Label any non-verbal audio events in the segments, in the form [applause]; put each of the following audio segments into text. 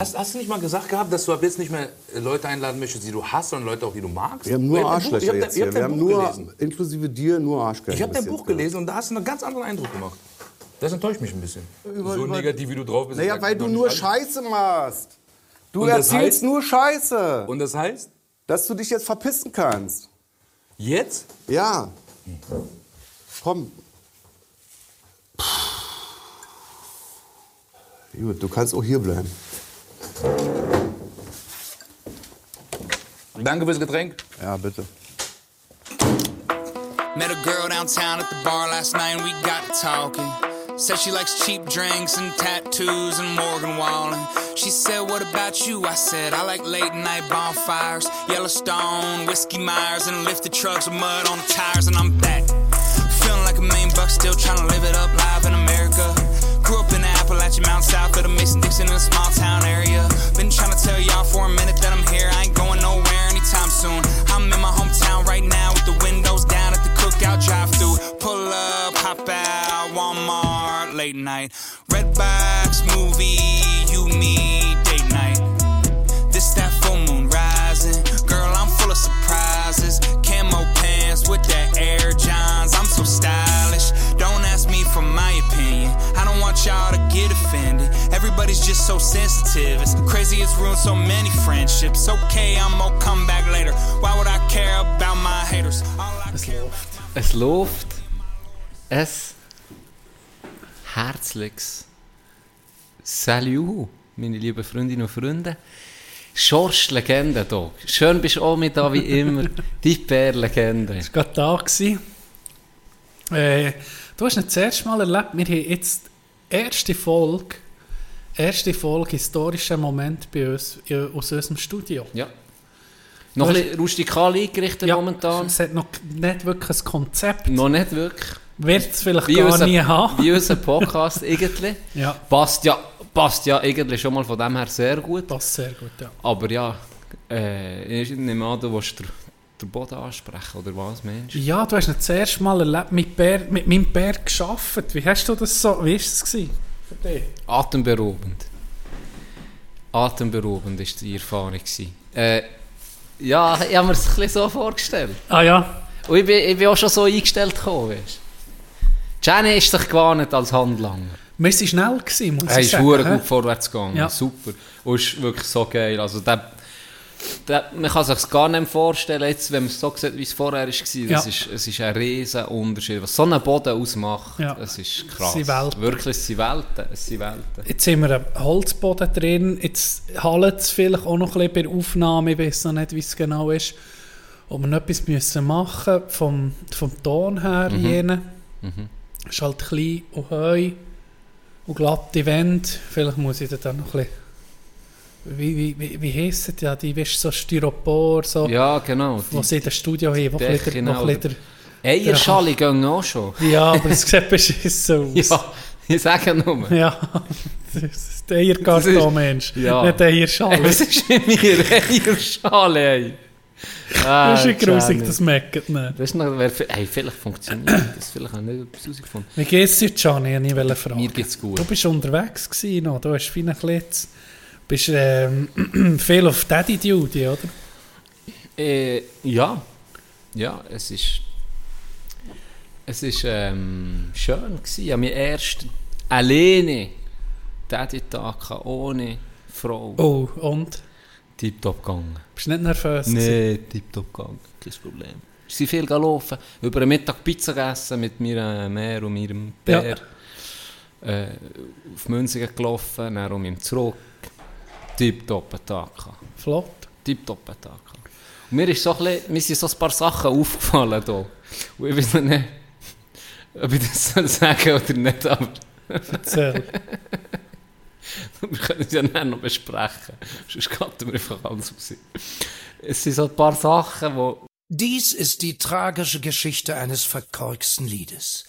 Hast, hast du nicht mal gesagt gehabt, dass du ab jetzt nicht mehr äh, Leute einladen möchtest, die du hast, sondern Leute auch, die du magst? Wir haben nur Arschlöcher jetzt hier. Wir haben Buch nur, gelesen. inklusive dir, nur Arschgeigen. Ich habe dein Buch gelesen und da hast du einen ganz anderen Eindruck gemacht. Das enttäuscht mich ein bisschen. so über- negativ, wie du drauf bist. Naja, weil du nur. Scheiße machst. Du Und erzählst heißt- nur Scheiße. Und das heißt, dass du dich jetzt verpissen kannst. jetzt? Ja. Komm. Gut, du kannst auch hier bleiben. Danke fürs Getränk. Ja, bitte. Met a girl downtown at the bar last night and we got talking. Said she likes cheap drinks and tattoos and Morgan Wallen. She said, What about you? I said, I like late night bonfires, Yellowstone, Whiskey Myers, and lifted trucks with mud on the tires, and I'm back. Feeling like a million bucks, still trying to live it up live in America. Appalachian Mountain South of the Mason Dixon in a small town area. Been trying to tell y'all for a minute that I'm here. I ain't going nowhere anytime soon. I'm in my hometown right now with the windows down at the cookout drive through. Pull up, hop out, Walmart, late night. Red box movie, you, me, date night. This that full moon rising. Girl, I'm full of surprises. Camo pants with that Air Johns. I'm so stylish. Don't ask me for my opinion. Want y'all to get offended. Everybody's just so sensitive. It's crazy, it's ruined so many friendships. Okay, I'm gonna come back later. Why would I care about my haters? All I care Es läuft. Es herzliches Salut, meine lieben Freundinnen und Freunde. Schorsch Legende hier. Schön bist du auch mit da wie immer. [laughs] Die Bär-Legende. war gerade da. Gewesen. Äh, du hast nicht das erste Mal erlebt, wir haben jetzt erste Folge, erste Folge historischer Moment bei uns, aus unserem Studio. Ja. Noch ein bisschen rustikal eingerichtet momentan. Es hat noch nicht wirklich ein Konzept. Noch nicht wirklich. Wird es vielleicht Wie gar unser, nie haben. wie unser Podcast [laughs] irgendwie. Ja, Passt ja, passt ja irgendwie schon mal von dem her sehr gut. passt sehr gut, ja. Aber ja, äh, ich nehme an, du willst den, den Boden ansprechen, oder was, Mensch? Ja, du hast das erste Mal erlebt, mit, Bär, mit meinem Bär gearbeitet. Wie hast du das so, wie war das gewesen für dich? Atemberaubend. Atemberaubend war die Erfahrung. gewesen. Äh, ja, ich habe mir es ein so vorgestellt. Ah ja, Und ich bin, ich bin auch schon so eingestellt gekommen, weißt du. Jenny ist sich gewarnt als Handlanger. wir waren schnell, gewesen, muss Er ich ist sagen. verdammt hä? gut vorwärts gegangen. Ja. Super. Und ist wirklich so geil. Also der, der, man kann sich gar nicht vorstellen, jetzt, wenn man es so sieht, wie es vorher war. Das Ja. ist, es ist ein riesen Unterschied. Was so ein Boden ausmacht, Ja. das ist krass. Es sind Welten. Wirklich, es sind Welten. Es sind Welten. Jetzt haben wir einen Holzboden drin. Jetzt hallt es vielleicht auch noch ein bisschen bei der Aufnahme. Ich weiß noch nicht, wie es genau ist. Ob wir noch etwas müssen machen vom, vom Ton her. Mhm. Jene. Es ist halt klein und heu und glatte Wände. Vielleicht muss ich dann noch ein bisschen... Wie, wie, wie, wie heisst es ja? Die weißt, so Styropor, so, Ja, genau. wo sie in das Studio haben. Wo ein bisschen, bisschen Eierschale gehen auch schon. [laughs] ja, aber es sieht beschissen [laughs] aus. Ja, ich sage nur. Ja, das ist der Eierkarton-Mensch, Ja. nicht Eierschale. was ist mit mir Eierschale, ey? Ah, [laughs] Das ist ein grusig, das meckert nicht. Das ist noch, hey, vielleicht funktioniert das. Vielleicht habe ich nicht etwas herausgefunden. Wie geht's dir, Gianni? Ich wollte fragen. Mir geht's gut. Du bist unterwegs gewesen noch, du hast feine Klitz. Bist ähm, [clears throat] viel auf Daddy Duty, oder? Äh, ja. Ja, es ist. Es ist ähm, schön gewesen. Ich habe mich erst alleine Daddy-Tag gehabt, ohne Frau. Oh, und? Tipptopp gegangen. Bist du nicht nervös? Nee, tipptopp gegangen. Kein Problem. Wir sind viel gelaufen. Über den Mittag Pizza gegessen mit meiner Meer und meinem Bär. Äh, auf Münzigen gelaufen, dann um ihn zurück. Tipptopp gehabt. Flott. Tipptopp gehabt. Und mir, ist so ein bisschen, mir sind so ein paar Sachen aufgefallen hier. Und ich weiß nicht, ob ich das soll sagen oder nicht, aber Erzähl. [laughs] wir können es ja dann noch besprechen. Sonst cutten wir einfach alles raus. Es sind so ein paar Sachen, die Dies ist die tragische Geschichte eines verkorksten Liedes.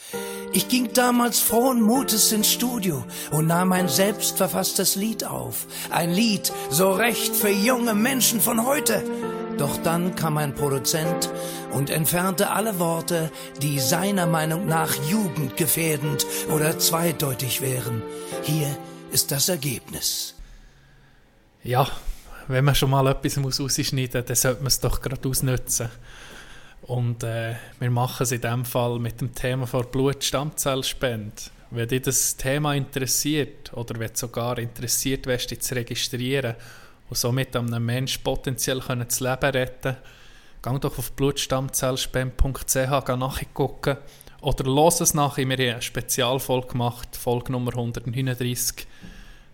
Ich ging damals frohen Mutes ins Studio und nahm ein selbstverfasstes Lied auf. Ein Lied so recht für junge Menschen von heute. Doch dann kam ein Produzent und entfernte alle Worte, die seiner Meinung nach jugendgefährdend oder zweideutig wären. Hier ist das Ergebnis. ja, wenn man schon mal etwas muss rausschneiden muss, dann sollte man es doch gerade ausnutzen. Und äh, wir machen es in dem Fall mit dem Thema von Blutstammzellspende. Wenn dich das Thema interessiert oder wenn du sogar interessiert wärst, dich zu registrieren und somit einem Menschen potenziell können das Leben retten geh doch auf blutstammzellspende.ch geh nachgucken oder los es nachher. Wir haben eine Spezialfolge gemacht, Folge Nummer 139.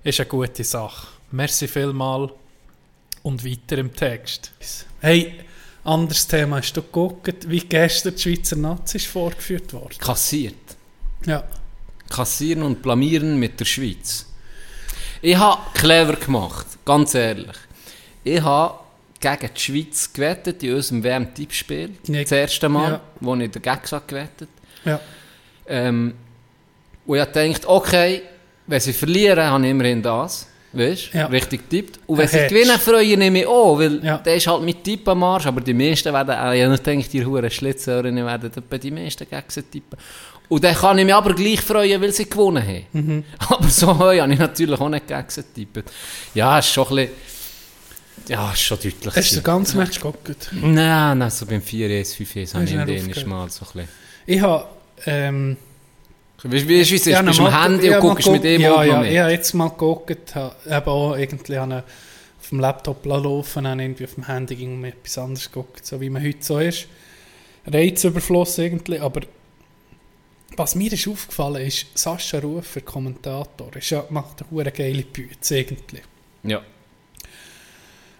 Ist eine gute Sache. Merci vielmal und weiter im Text. Hey, anderes Thema. Hast du geguckt, wie gestern die Schweizer Nazis vorgeführt worden? Kassiert. Ja. Kassieren und blamieren mit der Schweiz. Ich habe clever gemacht, ganz ehrlich. Ich habe gegen die Schweiz gewettet in unserem WM-Tippspiel. Das erste Mal, Ja. wo ich dagegen habe gewettet Ja. ähm, Und ich gedacht, okay, wenn sie verlieren, habe ich immerhin das. Weißt du? Ja. Richtig tippt. Und wenn sie gewinnen, freue ich mich auch, weil Ja. der ist halt mit Tipp am Arsch, aber die meisten werden, äh, ich gedacht, die Huren Schlitzhörer werden die meisten gegen tippen. Und dann kann ich mich aber gleich freuen, weil sie gewonnen haben. Mhm. [laughs] Aber so heu habe ich natürlich auch nicht gegen getippt. Ja, ist schon ein bisschen, ja, ist schon deutlich. Hast du den ganzen Match geguckt? Nein, nein, so beim 4-1, 5-1 habe ich in aufgehört? mal so ein bisschen... Ich habe... Ähm, Weißt du, wie ist? Ja, Bist du am Handy ja, und guckst mit dem Ja, ja, mit? ich habe jetzt mal geguckt, habe eben auch irgendwie habe auf dem Laptop laufen, habe irgendwie auf dem Handy ging mir etwas anderes geguckt, so wie man heute so ist. Reizüberfluss irgendwie, aber was mir ist aufgefallen ist, Sascha Rufer, Kommentator, ist ja, macht eine hure geile Bütze irgendwie. Ja.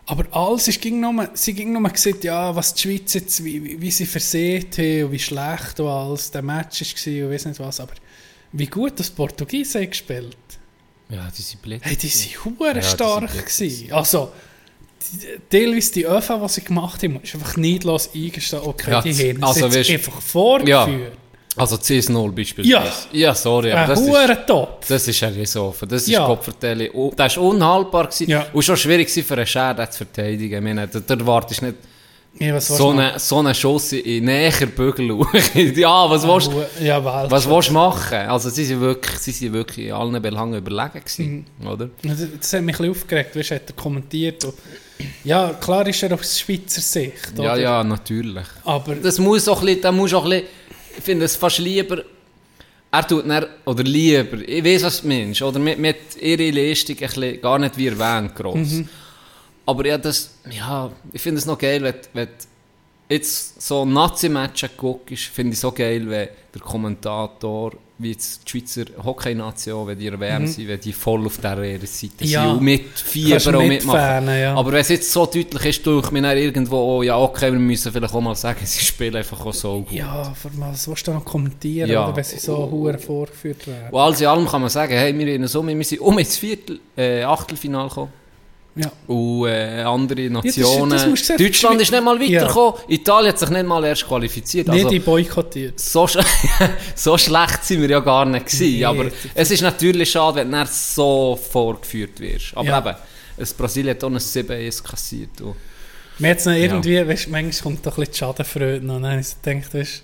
Aber alles ist ging nur, sie ging nur gesagt, ja, was die Schweiz jetzt, wie, wie- sie versehen haben und wie schlecht und alles der Match war und weiss nicht was, aber wie gut das Portugiesen gespielt. Ja, die sind blöd. Hey, die Ja, hure sind stark. gewesen. Also, teilweise die Öfen, die sie gemacht haben, ist einfach neidlos eingestanden. Okay, Ja, die haben also weißt- einfach vorgeführt. Also CS0 beispielsweise. Ja, sorry, Ein aber das ist, Top. das ist ein Riesenhofen. Das ist Ja. Kopfverteilung. Das ist unhaltbar gewesen. Ja. Und schon schwierig für einen Scher, den zu verteidigen. Ich meine, da, erwartest du nicht Ja, was so du einen so eine Schuss in näher Bügel. ja, was willst du... [laughs] Ja. Was willst machen? Also sie sind wirklich, sie sind wirklich in allen Belangen überlegen gewesen, Mhm. oder? Das das hat mich ein bisschen aufgeregt, weißt, hat er kommentiert. Und, ja, klar ist er aus Schweizer Sicht. Ja, oder? ja, natürlich. Aber Das muss auch ein bisschen, muss auch ein bisschen, ich finde es fast lieber, er tut dann, oder lieber, ich weiß was meinst, oder mit, mit ihrer Leistung ein bisschen, gar nicht wie erwähnt, gross. Mhm. Aber ja, das, ja, ich finde es noch geil, wenn, wenn jetzt so ein Nazi-Match guckst, finde ich so geil, wenn der Kommentator, wie jetzt die Schweizer Hockey-Nation, wenn die erwärmt sind, wenn die voll auf dieser Seite Mhm. Ja. sind und mit Fieber und mitmachen. ja. Aber wenn es jetzt so deutlich ist, durch mich dann irgendwo, oh, ja okay, wir müssen vielleicht auch mal sagen, [laughs] sie spielen einfach auch so gut. ja, was willst du noch kommentieren, Ja. oder, wenn sie so hure vorgeführt werden? Und alles in allem kann man sagen, hey, wir, haben so, wir sind um ins Viertel, äh, Achtelfinale gekommen. Ja. Und äh, andere das- Nationen. das musst du sehen. Deutschland ist nicht mal Ja. weitergekommen. Italien hat sich nicht mal erst qualifiziert. Nicht Also, die boykottiert. so, sch [laughs] so schlecht sind wir ja gar nicht gewesen. Nee. Aber es ist natürlich schade, wenn du dann so vorgeführt wirst. Aber Ja. eben, es Brasilien hat auch ein 7 kassiert. Und Mir jetzt noch irgendwie, weißt, manchmal kommt doch ein bisschen die Schadenfreude noch. Dann habe ich so gedacht, weißt,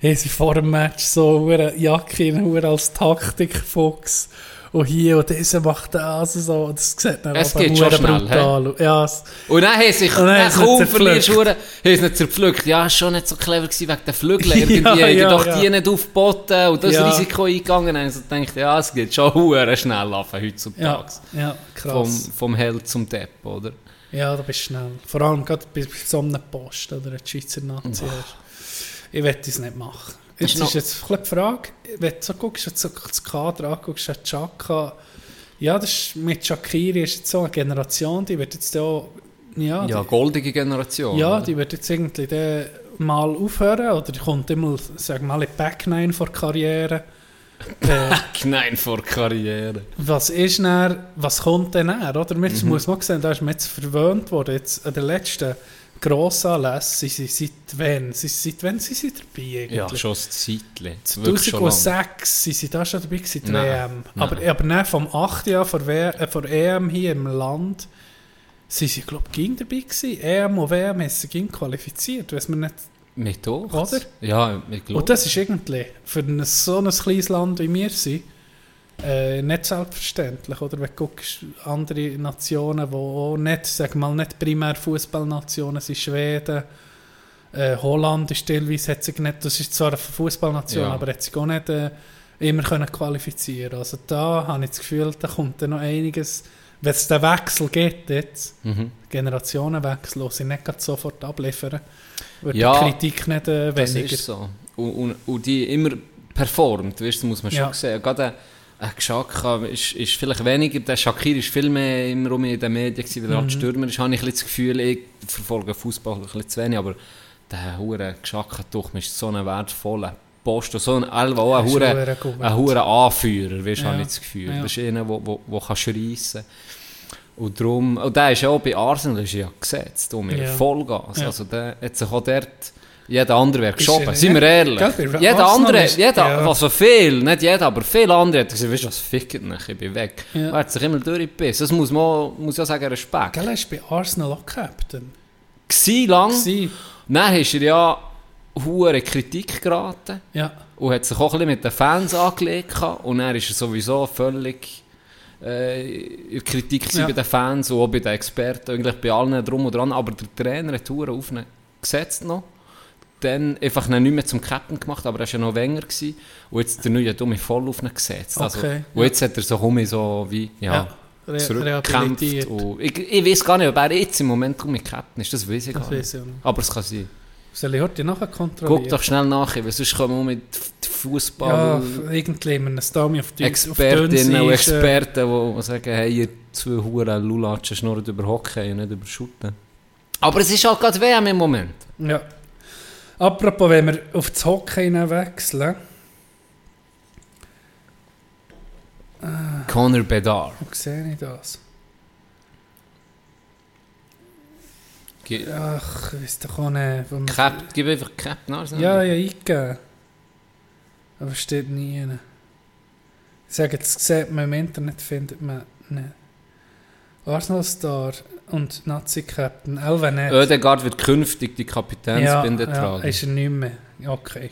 hey, sie vor dem Match so eine Jacke als Taktikfuchs. Und hier und dieser macht das und so. Das sieht dann Es geht schon schnell, brutal aus. Ja, es- Und dann haben sich Und dann kaum verlierst, zerpflückt. Hure, haben sie ihn zerpflückt. Ja, ist schon nicht so clever gewesen wegen den Flügeln. [laughs] Irgendwie Ja, ja, doch ja. die nicht aufgeboten und das Ja. Risiko eingegangen. Dann haben sie gedacht, ja, es geht schon hure schnell auf ja, heutzutage. ja, Vom, krass. vom Held zum Depp, oder? Ja, du bist schnell. Vor allem gerade bei so einem Post oder einer Schweizer Nazi. Ich werde das nicht machen. Jetzt Ist ist, jetzt die Frage, wenn du so guckst, du so das Kader anguckst, Chaka, ja, das ist, mit Shakiri ist jetzt so eine Generation, die wird jetzt auch, ja, Ja, goldige Generation. die, ja, oder? die wird jetzt irgendwie dann mal aufhören oder die kommt immer, sag mal, in die Backnine vor Karriere. [laughs] äh, Nein, vor Karriere. was ist dann, was kommt denn näher, oder? Mhm. Jetzt muss man sehen, da ist man jetzt verwöhnt worden. Jetzt an den letzten Grossanlässen, sie sind seit wann? Sie seit wann sind sie dabei eigentlich? Ja, schon schon lang. 2006 sind sie da schon dabei gewesen, die Nein, WM. nein. Aber, aber dann vom 8. Jahr vor, äh, vor EM hier im Land sind sie, glaube ich, ging dabei gewesen. EM und WM haben sie ging qualifiziert, weiss man nicht. Mit. Oder? Ja, ich glaube. Und das ist irgendwie, für ein, so ein kleines Land wie wir sind, äh, nicht selbstverständlich. Oder wenn du guckst, andere Nationen, die auch nicht, sag mal, nicht primär Fußballnationen sind, Schweden, äh, Holland ist teilweise, hat sich nicht, das ist zwar eine Fußballnation, Ja. aber hat sich auch nicht äh, immer können qualifizieren Also da habe ich das Gefühl, da kommt dann noch einiges, wenn es den Wechsel gibt jetzt, Mhm. Generationenwechsel, sie nicht gerade sofort abliefern, wird Ja, die Kritik nicht äh, Das weniger. ist so. Und, und, und die immer performt, weißt, du, muss man schon Ja. sehen. Gerade Xhaka ist, ist vielleicht weniger, der Shakir ist viel mehr immer um in den Medien gewesen, weil er Mhm. halt Stürmer ist, habe ich ein das Gefühl, ich verfolge Fußball ein bisschen zu wenig, aber der hure Xhaka doch ist so ein wertvoller Post, so ein Alva, auch ein hure ein Anführer, weißt, Ja. habe ich das Gefühl. Ja. Das ist einer, der wo, wo schreissen Und darum, und der ist ja auch bei Arsenal ist ja gesetzt, um Ja. Vollgas. Ja. Also der hat sich auch dort, jeder andere wäre geschoben, sind wir ehrlich. Jeder andere, jeder, ja. also viel, nicht jeder, aber viele andere hat gesagt, weißt du was, fickt mich, ich bin weg. Ja. Er hat sich immer durchgebissen. Das muss man muss ja sagen, Respekt. Gell, er ist bei Arsenal auch Captain. Gsi lang, Sie, dann ist er ja hure Kritik geraten. ja. und hat sich auch ein bisschen mit den Fans angelegt und er ist er sowieso völlig äh, in Kritik Ja. bei den Fans und auch bei den Experten, eigentlich bei allen drum und dran, aber der Trainer hat Touren auf ihn gesetzt noch. Dann einfach nicht mehr zum Captain gemacht, aber er war ja noch länger gewesen. und jetzt der neue Dumme voll auf ihn gesetzt. Also, Okay, und ja. jetzt hat er so um so wie, ja, Ja, zurückgekämpft. ich, ich weiß gar nicht, ob er jetzt im Moment um Captain ist, das weiß ich gar Das nicht. weiß ich nicht. Aber es kann sein. Soll ich heute nachher kontrollieren? Guck doch schnell nach, weil sonst kommen wir mit Fußball. Ja, irgendwie wir einen Stami auf die Expertinnen und äh, Experten, die sagen, hey, ihr zwei Huren Lulatschen schnurren über Hockey und nicht über Shooten. Aber es ist halt gerade WM im Moment. Ja. Apropos, wenn wir auf das Hockey wechseln, Conor Bedard. wo sehe ich das? Ge- Ach, weiß doch auch nicht. Cap, gib einfach Cap nach. ja, ja, eingegeben. Aber steht nie. Ich sage, das sieht man im Internet, findet man nicht. Arsenal Star und Nazi-Captain, Elvenet. Oedegaard wird künftig die Kapitänsbinde ja, tragen. ist er nicht mehr. Okay.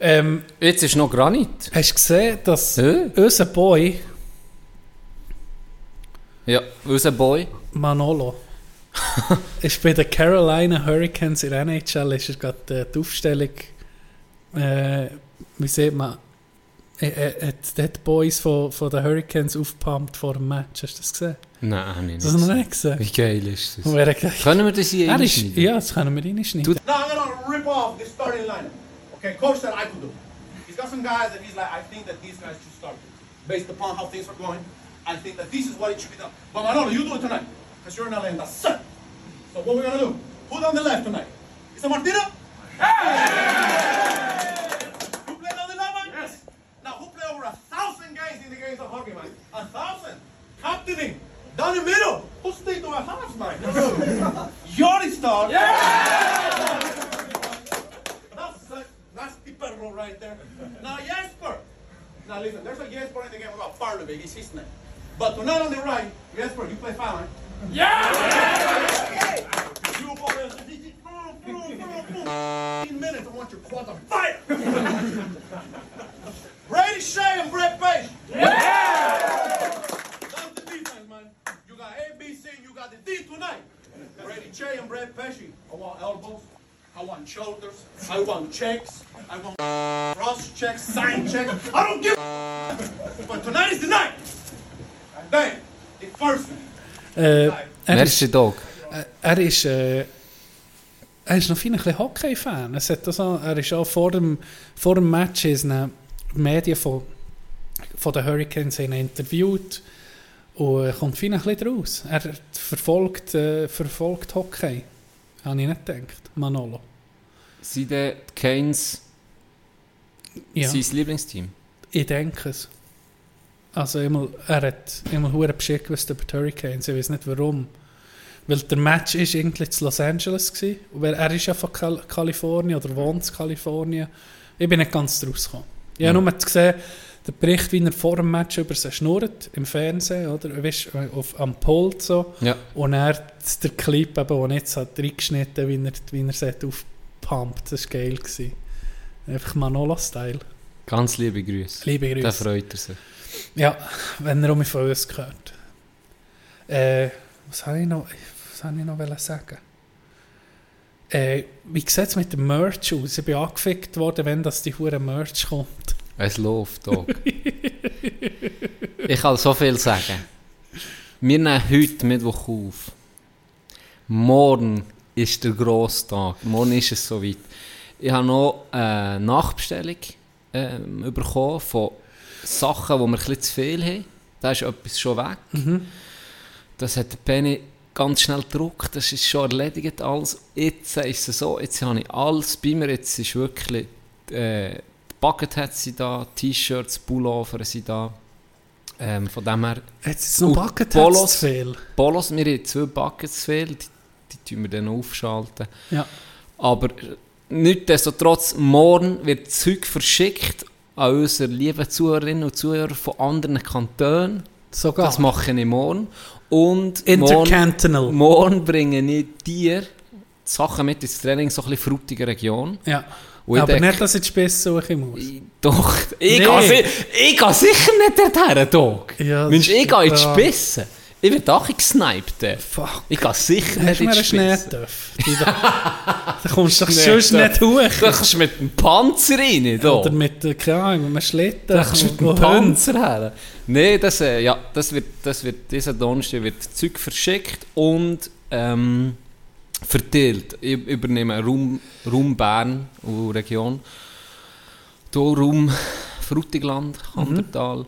Ähm, Jetzt ist noch Granit. hast du gesehen, dass Hä? unser Boy Ja, unser Boy. Manolo [laughs] ist bei den Carolina Hurricanes in der NHL ist er gerade äh, die Aufstellung äh, wie sieht man er, er hat die Dead Boys von, von den Hurricanes aufgepumpt vor dem Match hast du das gesehen? Nein, hab ich nicht. Das noch nicht gesehen? Wie geil ist das? Wäre geil. Können wir das hier Er ist, einschneiden? ja, das können wir reinschneiden. Now I'm gonna rip off the starting lineup. Okay, coach said I could do. He's got some guys that he's like, I think that these guys should start. Based upon how things are going, I think that this is what it should be done. But Manolo, you do it tonight. Because you're in LA and that's it. So what we're gonna do? Who's on the left tonight? Is it Martino? You Now who play over a thousand games in the games of hockey, man? A thousand. Captaining. Down the middle. Who's staying to a half, man? [laughs] The star. That's a nasty perro right there. Now Jesper. Now listen, there's a Jesper in the game about Barnaby. He's his name. But tonight on the right, Jesper, you play fine? Yeah! You boys, 15 minutes, I want your quads on fire! [laughs] Brady Shea and Brett Page. That's the defense, man. You got A, B, C, and you got the D tonight. Brady Che and Brett Pesci. I want elbows. I want shoulders. I want checks. I want cross checks, sign checks. I don't give a But tonight is the night. And then, the first one. Äh, er, ist, Merci, Dog. er ist äh, er ist noch viel ein bisschen Hockey-Fan. Es hat also, er ist auch vor dem, vor dem Match ist eine Medien von, von den Hurricanes haben ihn interviewt und er kommt viel ein bisschen draus. Er verfolgt, äh, verfolgt Hockey. Habe ich nicht gedacht, Manolo. Sind die Canes Ja, sein Lieblingsteam? ich denke es. Also immer, er hat immer hure Bescheid gewusst über die Hurricanes. Ich weiß nicht warum. Weil der Match ist irgendwie zu Los Angeles gewesen. Weil er ist ja von Kal Kalifornien oder wohnt in Kalifornien. Ich bin nicht ganz draus gekommen. Habe nur gesehen, der Bericht, wie er vor dem Match über sie schnurrt, im Fernsehen, oder? Weißt, auf, am Pult so. Ja. Und er der Clip, eben, den er jetzt hat reingeschnitten wie er, wie er sie hat aufgepumpt. Das war geil. Gewesen. Einfach Manolo-Style. Ganz liebe Grüße. Liebe Da Grüße. freut er sich. Ja, wenn er um mich von uns gehört. Äh, was habe ich noch, was habe ich noch sagen? Äh, wie sieht es mit dem Merch aus? Ich bin angefickt worden, wenn das die hure Merch kommt. Es läuft, Dog. ich kann so viel sagen. Wir nehmen heute Mittwoch auf. Morgen ist der grosse Tag. Morgen ist es soweit. Ich habe noch eine Nachbestellung ähm, bekommen von Sachen, die wir ein bisschen zu viel haben. Da ist etwas schon weg. Das hat der Penny ganz schnell gedruckt. Das ist schon erledigt alles. Jetzt ist es so, jetzt habe ich alles bei mir. Jetzt ist wirklich äh, die Bucketheads sind da, T-Shirts, Pullover sind da. Ähm, von dem her, Jetzt ist es noch Und Bucket Polos. zu viel. Polos, wir haben zwei Buckets zu viel, die, die tun wir dann aufschalten. Ja. Aber nichtsdestotrotz, morgen wird Zeug verschickt an unsere lieben Zuhörerinnen und Zuhörer von anderen Kantonen. Sogar. Das mache ich morgen. Und morgen, Intercantonal. morgen bringe ich dir die Sachen mit ins Training, so ein bisschen fruchtige Region. Ja. Ich Aber denke- nicht, dass ich die Spitze suchen muss. Doch, ich, Nee. gehe, ich gehe sicher nicht dorthin, Dog. Ja, Mensch, ich gehe in die klar. Ich werde auch gesniped. äh. Fuck. Ich gehe sicher nicht in die Spitze. Da [laughs] da kommst du doch sonst nicht hoch. Da kannst du mit dem Panzer rein, da. Oder mit, äh, keine Ahnung, mit einem Schlitten. Da kannst du mit dem Panzer her. Nein, das, äh, ja, das wird, das wird, dieser Donnerstag wird Zeug verschickt und ähm, verteilt. Ich übernehme Raum, Raum Bern und Region. Hier Raum Frutigland, Kandertal.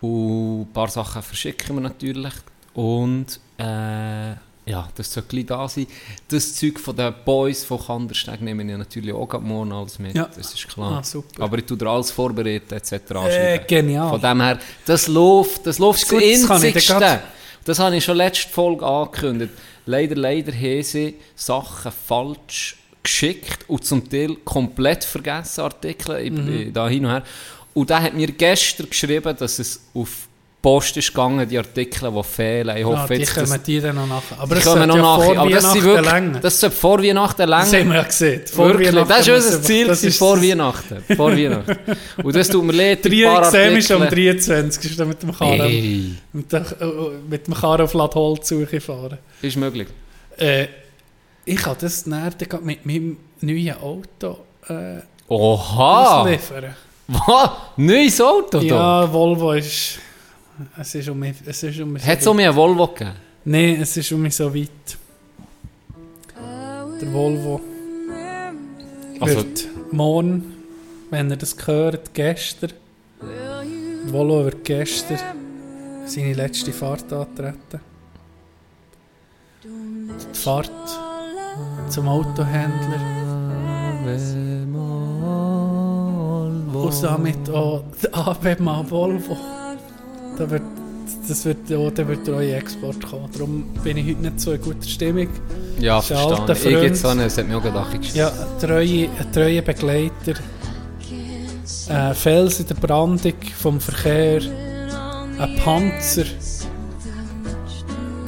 Und ein paar Sachen verschicken wir natürlich. Und äh, ja, das soll gleich da sein. Das Zeug von den Boys von Kandersteg nehme ich natürlich auch gerade morgen alles mit. Ja. Das ist klar. Ah. Aber ich tue dir alles vorbereiten etc. Äh, genial. Von dem her, das läuft, das läuft das das Einzigste. Das habe ich schon letzte Folge angekündigt. Leider, leider haben sie Sachen falsch geschickt und zum Teil komplett vergessen, Artikel, ich Mhm. da hin und her. Und der hat mir gestern geschrieben, dass es auf die Post ist gegangen, die Artikel, die fehlen. Ich hoffe Ja, die jetzt, kommen die dann noch nachher. Aber die das kommen noch nachher. vor Aber das sind wirklich, länger. das sollte vor Weihnachten Das länger. haben wir ja gesehen. Vor Wirklich, das ist unser Ziel, das ist vor das- Weihnachten. Vor Weihnachten. Und das tut mir leid, Drei paar Examen ist am Artikel. 23. Ist mit dem Karren, Ey, mit, äh, mit dem Karren auf Ladholz suche fahren. ist möglich. Äh, ich kann das dann mit meinem neuen Auto äh, Oha! ausliefern. Was? Neues Auto da? Ja, Volvo ist... Es ist um mich, es ist um mich Hat es so auch weit. mir ein Volvo gegeben? Nein, es ist um mich so weit. Der Volvo Also, wird morgen, wenn ihr das hört, gestern, der Volvo wird gestern seine letzte Fahrt antreten. Die Fahrt zum Autohändler und damit auch der ABMA Volvo. Da wird, das wird, ja, da wird der neue Export kommen. Darum bin ich heute nicht so in guter Stimmung. ja, ein verstanden. Ich jetzt eine, es hat mir auch gedacht, ich Ja, ein treuer, ein treuer Begleiter. Ein Fels in der Brandung vom Verkehr. Ein Panzer.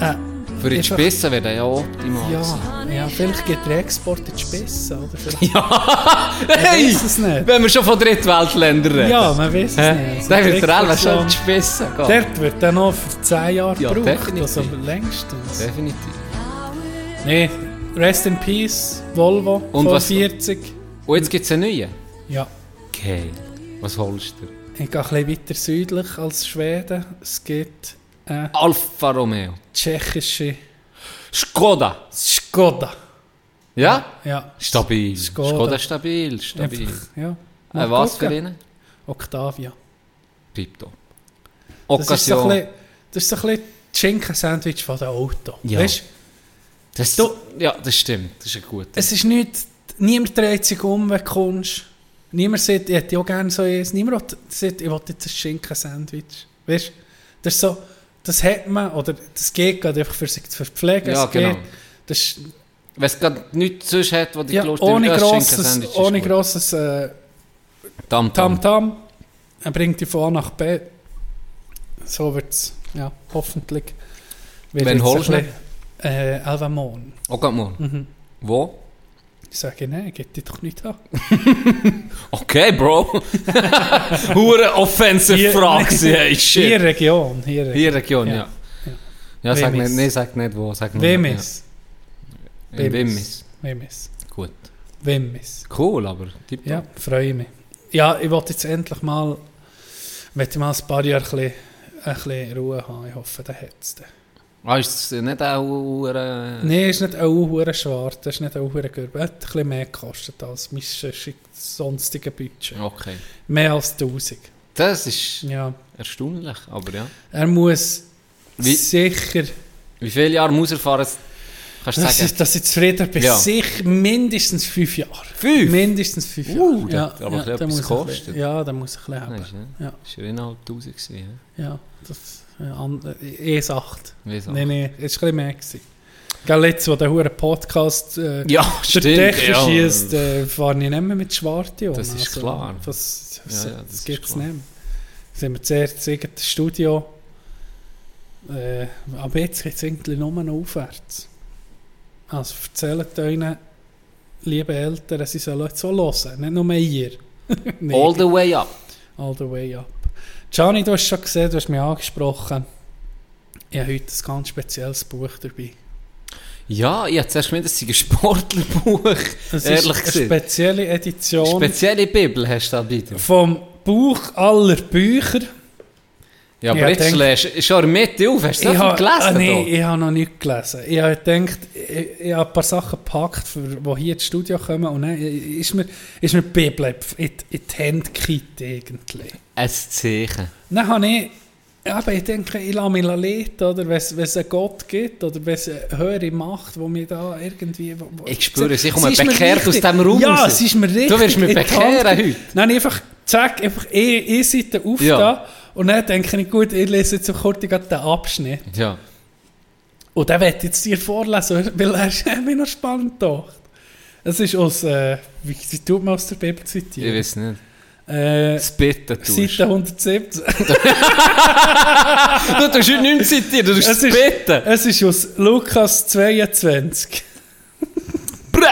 Äh, Für die Spissen wäre der ja optimal. ja, ja, vielleicht geht der Export in die Spitze. Oder vielleicht, Ja! Hey! es nicht. Wenn wir schon von Drittweltländern reden. Ja, man weiß es Hä? nicht. Also wird der Entwicklungsland- schon die Spissen gehen. Dort wird dann noch für 10 Jahre Ja, gebraucht. definitiv. Also längstens. Definitiv. Nee, Rest in Peace, Volvo, Und vor was- 40. Und jetzt gibt es einen neuen. Ja, Geil. Was holst du? ich gehe ein bisschen weiter südlich als Schweden. Es gibt eine Alfa Romeo. tschechische Skoda. Skoda. Ja? Ja, Stabil. Skoda. Skoda, stabil, stabil. einfach, ja. Äh, was für einen? Octavia. Ein Occasion. bisschen, das ist so ein bisschen das Schinken-Sandwich von dem Auto. Ja. Weißt, Das, Du- ja, das stimmt. Das ist ein guter. es ist nicht, niemand dreht sich um, wenn du kommst. Niemand sagt, ich hätte ja gerne so eins. Niemand sagt, ich will jetzt ein Schinken-Sandwich. Weißt du, das ist so, das hat man, oder das geht gerade einfach für sich zu verpflegen. Ja, genau. geht, das ist, Wenn es gerade nichts sonst hat, was dich ja, gelust ohne grosses, ohne grosses äh, Tam, tam. Tamtam. Er bringt dich von A nach B. So wird es, ja, hoffentlich. Jetzt holst du Äh, Elva Mon. Oh, geht mal. Mhm. Wo? Ich sage, nein, geht dich doch nicht an. [laughs] Okay, Bro. [laughs] Hure offensive Hier- Frage. [laughs] Hey, Hier shit. Region, hier Region. Hier Region, ja. Ja. Ja, sag Wemmis. nicht, nee, sag nicht wo. Sag nur- Wemmis. Ja. In Wimmis. Wemmis. Gut. Wemmis. Cool, aber tipptopp. Ja, freue mich. Ja, ich wollte jetzt endlich mal, möchte mal ein paar Jahre ein bisschen, ein bisschen Ruhe haben. Ich hoffe, der hat es. Ah, ist es nicht auch... Äh, Nein, ist nicht auch hure schwarz, das ist nicht auch hure Gürbe. Hat ein bisschen mehr gekostet als mein sonst- sonstige Budget. Okay. Mehr als 1000. Das ist Ja. erstaunlich, aber ja. Er muss Wie- sicher, Wie viele Jahre muss er fahren? Kannst du sagen? ich, dass ich zufrieden bin, Ja. sicher mindestens fünf Jahre. Fünf? Mindestens fünf Jahre. Uh, das hat aber da etwas gekostet. bisschen- Ja, da muss ich ein bisschen Nein, haben. ist, Ja. ja. ist ja innerhalb 1000 gewesen. Ja, das ja, an, äh, E8. Ja. Wie so. Nein, nein, es war ein bisschen mehr. Gewesen. Gell, jetzt, wo der hure Podcast äh, [laughs] Ja, der. Dächer ja. schießt, äh, fahre ich nicht mehr mit Schwarte um. Das ist klar. Das, das, Ja, ja, das, das gibt es nicht mehr. Sind wir zuerst das Studio. Äh, aber jetzt geht es irgendwie nur noch aufwärts. Also erzählt euren lieben Eltern, sie sollen jetzt so hören, nicht nur ihr. [laughs] Nein, All the way up. all the way up. Gianni, du hast schon gesehen, du hast mich angesprochen. Ich habe heute ein ganz spezielles Buch dabei. Ja, ich habe zuerst gemeint, das sei ein Sportlerbuch. Es Ehrlich ist eine spezielle Edition Spezielle Bibel hast du da bitte. vom Buch aller Bücher. Ja, aber jetzt schlägst du schon in der Mitte auf. Hast du das ha- gelesen? ah, da? ich habe noch nicht gelesen. Ich habe gedacht, ich, ich habe ein paar Sachen gepackt, die hier ins Studio kommen. Und dann ist mir, ist mir die Bibel in, die- in die Hände gekippt irgendwie. Ein Zeichen. Dann habe ich, aber ich denke, ich lasse mich leiten, oder wenn es einen Gott gibt, oder wenn es eine höhere Macht, die mich da irgendwie... wo- Ich spüre es, ich komme mir bekehrt aus diesem Raum Ja, raus. es ist mir richtig Du wirst mich bekehren heute. Dann einfach, zack, einfach eine, eine Seite auf Ja. da, und dann denke ich, gut, ich lese jetzt so kurz den Abschnitt. Ja. Und den werde ich jetzt dir vorlesen, [laughs] weil er ist mir noch spannend gedacht. Es ist aus, äh, wie tut man aus der Bibel Ich zitieren? weiß nicht. Äh, Das Bitten tust. Seite 117. [laughs] Du tust heute nicht zitieren, du tust Es das ist- Bitten. es ist aus Lukas 22. Brä!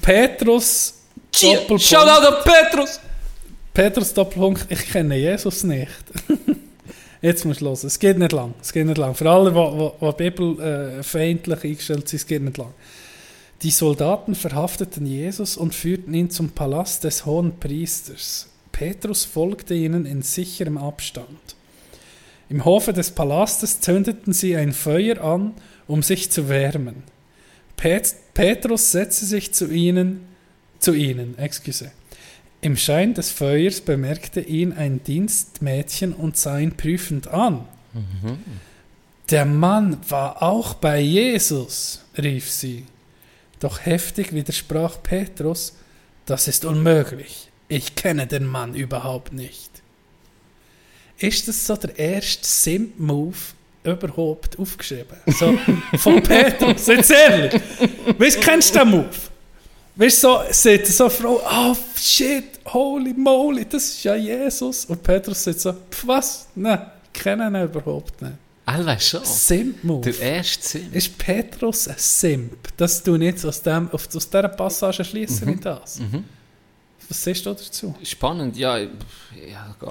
Petrus. Shoutout an Petrus! Petrus Doppelpunkt, ich kenne Jesus nicht. [laughs] Jetzt musst du hören. Es geht nicht lang. Es geht nicht lang. Für alle, die, die Bibel äh, eingestellt sind, es geht nicht lang. Die Soldaten verhafteten Jesus und führten ihn zum Palast des hohen Priesters. Petrus folgte ihnen in sicherem Abstand. Im Hofe des Palastes zündeten sie ein Feuer an, um sich zu wärmen. Pet Petrus setzte sich zu ihnen, zu ihnen, excuse. Im Schein des Feuers bemerkte ihn ein Dienstmädchen und sah ihn prüfend an. Der Mann war auch bei Jesus, rief sie. Doch heftig widersprach Petrus, das ist unmöglich. Ich kenne den Mann überhaupt nicht. Ist das so der erste Simp-Move überhaupt aufgeschrieben? So, von [laughs] Petrus, jetzt ehrlich. Weißt kennst du den Move? Weißt du, so, sieht so Frau, oh shit, holy moly, das ist ja Jesus. Und Petrus sagt so, "Pf, was? Nein, ich kenne ihn überhaupt nicht. Alle schon. Simp-Move. Der erste Sinn. Ist Petrus ein Simp? Das du nicht aus, dem, aus dieser Passage schließen Mhm. das. Was siehst du dazu? Spannend, ja. Ich, ja, ich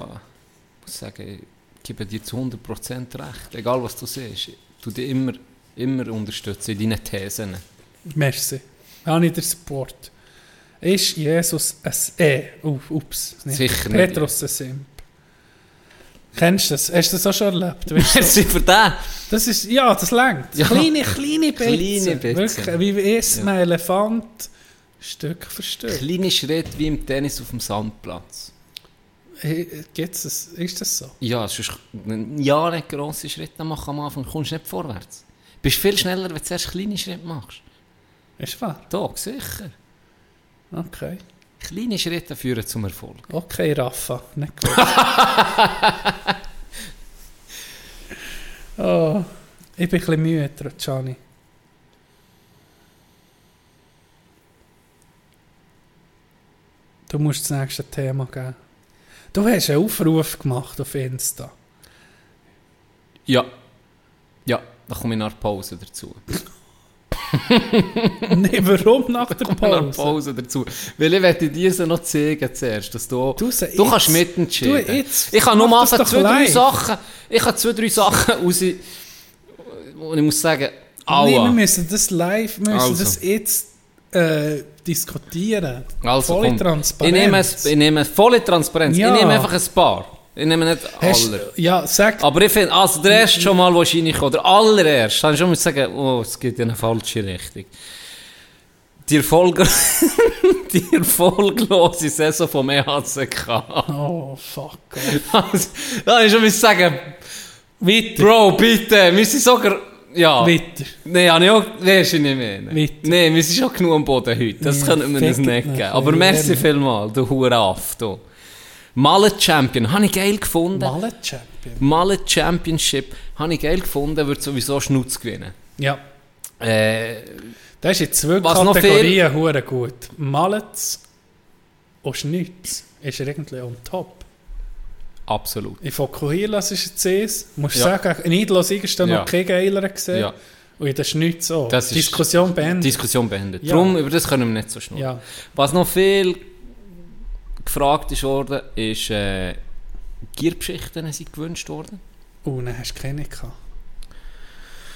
muss sagen, ich gebe dir zu 100% recht. Egal was du siehst. Du dich immer, immer unterstützen in deinen Thesen. Merci. Habe ich den Support. Ist Jesus ein E? Uh, ups. nicht. Sicher nicht. Petrus ein Simp. Kennst du das? Hast du das auch schon erlebt? Weißt du, Merci für den. das ist, ja, das längt. Ja. Kleine, kleine Bitze. Kleine Bitze. Wirklich, wie isst man Elefant Stück für Stück. Kleine Schritte wie im Tennis auf dem Sandplatz. Hey, Gibt's das? Ist das so? Ja, sonst, ja, nicht grosse Schritte machen am Anfang, kommst nicht vorwärts. Du bist viel schneller, wenn du zuerst kleine Schritte machst. Ist wahr? Da, sicher. Okay. Kleine Schritte führen zum Erfolg. Okay, Rafa. Nicht gut. [laughs] oh, ich bin ein bisschen müde, Gianni. Du musst das nächste Thema geben. Du hast einen Aufruf gemacht auf Insta. Ja. Ja, da komme ich nach Pause dazu. [laughs] [laughs] nee, warum nach der Kommen wir nach Pause? Pause dazu. Weil ich werde dir sie noch zeigen zuerst, dass du, Du du kannst mitentscheiden. du jetzt- ich kann nur doch zwei, drei. Sachen, ich habe zwei, drei Sachen raus, wo ich muss sagen, aua. Nee, wir müssen das live, wir müssen Also. das jetzt äh, diskutieren. Also, Volle komm. Transparenz. Ich nehme, es- ich nehme volle Transparenz. Ja. Ich nehme einfach ein paar. Ich nehme nicht Hast- alle. Ja, sag. Aber ich finde, also der erste schon mal, wo ich reinkomme, der allererste, kann ich schon mal sagen, oh, es geht in eine falsche Richtung. Die, Erfolg [laughs] die erfolglose Saison vom EHCK. Oh, fuck. [laughs] Also, da kann ich schon mal sagen, Weiter. Bro, bitte, wir sind sogar, ja. Weiter. Nein, habe ich auch, weisst du nicht mehr. Weiter. Nein, wir sind schon genug am Boden heute, das Ja, können wir uns nicht geben. Aber merci lernen. vielmal, du Huraff, du. Mallet Champion, habe ich geil gefunden. Mallet Champion. Mallet Championship, habe ich geil gefunden, wird sowieso Schnutz gewinnen. Ja. Äh, Das ist in zwei Was noch Kategorien hure gut. Mallets und Schnitz ist irgendwie on top. absolut. In Fokuhilas ist es CS. Musst Ja. sagen, in Idlos ist dann Ja. noch kein geiler gesehen. Ja, Und in der Schnitz auch. Das ist- Diskussion beendet. Diskussion beendet. Ja. Darum, über das können wir nicht so schnell. ja. Was noch viel gefragt ist worden, ist, äh, Gierbeschichten sind gewünscht worden. Oh, dann hast du keine gehabt.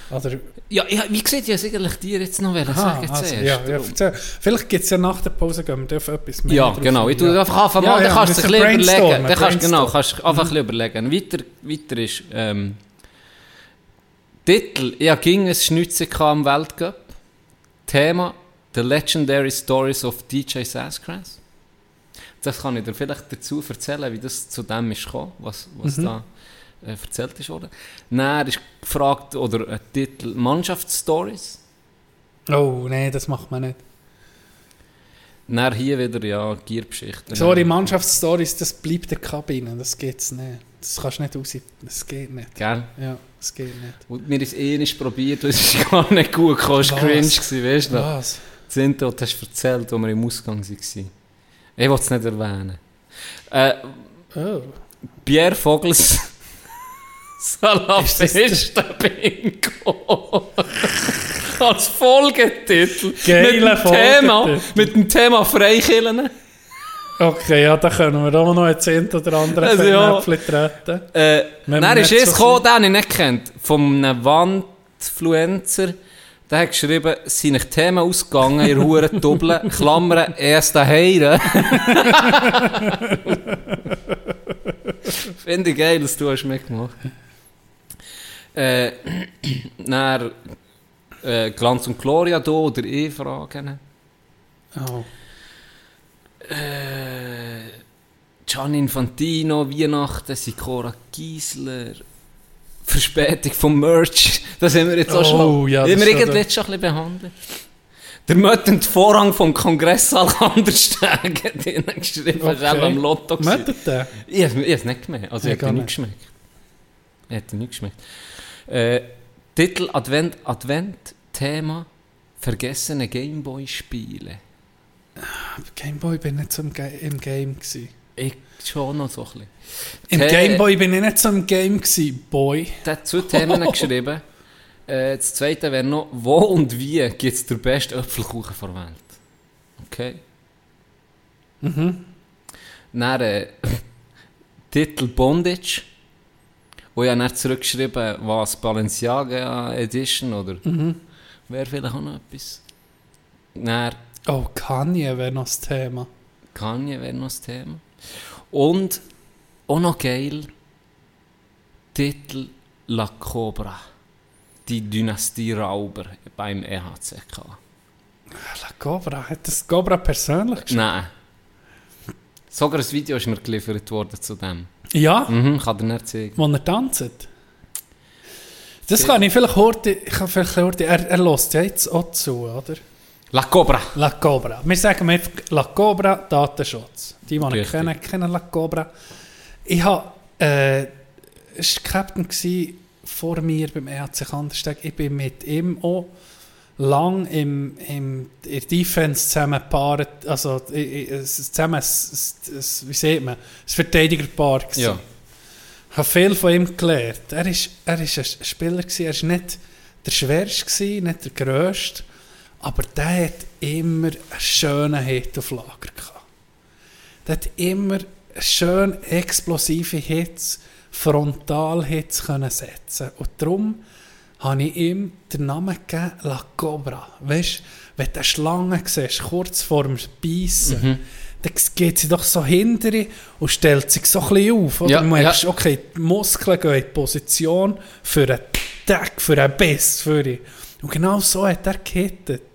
Oder, Ja, ja wie gesagt, ich eigentlich dir jetzt noch Aha, sagen also, ja, ja. Vielleicht gibt es ja nach der Pause, gehen wir auf etwas mehr Ja, drauf genau. ein, Ich tue ja. einfach anfangen, Ja, ja, dann kannst du dich ein bisschen überlegen. Dann kannst, genau, kannst einfach ein bisschen überlegen. Weiter, weiter ist, ähm, Titel, ich ging ein Schnitze am Weltcup. Thema, The Legendary Stories of DJ Sassgrass. Das kann ich dir vielleicht dazu erzählen, wie das zu dem ist gekommen, was, was Mhm. da äh, erzählt ist worden. Dann ist gefragt, oder ein Titel, Mannschaftsstories. Oh, nein, das macht man nicht. Dann hier wieder, ja, Gierbeschichten. Sorry, Mannschaftsstories, das bleibt in der Kabine. Das geht's nicht. Das kannst du nicht raus. Das geht nicht. Gell? Ja, das geht nicht. Und wir haben es eh nicht probiert, und es ist [laughs] gar nicht gut gekommen, es war cringe, gewesen, weißt du? Was? Das Intro, das hast du erzählt, als wir im Ausgang waren. Ich will es nicht erwähnen. Äh, Oh. Pierre Vogels [laughs] Salafisten-Bingo. Als Folgetitel. Geiler mit dem Thema, mit dem Thema Freikillen. Okay, ja, da können wir auch noch ein Zehnt oder andere Also, ja. Treten. Äh, dann ist es so gekommen, den ich nicht kennt, einem Wandfluencer. Der hat geschrieben, seine Themen ausgegangen, ihr Huren Doppeln, Klammern, erst daheim. [laughs] Finde ich geil, dass du hast mitgemacht. Äh, dann äh, Glanz und Gloria da oder E-Fragen. Oh. Äh, Gian Infantino, Weihnachten, Sikora Giesler, Verspätung vom Merch, [laughs] das haben wir jetzt auch Oh, schon, ja, haben wir irgendwie jetzt schon ein bisschen behandelt. Der möttend Vorhang vom Kongresssaal Kandersteg hat ihnen geschrieben, okay. Am Lotto gewesen. Möchtet ihr? Ich habe es nicht gemerkt, also ich hätte nicht geschmeckt. Ich hätte nicht geschmeckt. Äh, Titel Advent, Advent, Thema Vergessene Gameboy-Spiele. Gameboy bin ich nicht so im, Ga im Game gsi. Ich schon noch so ein bisschen. Im Gameboy bin ich nicht so im Game gsi, Boy. Der hat zwei Themen [laughs] geschrieben. Äh, das zweite wäre noch, wo und wie gibt es den besten Apfelkuchen der Welt? Okay. Mhm. Dann äh, [laughs] Titel Bondage. Wo ich habe zurückgeschrieben, was Balenciaga Edition oder wäre vielleicht auch noch etwas. Dann Oh, Kanye wäre noch das Thema. Kanye wäre noch das Thema. Und auch noch geil, Titel La Cobra. Die Dynastie Rauber beim EHCK. La Cobra, hat das Cobra persönlich geschrieben? Nein. Sogar ein Video ist mir geliefert worden zu dem. Ja, Mhm, kann dir nicht zeigen. wo er tanzt. Das kann ich vielleicht heute, ich kann vielleicht heute, er, er lässt ja jetzt auch zu, oder? La Cobra. La Cobra. Wir sagen einfach La Cobra Datenschutz. Die, die ich kenne, kennen La Cobra. Ich habe, äh, es war Captain vor mir beim EHC Kandersteg. Ich bin mit ihm auch lang im, im, in der Defense zusammen gepaart, also zusammen, es- es- wie sieht man, das Verteidigerpaar. Ja. Ich habe viel von ihm gelernt. Er ist, er ist ein Spieler, gewesen, er war nicht der schwerste, nicht der grösste, Aber der hat immer einen schönen Hit auf Lager gehabt. Der hat immer schön explosive Hits, Frontalhits können setzen. Und darum habe ich ihm den Namen gegeben, La Cobra. Weißt du, wenn du eine Schlange siehst, kurz vor dem Beißen, dann geht sie doch so hinter und stellt sich so ein bisschen auf. Oder? Ja, du merkst, ja. okay, die Muskeln gehen in die Position für einen Tag, für einen Biss. Für ihn. Und genau so hat er gehittet.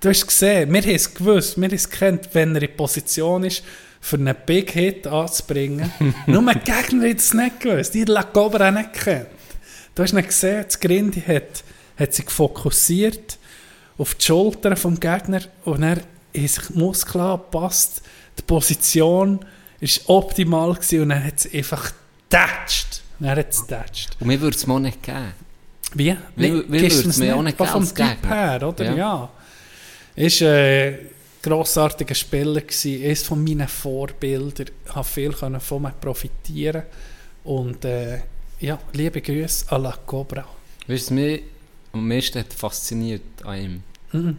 Du hast gesehen, wir haben es gewusst, wir haben es gekannt, wenn er in Position ist, für einen Big Hit anzubringen. [laughs] Nur die Gegner hat es nicht gewusst, die hat La Cobra nicht gekannt. Du hast nicht gesehen, das Grindi hat, hat sich fokussiert auf die Schultern vom Gegner und er hat sich Muskeln angepasst, die Position war optimal gewesen und er hat es einfach getatscht. Er hat es getatscht. Und mir würde es mal nicht geben. Wie? Wie- wie würd's du's mir auch nicht geben als Gegner? her, oder? Ja. Ja. Ist ein grossartiger Spieler gewesen. Ist von meinen Vorbildern. Habe viel können von ihm profitieren. Und äh, ja, liebe Grüße à la Cobra. Weißt du, was mich am meisten hat fasziniert an ihm? Mhm.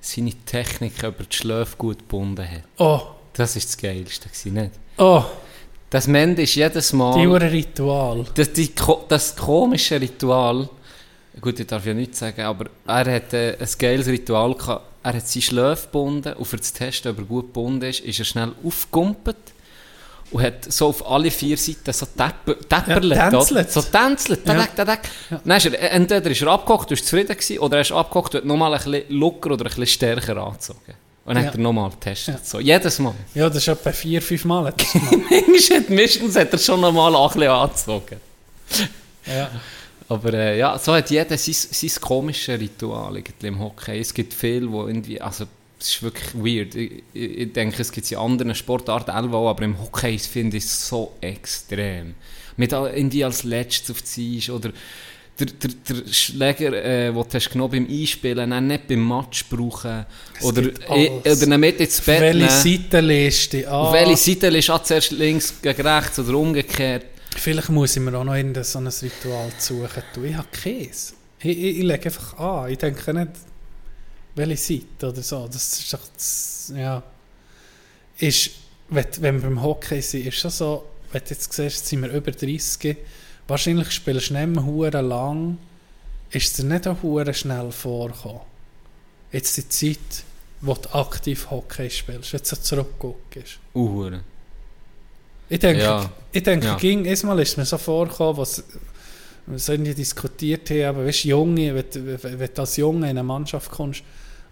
Seine Technik über die Schläfe gut gebunden hat. Oh, Das war das Geilste, gewesen, nicht? oh, Das Mende ist jedes Mal... die Ritual. Das, die, das komische Ritual, gut, ich darf ja nichts sagen, aber er hat äh, ein geiles Ritual gehabt. Er hat seine Schläfe gebunden und für zu testen, ob er gut gebunden ist, ist er schnell aufgegumpelt und hat so auf alle vier Seiten so täpper- täpperlet, Ja, tänzelt. so tänzelt, Ja. Dann ist er, entweder ist er abgehockt, du warst zufrieden gewesen, oder er ist abgehockt und hat nochmal ein bisschen locker oder ein bisschen stärker angezogen. Und dann Ja. hat er nochmal getestet. Ja. So, jedes Mal. Ja, das ist etwa vier, fünf Mal. hat das. Manchmal hat, meistens hat er schon nochmal ein bisschen angezogen. ja. Aber äh, ja, so hat jeder sein, sein komisches Ritual irgendwie im Hockey. Es gibt viele, wo irgendwie, also es ist wirklich weird. Ich, ich, ich denke, es gibt es in anderen Sportarten auch, aber im Hockey finde ich es so extrem. Mit irgendwie als letztes auf die Eis oder der, der, der Schläger, äh, den du hast genommen beim Einspielen, dann nicht beim Match brauchen. Oder, gibt äh, oder ihn mit ins Bett Welche nehmen. Seite liest du Auf welche Seite ist auch zuerst links gegen rechts oder umgekehrt? Vielleicht muss ich mir auch noch irgendein so ein Ritual suchen. Du, ich habe keins. Ich, ich, ich lege einfach an. Ich denke nicht, welche Seite oder so. Das ist doch, ja. Ist, wenn, wenn wir beim Hockey sind, ist schon so, wenn du jetzt siehst, sind wir über 30, wahrscheinlich spielst du nicht mehr hure lang, ist dir nicht auch hure schnell vorgekommen. Jetzt die Zeit, wo du aktiv Hockey spielst, wenn du so zurückguckst. Uhren. Ich denke, Ja. ich denke Ja. ging, erstmal ist mir so vorgekommen, was wir irgendwie diskutiert haben, aber weißt, Junge, wenn, du- wenn, wenn du als Junge in eine Mannschaft kommst,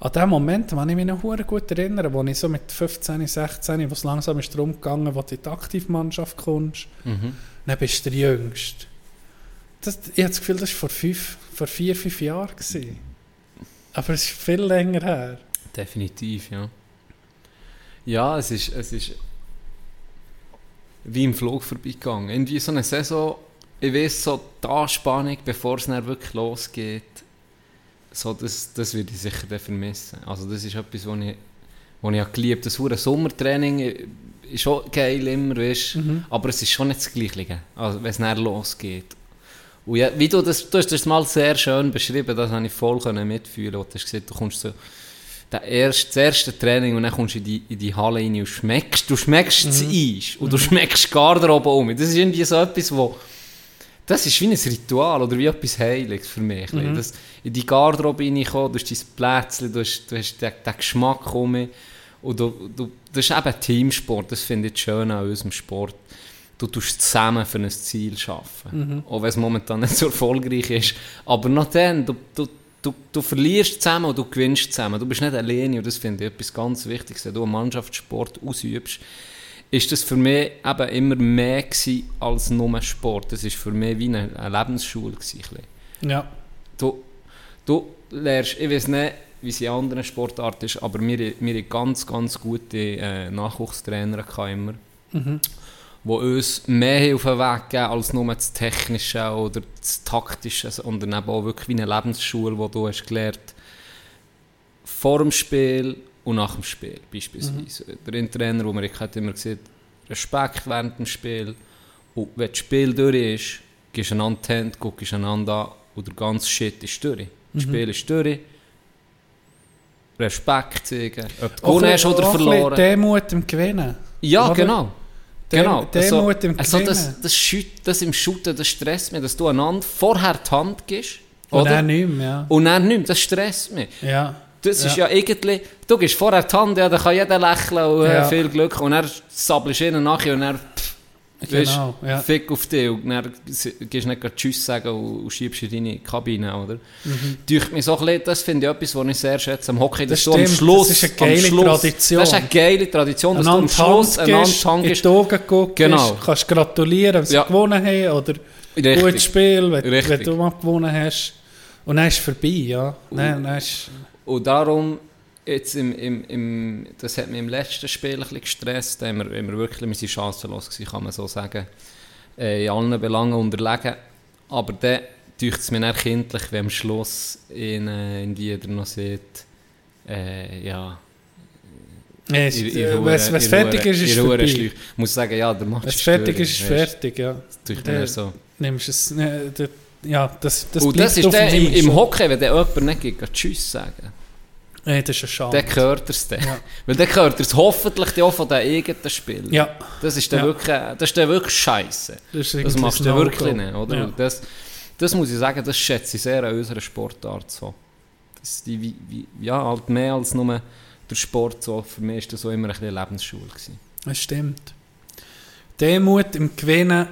an dem Moment kann ich mich noch gut erinnern, wo ich so mit 15, 16, wo es langsam ist darum gegangen, wo du in die Aktivmannschaft kommst, Mhm. dann bist du der Jüngste. Das, ich habe das Gefühl, das war vor, fünf, vor vier, fünf Jahren. Gewesen. Aber es ist viel länger her. Definitiv, ja. Ja, es ist, es ist wie im Flug vorbeigegangen. Irgendwie so eine Saison, ich weiß so, die Anspannung, bevor es dann wirklich losgeht, so, das, das würde ich sicher dann vermissen. Also das ist etwas, was ich, was ich auch geliebt habe. Das hure Sommertraining ist schon geil immer, weißt, aber es ist schon nicht das Gleiche, also, wenn es dann losgeht. Und ja, wie du das, du hast das mal sehr schön beschrieben, das habe ich voll können mitfühlen. Du hast gesagt, du kommst so der erste, das erste Training und dann kommst du in die, in die Halle rein und schmeckst, du schmeckst das Eis und du schmeckst die Garderobe um. Das ist irgendwie so etwas, wo das ist wie ein Ritual oder wie etwas Heiliges für mich. Das, in die Garderobe reinkommen, du hast dein Plätzchen, du hast, du hast den, den Geschmack um und du, du, das ist eben Teamsport, das finde ich schön an unserem Sport. Du tust zusammen für ein Ziel arbeiten. Auch wenn es momentan nicht so erfolgreich ist. Aber noch dann, du, du, du, du verlierst zusammen und du gewinnst zusammen. Du bist nicht alleine und das finde ich etwas ganz Wichtiges. Wenn du einen Mannschaftssport ausübst, ist das für mich eben immer mehr gewesen als nur Sport. Das ist für mich wie eine, eine Lebensschule gewesen. Ja. Du, du lernst, ich weiß nicht, wie es in anderen Sportarten ist, aber wir, wir hatten ganz, ganz gute äh, Nachwuchstrainer immer, die uns mehr auf den Weg geben als nur das Technische oder das Taktische, sondern eben auch wirklich wie eine Lebensschule, wo du hast gelernt, vor dem Spiel und nach dem Spiel beispielsweise. Der Trainer, wo man hat immer gesagt, Respekt während dem Spiel und wenn das Spiel durch ist, gehst du einander die Hände, guckst einander an und der ganze Shit ist durch. Das Spiel ist durch. Respekt zeigen. Ob du gewonnen hast oder verloren. Demut im Gewinnen. Ja, Oder? genau. Genau. Demut im also das, das, schüt- das im Shooten, das stresst mich, dass du einander vorher die Hand gibst. Und oder? er nicht mehr, ja. Und dann nicht mehr. Das stresst mich. Ja. Das ist Ja. ja irgendwie, du gibst vorher die Hand, ja, dann kann jeder lächeln und äh, Ja. viel Glück. Und dann sabbelst du ihnen nachher und pff, Genau, weisst, ja. fick auf dich. Und dann gehst nicht Tschüss sagen und, und schiebst in deine Kabine, oder? Mhm. mich so ein das finde ich etwas, was ich sehr schätze am Hockey, dass Das du am Schluss, das ist eine geile Schluss, Tradition. Das ist eine geile Tradition, dass du am Einander Schluss einander gibst, in die Augen guckst, Genau. kannst gratulieren, wenn sie Ja. gewonnen haben oder Richtig. gutes Spiel, wenn, wenn du mal gewonnen hast. Und dann ist es vorbei, ja. Dann, dann ist, Und darum, jetzt im, im, im, das hat mich im letzten Spiel ein bisschen gestresst, da wir, wir wirklich, wir sind chancenlos gewesen, kann man so sagen, äh, in allen Belangen unterlegen. Aber dann tut es mir dann kindlich, wenn am Schluss in, äh, in Lieder noch sieht, äh, ja, es- fertig ist, ist es vorbei. Ich muss sagen, ja, der Match es fertig ist, ist fertig, ja. Das Der- so. Nimmst es, ne, der- ja, das, das Und das ist dann im, im Hockey, wenn der jemand nicht geht Tschüss sagen. Nee, das ist eine Schade. Dann gehört er es dann. Ja. [laughs] Weil dann gehört er es hoffentlich auch von den eigenen Spielen. Ja, Das ist dann Ja. wirklich, das ist dann wirklich scheiße. das ist Das machst du wirklich nicht, oder? Ja. Das, das muss ich sagen, das schätze ich sehr an unserer Sportart so. Das die, wie, wie, ja, halt mehr als nur der Sport so. Für mich ist das so immer ein bisschen Lebensschule gewesen. Das stimmt. Demut im Gewinnen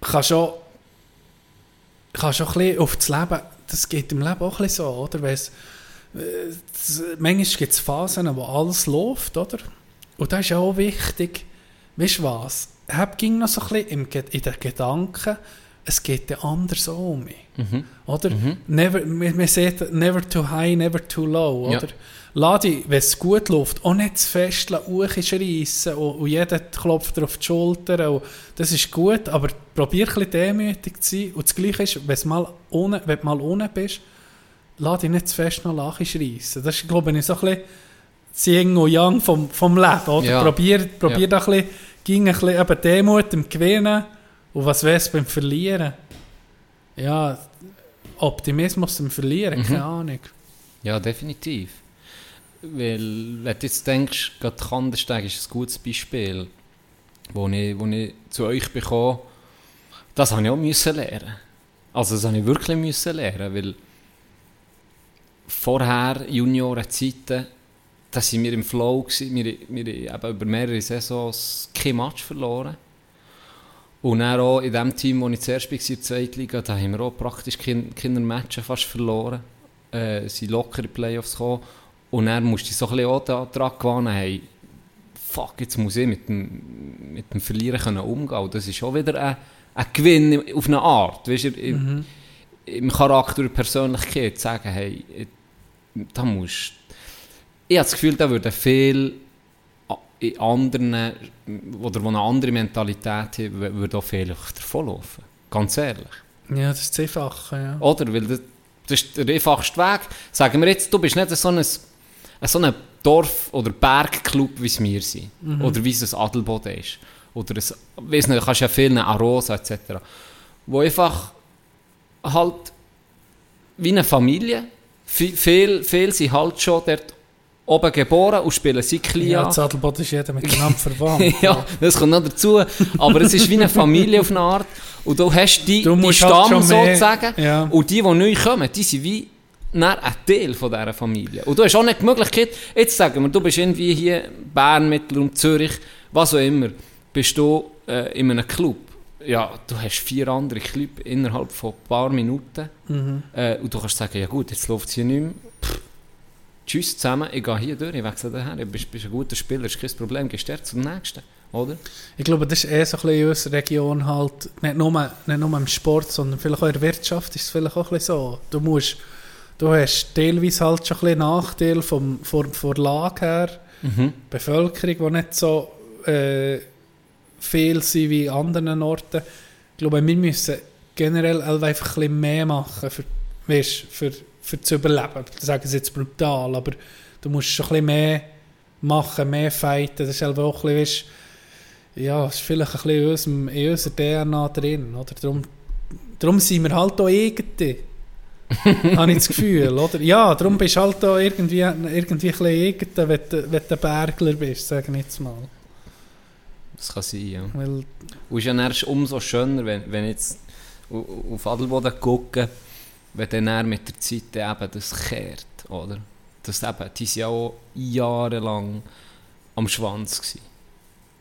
kann schon, kann schon ein bisschen auf das Leben, das geht im Leben auch ein bisschen so, oder? Äh, das- manchmal gibt es Phasen, wo alles läuft, oder? Und das ist ja auch wichtig, weißt du was? Hab ging noch so ein bisschen in den Gedanken, es geht ja anders um mich. Oder? Never, man, man sagt, never too high, never too low. Ja. Oder? Lass dich, wenn es gut läuft, auch nicht zu fest hochschreissen und, und jeder klopft dir auf die Schulter. Und das ist gut, aber probier ein bisschen demütig zu sein. Und das Gleiche ist, wenn's mal ohne, wenn du mal unten bist, lass dich nicht zu fest noch schreissen. Das ist, glaube ich, so ein bisschen das Yin und Yang vom, vom Leben. Oder? Ja. Probier, probier Ja. da ein bisschen, ging ein bisschen eben Demut im Gewinnen und was wär's beim Verlieren? Ja, Optimismus im Verlieren, Mhm. keine Ahnung. Ja, definitiv. Weil, wenn du jetzt denkst, gerade Kandersteg ist ein gutes Beispiel, wo ich, wo ich zu euch bekomme, das habe ich auch müssen lernen. Also das habe ich wirklich müssen lernen, weil vorher, Juniorenzeiten, da sind wir im Flow gewesen, wir, wir haben über mehrere Saisons kein Match verloren. Und dann auch in dem Team, wo ich zuerst war, in der Zweitliga, da haben wir auch praktisch keine, keine Matches fast verloren. Äh, sind locker in die Playoffs gekommen. Und dann musste ich so ein bisschen auch da- daran gewöhnen, hey, fuck, jetzt muss ich mit dem, mit dem Verlieren können umgehen. Und das ist auch wieder ein, ein Gewinn auf eine Art. Weißt du, im, im Charakter und Persönlichkeit zu sagen, hey, da musst ich habe das Gefühl, da würden viel in anderen, oder die eine andere Mentalität haben, wür- würde auch viel davonlaufen. Ganz ehrlich. Ja, das ist das Einfache, ja. Oder? Weil das, das ist der einfachste Weg. Sagen wir jetzt, du bist nicht so ein, so ein Dorf- oder Bergclub, wie es wir sind. Oder wie es ein Adelboden ist. Oder ein, weiss nicht, du kannst ja viel eine Arosa etc. Wo einfach halt wie eine Familie, vi- viel, viel sind halt schon dort oben geboren und spielen Cyclia. Ja, das Adelboden ist jeder miteinander [laughs] verwandt. ja, das kommt noch dazu. Aber es ist wie eine Familie auf eine Art. Und du hast die, Du die halt Stamm mehr- sozusagen. ja. Und die, die neu kommen, die sind wie ein Teil von dieser Familie. Und du hast auch nicht die Möglichkeit, jetzt sagen wir, du bist irgendwie hier Bern, Mittelraum, Zürich, was auch immer, bist du äh, in einem Club. Ja, du hast vier andere Clubs innerhalb von ein paar Minuten. Mhm. Äh, und du kannst sagen, ja gut, jetzt läuft es hier nicht mehr. Pff, Tschüss zusammen, ich gehe hier durch, ich wechsle daher. Du bist, bist ein guter Spieler, ist kein Problem, gehst du zum nächsten, oder? Ich glaube, das ist eher so ein bisschen in unserer Region halt, nicht nur, nicht nur im Sport, sondern vielleicht auch in der Wirtschaft ist es vielleicht auch ein bisschen so. Du musst, du hast teilweise halt schon ein bisschen Nachteil vom, von, von der Lage her, Mhm. Bevölkerung, die nicht so äh, viel sind wie an anderen Orten. Ich glaube, wir müssen generell einfach ein bisschen mehr machen, für, weißt, für, für zu überleben. Ich sage es jetzt brutal, aber du musst schon ein bisschen mehr machen, mehr fighten. Das ist halt auch ein bisschen, weißt, ja, ist vielleicht ein bisschen in, unserem, in unserer DNA drin. Oder? Darum, darum sind wir halt auch irgendwie. [laughs] habe ich das Gefühl, oder? Ja, darum bist du halt da irgendwie, irgendwie ein bisschen irgendein, wenn, du- wenn du Bergler bist, sage ich jetzt mal. Das kann sein, ja. Weil, Und ist ja umso schöner, wenn, wenn ich jetzt au- auf Adelboden gucke, wenn dann er mit der Zeit eben das kehrt, oder? Das eben, die sind ja auch jahrelang am Schwanz gewesen.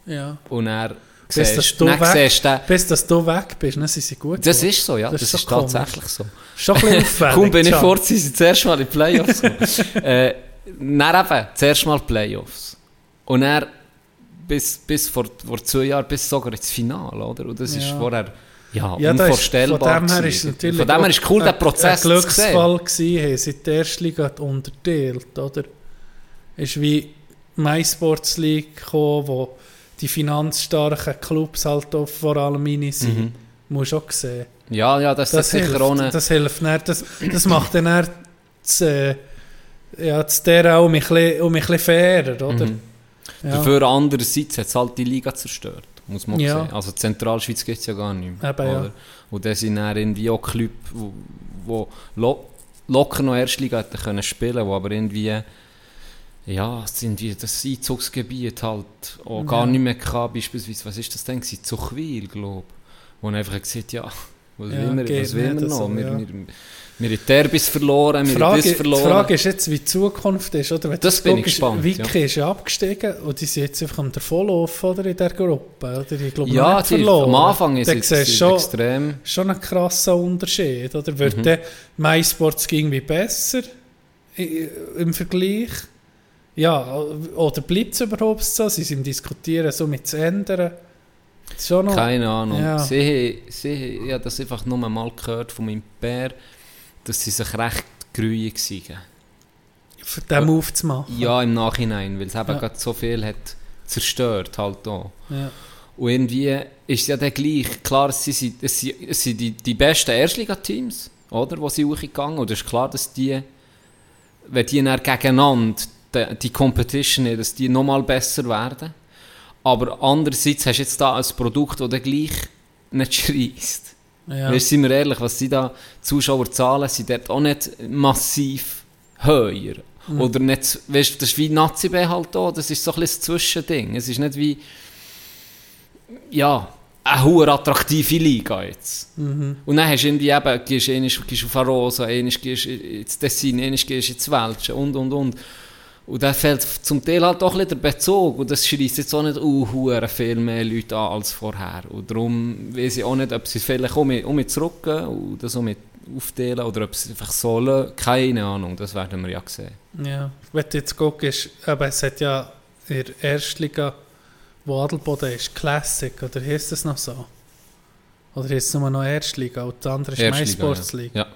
ja. Und er Bis das siehst, du dann weg- siehst du, Bis dass du weg bist, dann sind sie gut das geworden. ist so, ja, Das das, ist ist schon komisch. tatsächlich so. Schon ein bisschen [laughs] auffällig. Kaum bin ich Can. vor, sind sie zuerst mal in die Playoffs [laughs] äh, dann eben, zuerst mal Playoffs. Und dann bis, bis vor, vor zwei Jahren, bis sogar ins Finale, oder? Und das ist Ja. vorher ja, Ja, da ist- unvorstellbar. Von dem her ist natürlich von dem her ist cool, ein- Prozess ein zu sehen. Glücksfall gewesen, haben sie die erste Liga unterteilt, oder? Ist wie MySports League gekommen, wo die finanzstarken Clubs halt auch vor allem rein sind. Mhm. Musst du auch sehen. Ja, ja, das, Das ist sicher hilft, auch eine... das hilft dann, das, das macht dann, dann das, äh, ja, das der auch um ein bisschen, um ein bisschen fairer, oder? Mhm. Ja. Dafür andererseits hat es halt die Liga zerstört, muss man Ja. sehen. Also Zentralschweiz gibt es ja gar nicht mehr. Eben, ja. Und dann sind dann irgendwie auch Clubs, wo, wo lo locker noch Erstliga hätten können spielen, wo aber irgendwie ja, sind wie das Einzugsgebiet halt auch gar nicht mehr gehabt, beispielsweise, was ist das denn gewesen? Zuchwil, glaube ich. Wo man einfach gesagt ja, was Ja, will geht was will nicht noch? wir, wir, wir haben Derbys verloren, Die wir haben Frage, das die verloren. Frage ist jetzt, wie die Zukunft ist, oder? Wenn Das bin ich guckst, gespannt, Wiki ist ja abgestiegen und die sind jetzt einfach am Davonlaufen, oder, in dieser Gruppe, oder? Ich glaube, ja, nicht die, verloren. am Anfang ist es extrem. schon ein krasser Unterschied, oder? Wird Mhm. der MySports irgendwie besser im Vergleich? Ja, oder bleibt es überhaupt so? Sie sind im Diskutieren, so mit zu ändern. Das Keine Ahnung. Ja. Sie, sie, ich habe das einfach nur mal gehört von meinem Pär, dass sie sich recht grüig waren. für den Move zu machen. Ja, im Nachhinein, weil es eben Ja. gerade so viel hat zerstört halt auch. Ja. Und irgendwie ist es ja dann gleich, klar, es sind, es sind, es sind die, die besten Erstligateams, oder, wo sie hochgegangen und es ist klar, dass die, wenn die dann gegeneinander die, die Competition dass die nochmal besser werden. Aber andererseits hast du jetzt da ein Produkt, das dann gleich nicht [laughs] schreist. Ja. Weißt, sind wir ehrlich, was sie da Zuschauerzahlen sind dort auch nicht massiv höher. Mhm. Oder nicht, weißt, das ist wie Nazi halt auch, das ist so ein bisschen Zwischending. Es ist nicht wie, ja, eine hohe attraktive Liga jetzt. Mhm. Und dann hast du irgendwie eben, gehst du einmal gehst auf Arosa, einmal gehst ins Tessin, einmal gehst ins Welschen und, und, und. Und da fehlt zum Teil halt auch ein bisschen der Bezug. Und das schreist jetzt auch nicht uh, viel mehr Leute an als vorher. Und darum weiß ich auch nicht, ob sie vielleicht auch mit, auch mit zurückgehen und das auch mit aufteilen oder ob sie einfach so lassen. Keine Ahnung, das werden wir ja sehen. Ja, wenn du jetzt guckst, aber es hat ja in der Erstliga, wo Adelboden ist, Classic, oder heisst das noch so? Oder heisst es nur noch Erstliga und das andere ist MySports League? Ja.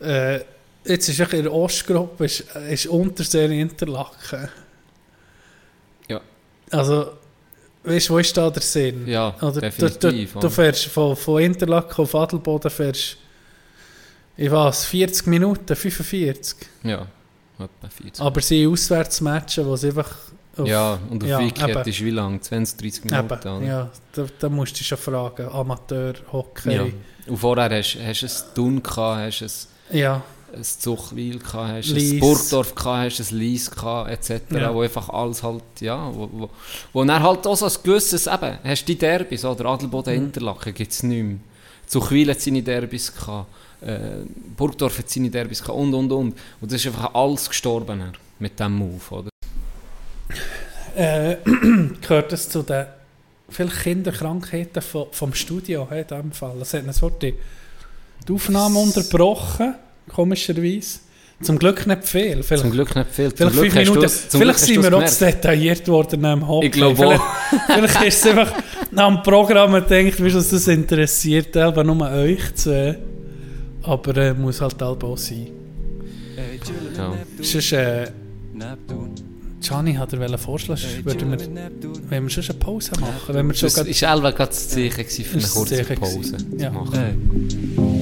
Äh, jetzt ist in der Ostgruppe ist, ist Untersee Interlaken. Ja. Also, weißt du, wo ist da der Sinn? Ja, Oder definitiv. Du, du, du fährst von, von Interlaken auf Adelboden, fährst, ich weiß, 40 Minuten, 45. ja, etwa 40. Aber sie haben Auswärtsmatchen, wo sie einfach. auf- ja, und auf ja, Wiki eben. ist wie lang? 20, 30 Minuten? Eben, ja, da, da musst du schon fragen. Amateur, Hockey. Ja. Und vorher hast du ein Thun gehabt, hast ein Ja, ein Zuchwil hast Lies. ein Burgdorf hast ein Lies etc. Ja. Wo einfach alles halt, ja, wo, wo, wo dann halt auch so ein gewisses, eben, hast du die Derbys, oder Adelboden, Mhm. Interlaken gibt es nicht mehr. Zuchwil hat seine Derbys gehabt, äh, Burgdorf hat seine Derbys gehabt und, und, und. Und das ist einfach alles gestorben mit diesem Move, oder? äh, [clears throat] gehört das zu den vielleicht Kinderkrankheiten vom, vom Studio in diesem Fall. Es hat uns heute die Aufnahme unterbrochen, komischerweise. Zum Glück nicht viel. Vielleicht, Zum Glück nicht viel. Zum vielleicht Glück Minuten. vielleicht Glück sind wir auch zu detailliert worden am Hockey. Ich glaube vielleicht, auch. [laughs] vielleicht ist es einfach nach dem Programm gedacht, wie das interessiert, aber nur euch zwei. Aber äh, muss halt auch sein. Ja. Sonst, äh, Gianni hat er vorschlagen, würden wir, wenn wir schon eine Pause machen, wenn wir schon Das grad- war Elva gerade das Zeichen für eine kurze Pause zu Ja. machen.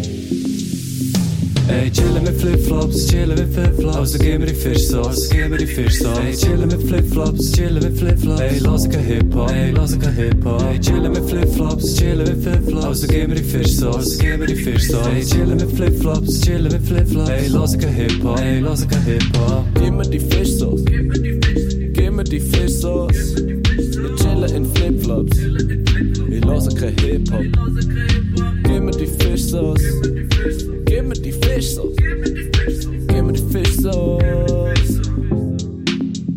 Ey, chillen mit Flipflops, chillen mit Flipflops. Also gib mir die Fischsauce, gib mir die Fischsauce. Ey, chillen mit Flipflops, chillen mit Flipflops. Ey, lass kein Hip-Hop, ey, lass kein Hip-Hop. Ey, chillen mit Flipflops, chillen mit Flipflops. Also gib mir die Fischsauce, gib mir die Fischsauce. Ey, chillen mit Flipflops, chillen mit Flipflops. Ey, lass kein Hip-Hop, ey, lass kein Hip-Hop. Gib mir die Fischsauce, gib mir die Fischsauce. Wir chillen in Flipflops, wir lassen kein Hip-Hop. Gib mir die Fischsauce, die Fischsauce. Gib mir die Fischsauce.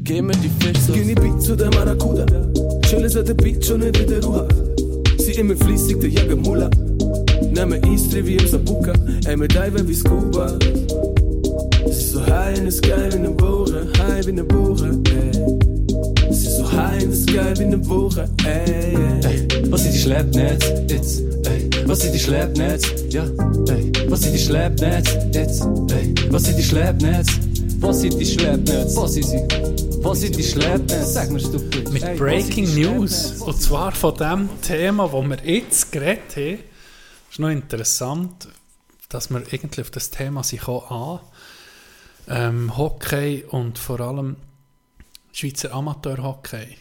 Gib mir die Fischsauce. Skinny Beat zu der Maracuda. Chillen seit der Beat schon in der Ruhe. Sie immer fließig, der Jagger Mula. Nehmen Eastry wie im Sabuka. Ey, mit Diver wie Scuba. Sie ist so high in the sky wie eine Bohre. High wie eine Bohre, ey. Sie ist so high in the sky wie eine Bohre, ey, ey. Was sind die Schleppnetz jetzt? Ey, was sind die Schleppnetz? Ja, ey, was sind die Schleppnetz jetzt? Ey, was sind die Schleppnetz? Was sind die Schleppnetz? Was sind sie? Was sind die Schleppnetz? Sag mir's du bitte. Mit Breaking News. Und zwar von dem Thema, das wir jetzt geredet haben. ist noch interessant, dass wir eigentlich auf das Thema sich auch an. Ähm, Hockey und vor allem Schweizer Amateurhockey.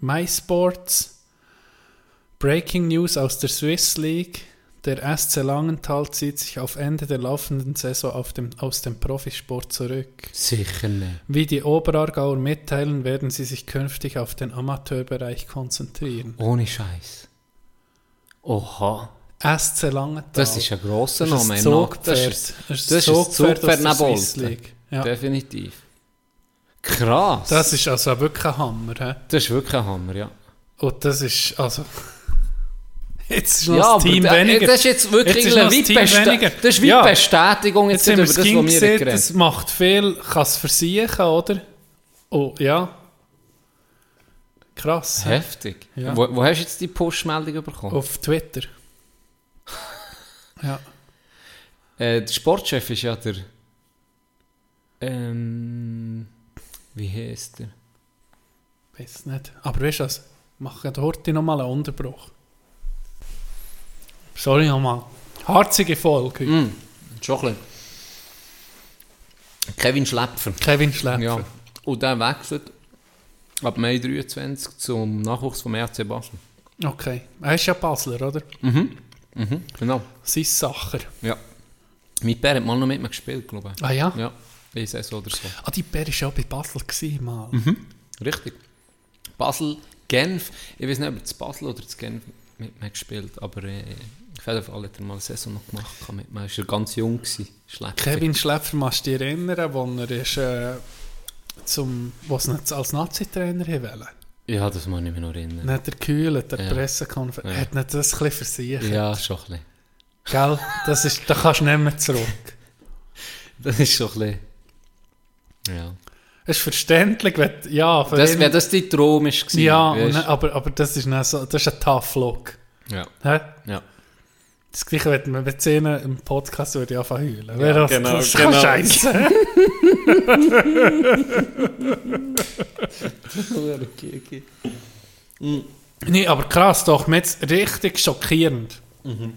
MySports, Breaking News aus der Swiss League. Der SC Langenthal zieht sich auf Ende der laufenden Saison dem, aus dem Profisport zurück. Sicher nicht. Wie die Oberaargauer mitteilen, werden sie sich künftig auf den Amateurbereich konzentrieren. Ohne Scheiß. Oha. SC Langenthal. Das ist ein grosser Das ist Name. ein Zugpferd. Das ist, Das ist das ist ein ein Zugpferd Zugpferd. Ja. Definitiv. Krass. Das ist also wirklich ein Hammer. He? das ist wirklich ein Hammer, ja. Und das ist also... Jetzt ist noch Ja, Team da- weniger. das ist jetzt wirklich Jetzt ist weit Team Besta- weniger. das ist wie Ja. Bestätigung jetzt, Jetzt wir über das das, was wir gesehen, das macht viel, kann es versiechen, oder? Oh, ja. Krass. he? Heftig. Ja. Wo, wo hast du jetzt die Push-Meldung bekommen? Auf Twitter. [laughs] ja. Äh, der Sportchef ist ja der. Ähm, wie heißt der? Weiß nicht. Aber weißt du was? Mach heute nochmal einen Unterbruch. Sorry nochmal. Harzige Folge. Mm, schon ein bisschen. Kevin Schläpfer. Kevin Schläpfer. Ja. Und der wechselt ab Mai 23 zum Nachwuchs vom RC Basel. Okay. Er ist ja Basler, oder? Mhm. Genau. Sein Sacher. Ja. Mein Bär hat mal noch mit mir gespielt, glaube ich. Ah ja? Ja. Eine Saison oder so. Ah, die Bär war ja auch bei Basel gewesen, mal. Richtig. Basel, Genf. Ich weiß nicht, ob er zu Basel oder zu Genf mit mir gespielt aber äh, auf jeden Fall hat er mal eine Saison noch gemacht. Er war ganz jung. Schlecht. Kevin Schläpfer, musst du dich erinnern, wo er ist, äh, zum, was nicht als Nazi-Trainer wollte? Ja, das muss ich mich noch erinnern. Nicht der Kühl, der Ja. Pressekonferenz. Ja. Hat nicht das ein bisschen versichert? Ja, schon ein bisschen. Gell? Das ist, da kannst du nicht mehr zurück. [laughs] Das ist schon ein bisschen... Ja. Es ist verständlich, wenn, ja, für Das, ihn- wenn das dein Traum war. ja nicht, aber, aber das ist nicht so, das ist ein tough Look. Ja. Hä? Ja. Das gleiche, wenn man mit Szenen im Podcast würde ich anfangen heulen. Ja, das, genau, das genau. scheiße. [laughs] nee, aber krass doch, mir jetzt richtig schockierend. Mhm.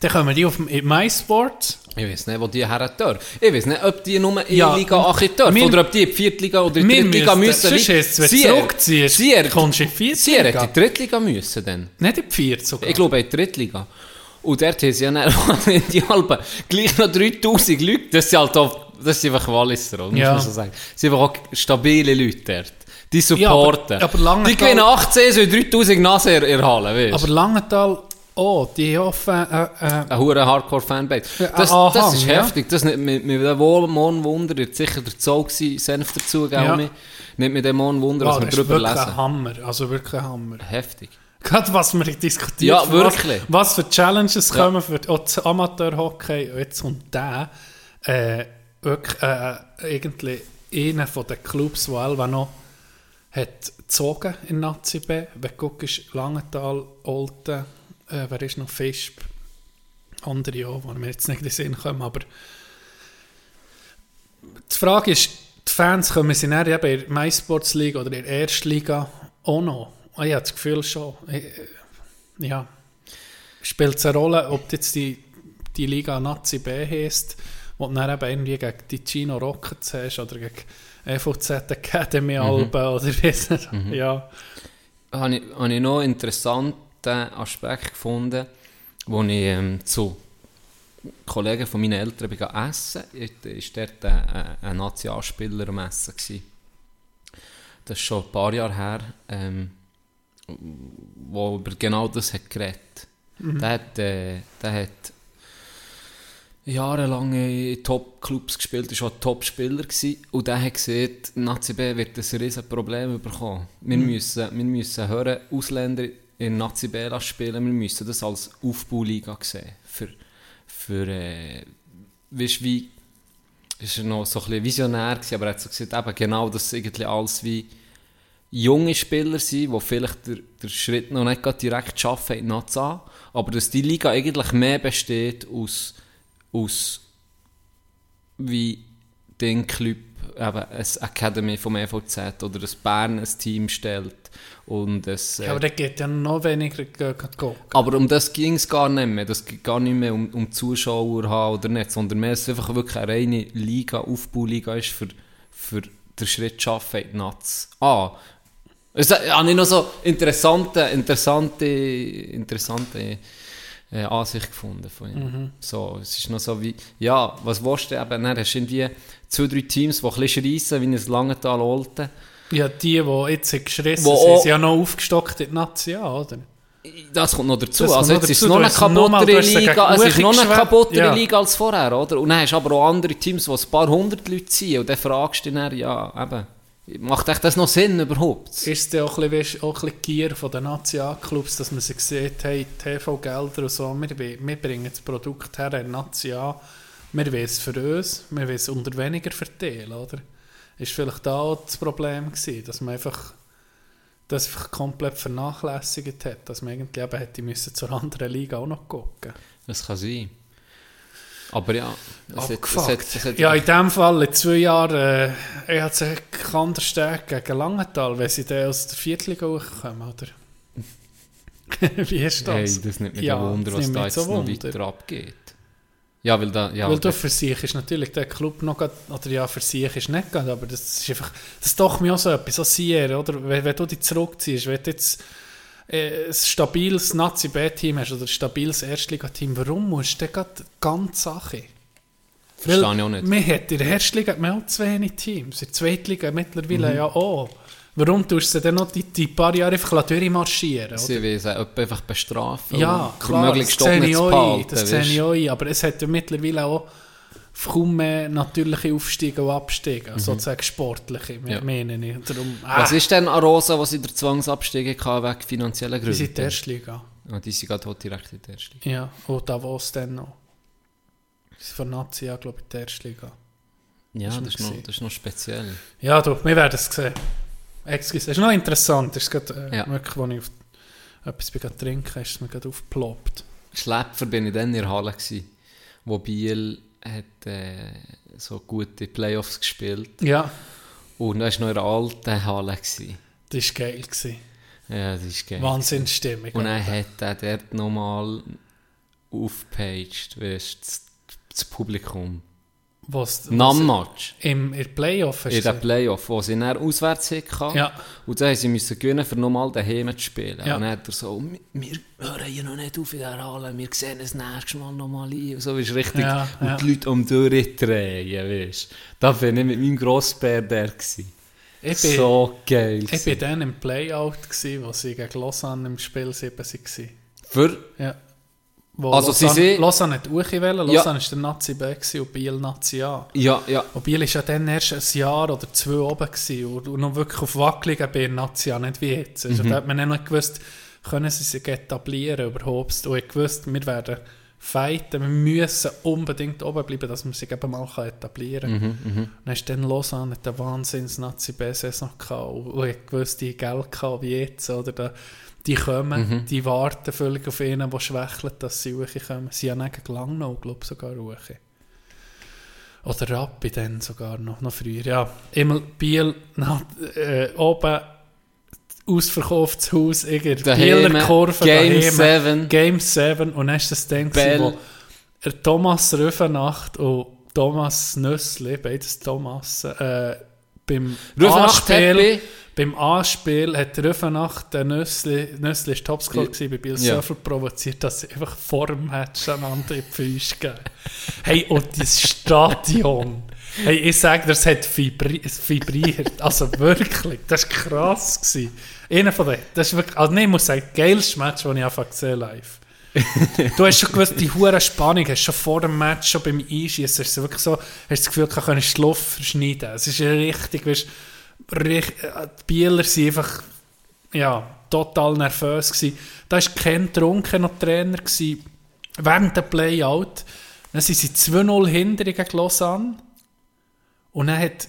Dann kommen die auf MySports. Ich weiß nicht, wo die her dürfen. Ich weiß nicht, ob die nur in Ja, Liga Achi dürfen wir- oder ob die in die Viertliga oder in die Drittliga müssen- müssen. sonst wenn Sie- zurückziehst, Sie- kommst in die Sie Viertliga. hätten in die Drittliga müssen dann. Nicht in die Viert sogar. Ich glaube in die Drittliga. Und dort haben sie ja [laughs] dann in die Alpen gleich noch 3000 Leute. Das sind halt auch, das sind einfach Walliser, muss Ja. man so sagen. Das sind einfach auch stabile Leute dort. Die Ja, supporten. aber- aber lange die gewinnen 18, so 3000 Nase er erhalten, weißt Aber du? Langenthal, oh, die hoffen, äh, äh, Ein hoher Hardcore-Fanbase. Ja, Das, aha, das ist ja. heftig. Das nicht mit, mit dem Wohlmond Wunder, wird sicher der Zoll gewesen, Senf dazu, gell? Ja. Nicht mit dem Mond Wunder, was oh, wir das ist drüber wirklich ein lesen. Hammer. Also wirklich ein Hammer. Heftig. Gerade was wir diskutiert Ja, was- wirklich. Was, für Challenges Ja. kommen für auch das Amateurhockey. Jetzt und der, äh, wirklich äh, irgendwie einer den Clubs, der Elva noch hat gezogen in Nazi B. Wenn du guckst, Langenthal, Olten, äh, wer ist noch Fisch, andere auch, die mir jetzt nicht in den Sinn kommen, aber die Frage ist, die Fans kommen sie dann eben in der MySports League oder in der Erstliga auch noch. Ah, Ich habe das Gefühl schon. Ich- Ja. Spielt es eine Rolle, ob jetzt die, die Liga Nazi B heisst, wo du dann eben irgendwie gegen die Chino Rockets hast oder gegen EVZ Academy Alben oder weiss nicht. Ja. habe ich, habe ich noch einen interessanten Aspekt gefunden, wo ich ähm, zu Kollegen von meinen Eltern bin essen war ist dort ein, ein, Nationalspieler am Essen. Gewesen. Das ist schon ein paar Jahre her, ähm, wo über genau das hat geredet. Der hat, äh, der hat jahrelang in Top-Clubs gespielt, ist auch ein Top-Spieler. Und der hat gesehen, Nazi B wird ein riesen Problem bekommen. Wir, müssen, wir müssen hören, Ausländer in Nazi B lassen spielen, wir müssen das als Aufbauliga sehen. Für, für äh, weißt, wie, ist er noch so ein bisschen visionär gewesen, aber er hat so gesagt, eben genau, dass irgendwie alles wie junge Spieler sind, die vielleicht den, den Schritt noch nicht direkt schaffen in die Nazi A, aber dass die Liga eigentlich mehr besteht aus, aus wie den Club, eben eine Academy vom EVZ oder das Bern ein Team stellt und es, äh, Ja, aber da geht ja noch weniger gehen. aber um das ging es gar nicht mehr. Das geht gar nicht mehr um, um Zuschauer haben oder nicht, sondern mehr, es einfach wirklich eine reine Liga, Aufbauliga ist für, für den Schritt schaffen in die Nats. Ah, es habe ich noch so interessante, interessante, interessante äh, Ansicht gefunden von ihm. So, es ist noch so wie, ja, was willst du eben, dann hast du irgendwie zwei, drei Teams, die ein bisschen schreissen, wie ein Langenthal Olten. Ja, die, die jetzt geschrissen Wo sind, sind ja noch aufgestockt in die Nazi, ja, oder? Das kommt noch dazu. Das also jetzt ist es noch eine kaputtere Liga. Es ist noch eine kaputtere. Ja. Liga als vorher, oder? Und dann hast du aber auch andere Teams, die ein paar hundert Leute ziehen. Und dann fragst du dich dann, ja, eben, macht echt das noch Sinn überhaupt? Ist es auch ein bisschen, auch ein bisschen Gier von den Nazi-A-Clubs, dass man sich sieht, hey, TV-Gelder und so, wir, wir bringen das Produkt her in Nazi A, wir wollen es für uns, wir wollen es unter weniger verteilen, oder? Ist vielleicht da auch das Problem gewesen, dass man einfach das einfach komplett vernachlässigt hat, dass man eigentlich eben hätte müssen zur anderen Liga auch noch gucken. Das kann sein. Aber ja, es hat, es hat, es hat, Ja, in dem Fall, in zwei Jahren, äh, EHC Kandersteg gegen Langenthal, wenn sie dann aus der Viertliga hochkommen, oder? [laughs] Wie ist das? hey, das nimmt mich Ja, Wunder, was da jetzt so noch weiter abgeht. Ja, weil da, ja, Weil du da- für sich ist natürlich der Club noch grad, oder ja, für sich ist nicht gerade, aber das ist einfach, das ist doch mir auch so etwas, so Sierra, oder? Wenn, wenn du dich zurückziehst, wenn du jetzt äh, ein stabiles Nazi-B-Team hast oder ein stabiles Erstligateam, warum musst du denn gerade die ganze Sache? Verstehe ich auch nicht. Man hat in der Erstliga hat man auch zu wenig Teams, in der Zweitliga mittlerweile Mhm. ja auch. Warum tust du sie dann noch die, die paar Jahre einfach durchmarschieren? sie will sie einfach bestrafen. Ja, und klar, möglichst das doch sehe ich behalten. das sehe ich auch ein, aber es hat ja mittlerweile auch kaum mehr natürliche Aufstiege und Abstiege, sozusagen sportliche, Mhm. Ja. meine ich. Darum, ah, Was ist denn an Rosa, was sie der Zwangsabstieg hatte wegen finanzieller die Gründen? sind in der Erstliga. Ah, die sind gerade direkt in der ersten Liga. Ja, und Davos dann noch. Sie sind von Nazi, ja, glaube ich, in der Erstliga. Ja, Das das ist noch das ist noch speziell. Ja, du, wir werden es sehen. Excuse, das ist noch interessant. Das ist gerade, äh, Ja. wirklich, als ich auf etwas bin trinken, ist es mir gerade aufgeploppt. Schlepper bin ich dann in der Halle gewesen, wo Biel hat äh, so gute Playoffs gespielt Ja, und da war noch in einer alten Halle. Gewesen. das war geil. Gewesen. Ja, das ist geil. Wahnsinnsstimmung. Und dann hat er dort nochmal aufgepaged, weißt du, das, das Publikum. Was, Nam-Match. im, im Playoff In den gesehen? Playoff, wo sie dann auswärts hatten. Ja. Und dann mussten sie gewinnen, um nochmal daheim zu spielen. Ja. Und dann hat er so, wir, wir hören hier noch nicht auf in der Halle, wir sehen es nächstes Mal nochmal ein. Und so ist richtig. Ja, und ja. die Leute um die drehen, weißt. Da bin ich mit meinem Grossbär der. Gewesen. Ich bin, So geil. ich bin dann im Playout, gewesen, wo sie gegen Lausanne im Spiel 7 waren. Für, Ja. Wo Also sie Lausanne, sind- Lausanne hat Uchi wählen, Ja. Lausanne war der Nazi B und Biel Nazi A. ja, ja. Und Biel war ja dann erst ein Jahr oder zwei oben gewesen und, und noch wirklich auf wackeligen Bier Nazi A, nicht wie jetzt. Also da hat man noch gewusst, können sie sich etablieren überhaupt. Und ich gewusst, wir werden fighten, wir müssen unbedingt oben bleiben, dass man sich eben mal kann etablieren kann. Dann ist dann Lausanne eine wahnsinns nazi b saison gehabt und, und ich gewusst, die Geld gehabt wie jetzt, oder da, die kommen, die warten völlig auf einen, der schwächelt, dass sie hochkommen. Sie haben gegen Langnau, glaube ich, sogar hoch. Oder Rappi dann sogar noch, noch früher. Ja, immer Biel, na, äh, oben ausverkauftes Haus, irgendwie Bieler Kurve, Game daheim, 7. Game 7 und dann ist das Ding, wo Thomas Röfenacht und Thomas Nüssli, beides Thomas, äh, beim Happy. Beim Anspiel hat Röfenacht der Nüssli, Nüssli ist Topscorer gewesen, bei Biel Ja. so viel provoziert, dass sie einfach vor dem Match einander in die Füße geben. Hey, und das Stadion, hey, ich sage dir, es hat vibri vibriert, also wirklich, das war krass. Gewesen. Einer von denen, das ist wirklich, also nee, ich muss sagen, geiles Match, das ich einfach gesehen live. [laughs] du hast schon gewusst, die hure Spannung hast schon vor dem Match, schon beim Einschießen, hast du wirklich so, hast das Gefühl, du kannst die Luft verschneiden. Es ist richtig, weißt, äh, die Bieler sind einfach, ja, total nervös. Da war Ken Trunken noch Trainer während der Playout. Dann sind sie 2-0 hinter gegen Lausanne. Und dann hat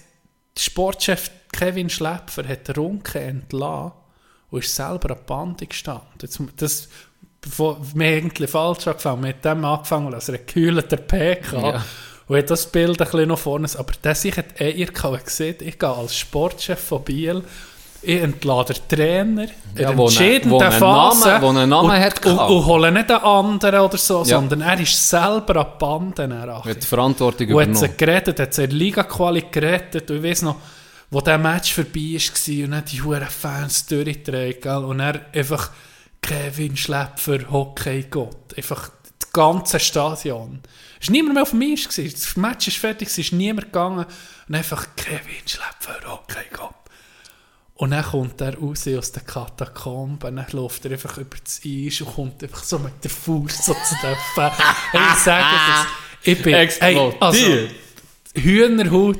der Sportchef Kevin Schläpfer hat Runke entlassen und ist selber an die Bande gestanden. Das, das bevor, mir eigentlich falsch angefangen. Mit dem angefangen, als er einen gekühlten PK Ja. Und hat das Bild ein bisschen noch vorne. Aber das ich hat eh ihr gesehen, ich gehe als Sportchef von Biel, ich entlade den Trainer, Ja, in der entscheidenden Phase Namen- wo einen Namen und, hat und, und hole nicht einen anderen oder so, Ja. sondern er ist selber an die Bande. dann, Hat die Verantwortung und hat sie übernommen. gerettet, hat sie in der Liga-Quali gerettet. Und ich weiß noch, wo der Match vorbei war und dann die huren Fans durchgetragen? Und er einfach Kevin Schläpfer, Hockey-Gott. Einfach das ganze Stadion. Es war niemand mehr auf dem Eis. gewesen. Das Match ist fertig, es ist niemand gegangen. Und einfach Kevin Schläpfer, Hockey-Gott. Und dann kommt er raus aus den Katakomben, dann läuft er einfach über das Eis und kommt einfach so mit der Fuß so zu den hey, [laughs] ich sage das, ich bin... Hey, also, Explodiert. Hühnerhaut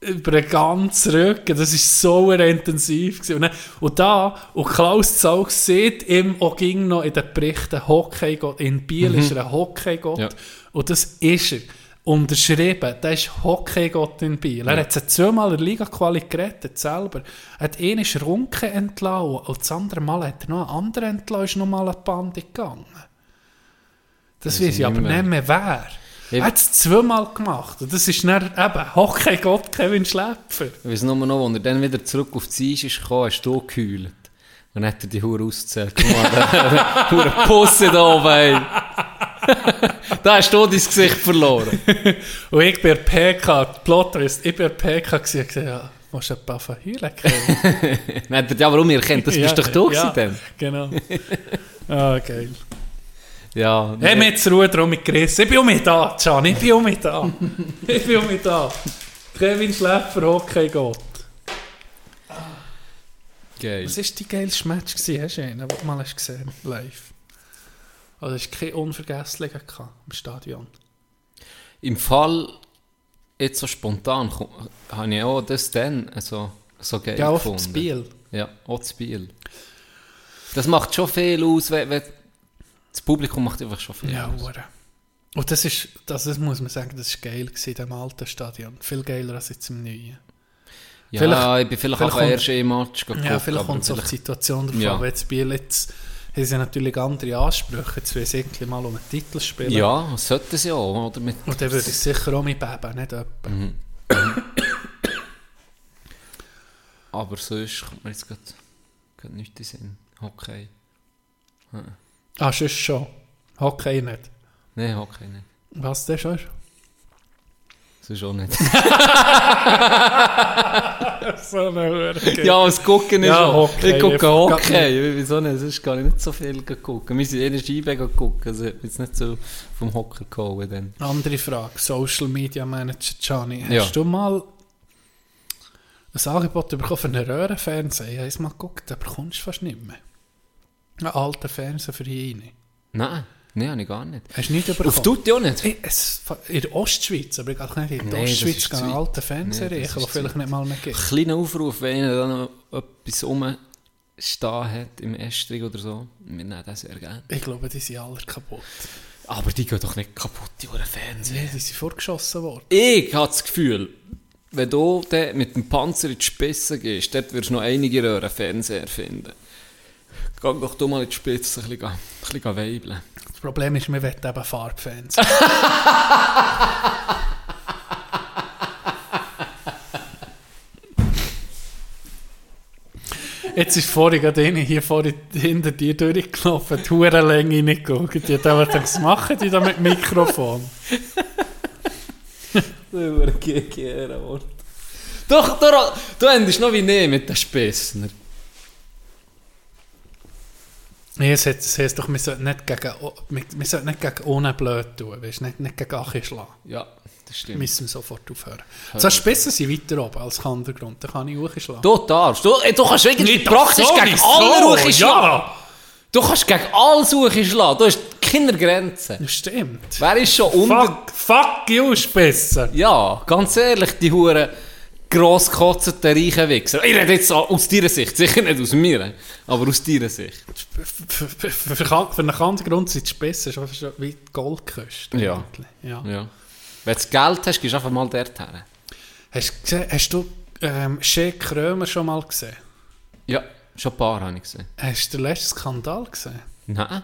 über den ganzen Rücken, das war so intensiv. Gewesen. Und, dann, und da, und Klaus Zaug sieht ihm auch ging noch in den Berichten Hockeygott, in Biel ist er ein Hockeygott, Ja. und das ist er. Unterschrieben, der ist Hockeygott in Biel. Er hat sie zweimal in der Liga-Quali gerettet, selber. Er hat einen ist Runke entlassen und das andere Mal hat er noch einen anderen entlassen, ist noch mal an die Bande gegangen. Das Weiss weiß ich aber nicht mehr wer. Ich- Er hat es zweimal gemacht. Und das ist dann eben Hockeygott Kevin Schläpfer. Ich weiß nur noch, als er dann wieder zurück auf die Eis ist gekommen, hast du geheult. Und dann hat er die Hure ausgezählt. Guck mal, [laughs] Hure Pusse da oben, ey. [laughs] da hast du dein Gesicht verloren. [laughs] Und ich bin PK, Plot Twist, ich bin PK gewesen, ich gesagt, ja, musst du ein paar verheulen? Dann hat er, ja, warum ihr kennt, das bist doch du ja, gewesen genau. Ah, geil. Ja, Hey, mir jetzt Ruhe drum mit gerissen. Ich bin um mich da, Can, ich bin um mich da. ich bin um mich da. Kevin Schläpfer, Hockeygott. geil. Was war dein geilste Match? Gewesen? Hast du einen, den du mal hast gesehen live? Also, es keine unvergesslichen gehabt im Stadion. Im Fall, jetzt so spontan, habe ich auch das dann so, so geil Ja, auf gefunden. das Spiel. Ja, auch das Spiel. Das macht schon viel aus, wenn, wenn das Publikum macht einfach schon viel Ja, aus. Und das ist, das, das muss man sagen, das ist geil gewesen, in dem alten Stadion. Viel geiler als jetzt im neuen. Ja, Vielleicht- ich bin vielleicht, vielleicht auch erst im Match geguckt. Ja, vielleicht kommt es auf die Situation drauf Ja. Aber jetzt Biel, jetzt haben sie natürlich andere Ansprüche. Jetzt will sie mal um einen Titel spielen. Ja, sollte es ja auch, oder? Mit, Und dann würde ich sicher auch mit beben, nicht jemand. Mhm. aber sonst kommt mir jetzt gerade nichts in den Sinn. Hockey. Ah, sonst schon. Hockey nicht. Nein, Hockey nicht. Was denn schon? Sonst auch nicht. [laughs] so eine Hure. ja, das Gucken ist Ja. Hockey. Ich gucke Hockey. Wieso nicht? Sonst ich nicht so viel gucken. Wir sind in der Scheibe gucken. Also ich jetzt nicht so vom Hocker gekommen. Dann. Andere Frage. Social Media Manager Gianni. Hast Ja. du mal ein Angebot bekommen für einen Röhrenfernseher? Ich habe es mal geguckt, den bekommst du fast nicht mehr. Einen alten Fernseher für ihn. Nein, nein, habe ich gar nicht. Hast du nicht bekommen? Auf Tutti auch nicht? Hey, es, in der Ostschweiz, aber ich gehe nicht in der Nee, Ostschweiz gehen zu weit. alte Fernseher Nee, reichen, zu vielleicht nicht mal mehr gibt. Kleiner Aufruf, wenn einer da noch etwas rumstehen hat im Estrig oder so. Wir nehmen das sehr gerne. Ich glaube, die sind alle kaputt. Aber die gehen doch nicht kaputt, die Fernseher. Nee, die sind vorgeschossen worden. Ich habe das Gefühl, wenn du dann mit dem Panzer in die Spitze gehst, dort wirst du noch einige Röhren Fernseher finden. Geh doch du mal in die Spitze ein bisschen, ein bisschen weibeln. Das Problem ist, wir wollen eben Farbfernseher. [laughs] Jetzt ist vorhin gerade eine hier vorhin hinter dir durchgelaufen, die Hurenlänge geguckt. Die hat aber gedacht, was machen die da mit dem Mikrofon? [laughs] Über GGR Wort. Doch, du, du endest noch wie nee mit den Spessner. Nee, es, hat, es heisst doch, wir sollten nicht gegen, wir, wir sollten nicht gegen ohne blöd tun, weißt, nicht, nicht gegen Achi schlagen. Ja, das stimmt. Müssen wir sofort aufhören. So Spissen sind weiter oben als Kandergrund, da kann ich hochschlagen. Du darfst. Du, du kannst wirklich praktisch gegen alle Suche schlagen. Ja, Du kannst gegen alle Suche schlagen. Du hast keine Grenzen. das stimmt. Wer ist schon unter... Fuck, fuck you, Spissen. Ja, ganz ehrlich, die Huren grosskotzenden reichen Wichser. Ich rede jetzt aus deiner Sicht, sicher nicht aus mir, aber aus deiner Sicht. Für, einen Kandergrund sind die Spissen schon, wie die Goldküste. Ja. ja. Ja. Wenn du Geld hast, gehst du einfach mal dort her. Hast, gesehen, hast du ähm, Shea Krömer schon mal gesehen? Ja, schon ein paar habe ich gesehen. Hast du den letzten Skandal gesehen? Nein.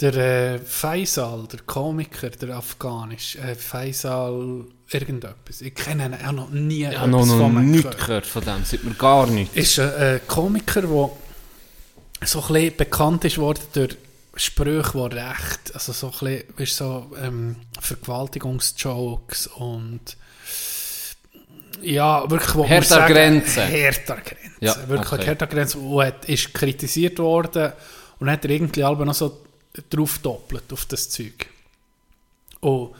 Der äh, Faisal, der Komiker, der Afghanisch, äh, Faisal irgendetwas. Ich kenne ihn auch noch nie Ich habe noch, noch von ihm nichts gehört von dem, sieht mir gar nicht. Ist ein äh, Komiker, der so ein bisschen bekannt ist worden durch Sprüche, die recht, also so ein bisschen, weißt, so ähm, Vergewaltigungsjokes und ja, wirklich, wo man Härter sagen- Grenzen. Härter Grenzen. Ja, wirklich okay. härter Grenzen. Und hat, ist kritisiert worden und hat er irgendwie noch so drauf doppelt auf das Zeug. Und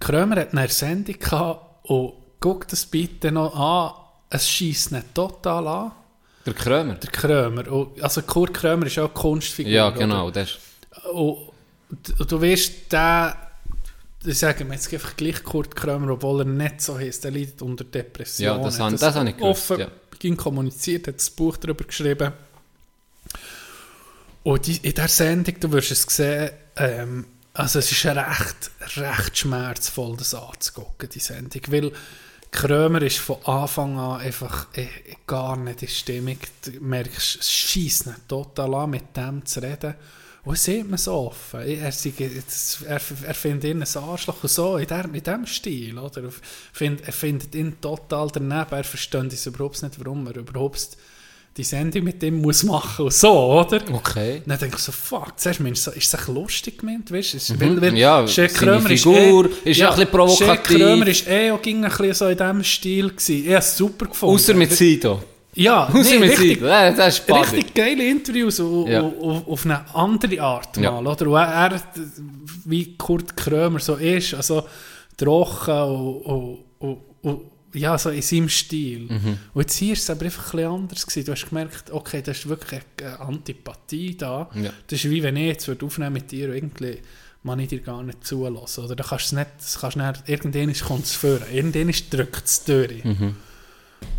Krömer hat eine Sendung gehabt und guckt das bitte noch an. Es schießt nicht total an. Der Krömer? Der Krömer. Und, also Kurt Krömer ist auch eine Kunstfigur. Ja, oder? genau. Das ist, Und, und du weißt, der, ich sage mir jetzt einfach gleich Kurt Krömer, obwohl er nicht so heißt, der leidet unter Depressionen. Ja, das han- das habe ich gewusst, offen ja. ging kommuniziert, hat das Buch darüber geschrieben. Und in dieser Sendung, du wirst es sehen, ähm, also es ist recht, recht schmerzvoll, das anzugucken, die Sendung, weil Krömer ist von Anfang an einfach äh, gar nicht in Stimmung. Du merkst, es schießt nicht total an, mit dem zu reden. Und sieht man so offen. Er, er, er findet ihn ein Arschloch und so, in, der, in diesem Stil. Oder? Er find- Er findet ihn total daneben. Er versteht es überhaupt nicht, warum er überhaupt die Sendung mit ihm muss machen und so, oder? okay. Dann denke ich so, fuck, zuerst meinst du, ist es lustig gemeint, weißt du? Mhm. Weil, weil Ja, seine Krömer Figur eh, ist ja ein bisschen provokativ. Shea Krömer ist eh auch ging ein bisschen so in diesem Stil gewesen. Ich habe es super gefunden. Außer mit Sido. Ja, [laughs] Außer nee, mit richtig, Sido. Ja, das ist Buddy. richtig geile Interviews auf, Ja. auf, auf eine andere Art Ja. mal, oder? Und er, wie Kurt Krömer so ist, also trocken und, und, und, und ja, so in seinem Stil. Mhm. Und jetzt hier ist es aber einfach ein anders gewesen. Du hast gemerkt, okay, da ist wirklich eine Antipathie da. Ja. Das ist wie wenn ich jetzt würde aufnehmen mit dir irgendwie man ich dir gar nicht zulassen. Oder da kannst du es nicht, das kannst du nicht, irgendwann kommt es vor, irgendwann drückt es durch. Mhm.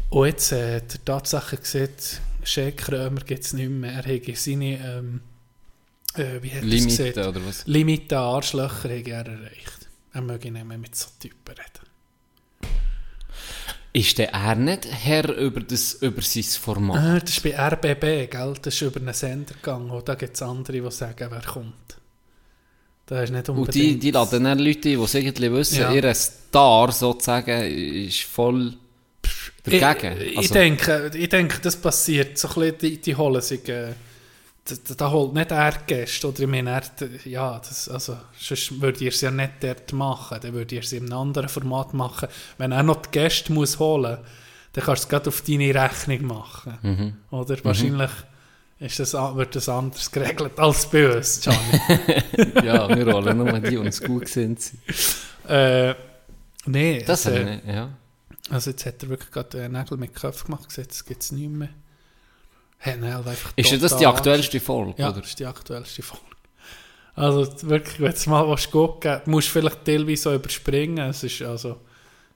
Und jetzt äh, hat er Tatsache gesagt, Shea Krömer gibt es nicht mehr. Er hat seine ähm, äh, wie hat Limite oder was? Limite Arschlöcher hat er erreicht. Er möge nicht mehr mit so Typen reden. Ist der er nicht Herr über, das, über sein Format? Ah, das ist bei RBB, gell? Das ist über einen Sender gegangen. Und da gibt es andere, die sagen, wer kommt. Da ist nicht Und unbedingt... die, die laden dann Leute ein, die es irgendwie wissen, Ja. ihr Star sozusagen ist voll dagegen. Ich, ich, Also- denke, ich denke, das passiert. So ein bisschen, die, die holen sich. Äh, da, da holt nicht er Gäste. Oder ich meine, er, ja, das, also, sonst würde ihr es ja nicht dort machen. Dann würde ihr es in einem anderen Format machen. Wenn er noch die Gäste muss holen dann kannst du es gerade auf deine Rechnung machen. Mhm. Oder? Wahrscheinlich ist das, wird das anders geregelt als bei uns, Gianni. [laughs] ja, wir rollen nur die, die uns gut sind. äh, nee, Das also, nicht, ja. Also jetzt hat er wirklich gerade einen Nägel mit Köpfen gemacht, gesagt, das gibt es nicht mehr. Hat ihn halt einfach Ist ja das die aktuellste Folge, Ja, oder? das ist die aktuellste Folge. Also wirklich, wenn du mal was gucken musst du vielleicht teilweise so überspringen. Es ist also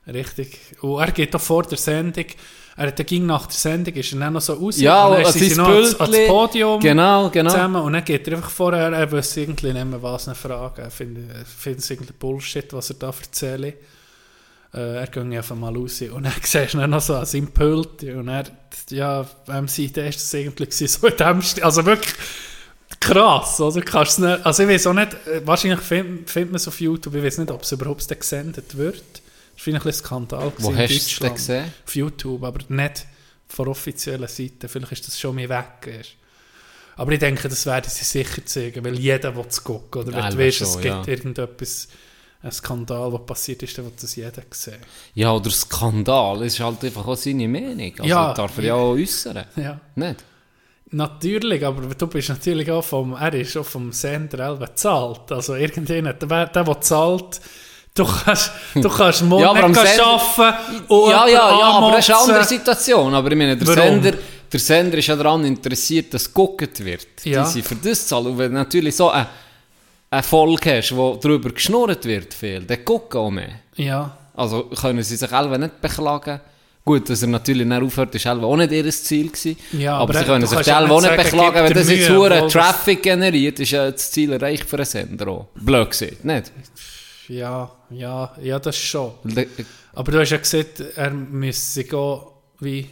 richtig... Und er geht auch vor der Sendung, er, ging nach der Sendung, ist er dann noch so raus. Ja, und dann an sind sie noch ans, ans. Podium Genau, genau. zusammen und dann geht er einfach vorher, er wüsste irgendwie nicht mehr, was fragen. Er findet findet es irgendwie Bullshit, was er da erzählt. Äh, er ging einfach mal raus und dann [laughs] siehst du ihn noch so an seinem Pult und er, ja, Seite ist es irgendwie gewesen, so in dem Stil, also wirklich krass, oder? Kannst du nicht, also ich weiß auch nicht, äh, wahrscheinlich findet find man es auf YouTube, ich weiß nicht, ob es überhaupt gesendet wird. Das war vielleicht ein Skandal Wo gewesen in hast du es Deutschland. gesehen? Auf YouTube, aber nicht von offiziellen Seite. Vielleicht ist das schon mehr weg. Ist. Aber ich denke, das werden sie sicher zeigen, weil jeder will es gucken. Oder Ja, wenn du weißt, es schon, gibt ja. irgendetwas, ein Skandal, was passiert ist, dann will das jeder sehen. Ja, oder Skandal, es ist halt einfach auch seine Meinung. Also Ja. darf er ja auch äußern. Ja. Nicht? Natürlich, aber du bist natürlich auch vom, er ist auch vom Sender bezahlt. Also irgendjemand, der, der, der zahlt, du kannst, du kannst morgen Ja, arbeiten Ja, ja, ja, aber das ist eine andere. Situation. Aber ich meine, der Warum? Sender, der Sender ist ja daran interessiert, dass geguckt wird. Ja. Die sind für das zahlen. Und wenn natürlich so eine, eine Folge hast, wo darüber geschnurrt wird, viel, dann gucken auch mehr. Ja, Also können sie sich selber nicht beklagen. Gut, dass er natürlich nicht aufhört, ist selber auch nicht ihr Ziel gewesen. Ja, aber, aber sie können sich selber auch nicht beklagen, wenn das jetzt das- Traffic generiert, ist ja das Ziel erreicht für einen Sender auch. Blöd gesagt, nicht? ja, ja, ja, das schon. Aber du hast ja gesagt, er müsse gehen, wie...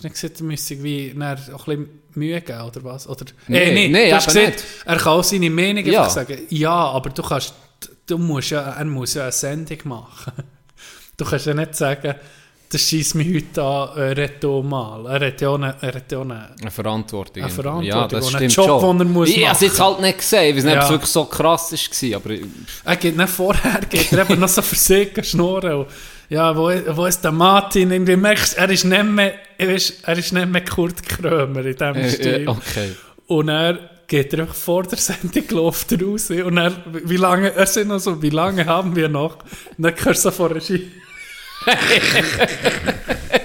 Hast du nicht gesagt, er müsse wie, auch ein bisschen Mühe geben, oder was? Oder, Nee, Eh, nee, nee, du hast gesagt, er kann auch seine Meinung Ja. einfach sagen. Ja, aber du kannst, du musst ja, er muss ja eine Sendung machen. [laughs] Du kannst ja nicht sagen, das schießt mich heute an, äh, red doch mal. Er hat ja auch eine, er hat ja auch eine Eine Verantwortung. Eine Verantwortung Ja, das und einen stimmt Job, schon. den er muss ich habe es jetzt machen. halt nicht gesehen, weil es nicht Ja. wirklich so krass war. Aber ich- Er geht nicht vorher, geht er eben noch so für sich schnurren. Ja, wo, wo ist der Martin? Irgendwie merkst du, er ist nicht mehr, er ist, er ist nicht mehr Kurt Krömer in diesem äh, Stil. äh, okay. Und er geht er einfach vor der Sendung [laughs] läuft er raus. Und er, wie lange, er sind noch so, wie lange haben wir noch? Und dann hörst du vor der Ski.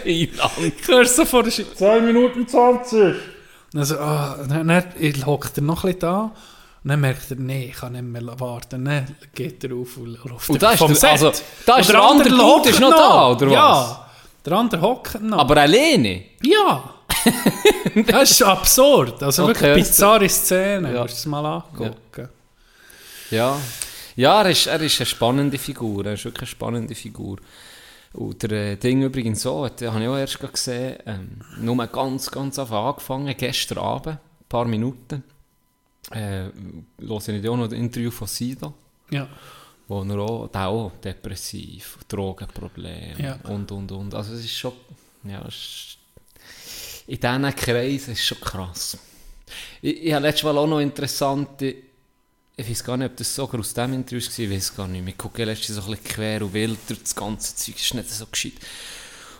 Wie lang? [laughs] Hörst du so vor der Ski. 2 Minuten 20. Und dann so, ah, dann, dann hockt er noch ein bisschen da. Und dann merkt er, nee, ich kann nicht mehr warten. Dann geht er auf und läuft Und da ist vom der- Set. also, da ist Und der andere Dude ist noch da, oder was? Ja, der andere hockt noch. Aber alleine? ja. [laughs] das ist absurd. Also Okay, wirklich das- bizarre Szene. Ja. Musst du es mal angucken. Ja. Ja, er ist, er ist eine spannende Figur. Er ist wirklich eine spannende Figur. Und der äh, Ding übrigens so, das habe ich auch erst gesehen, ähm, nur ganz, ganz angefangen, gestern Abend, ein paar Minuten. Äh, höre ich auch noch ein Interview von Sido, Ja. wo er auch, der auch depressiv, Drogenprobleme Ja. und, und, und. Also es ist schon, ja, ist, in diesen Kreisen ist es schon krass. Ich, ich habe letztes Mal auch noch interessante, ich weiß gar nicht, ob das sogar aus dem Interview war, ich weiß gar nicht. Ich gucke letztens so ein bisschen quer und wild durch das ganze Zeug, ist nicht so gescheit.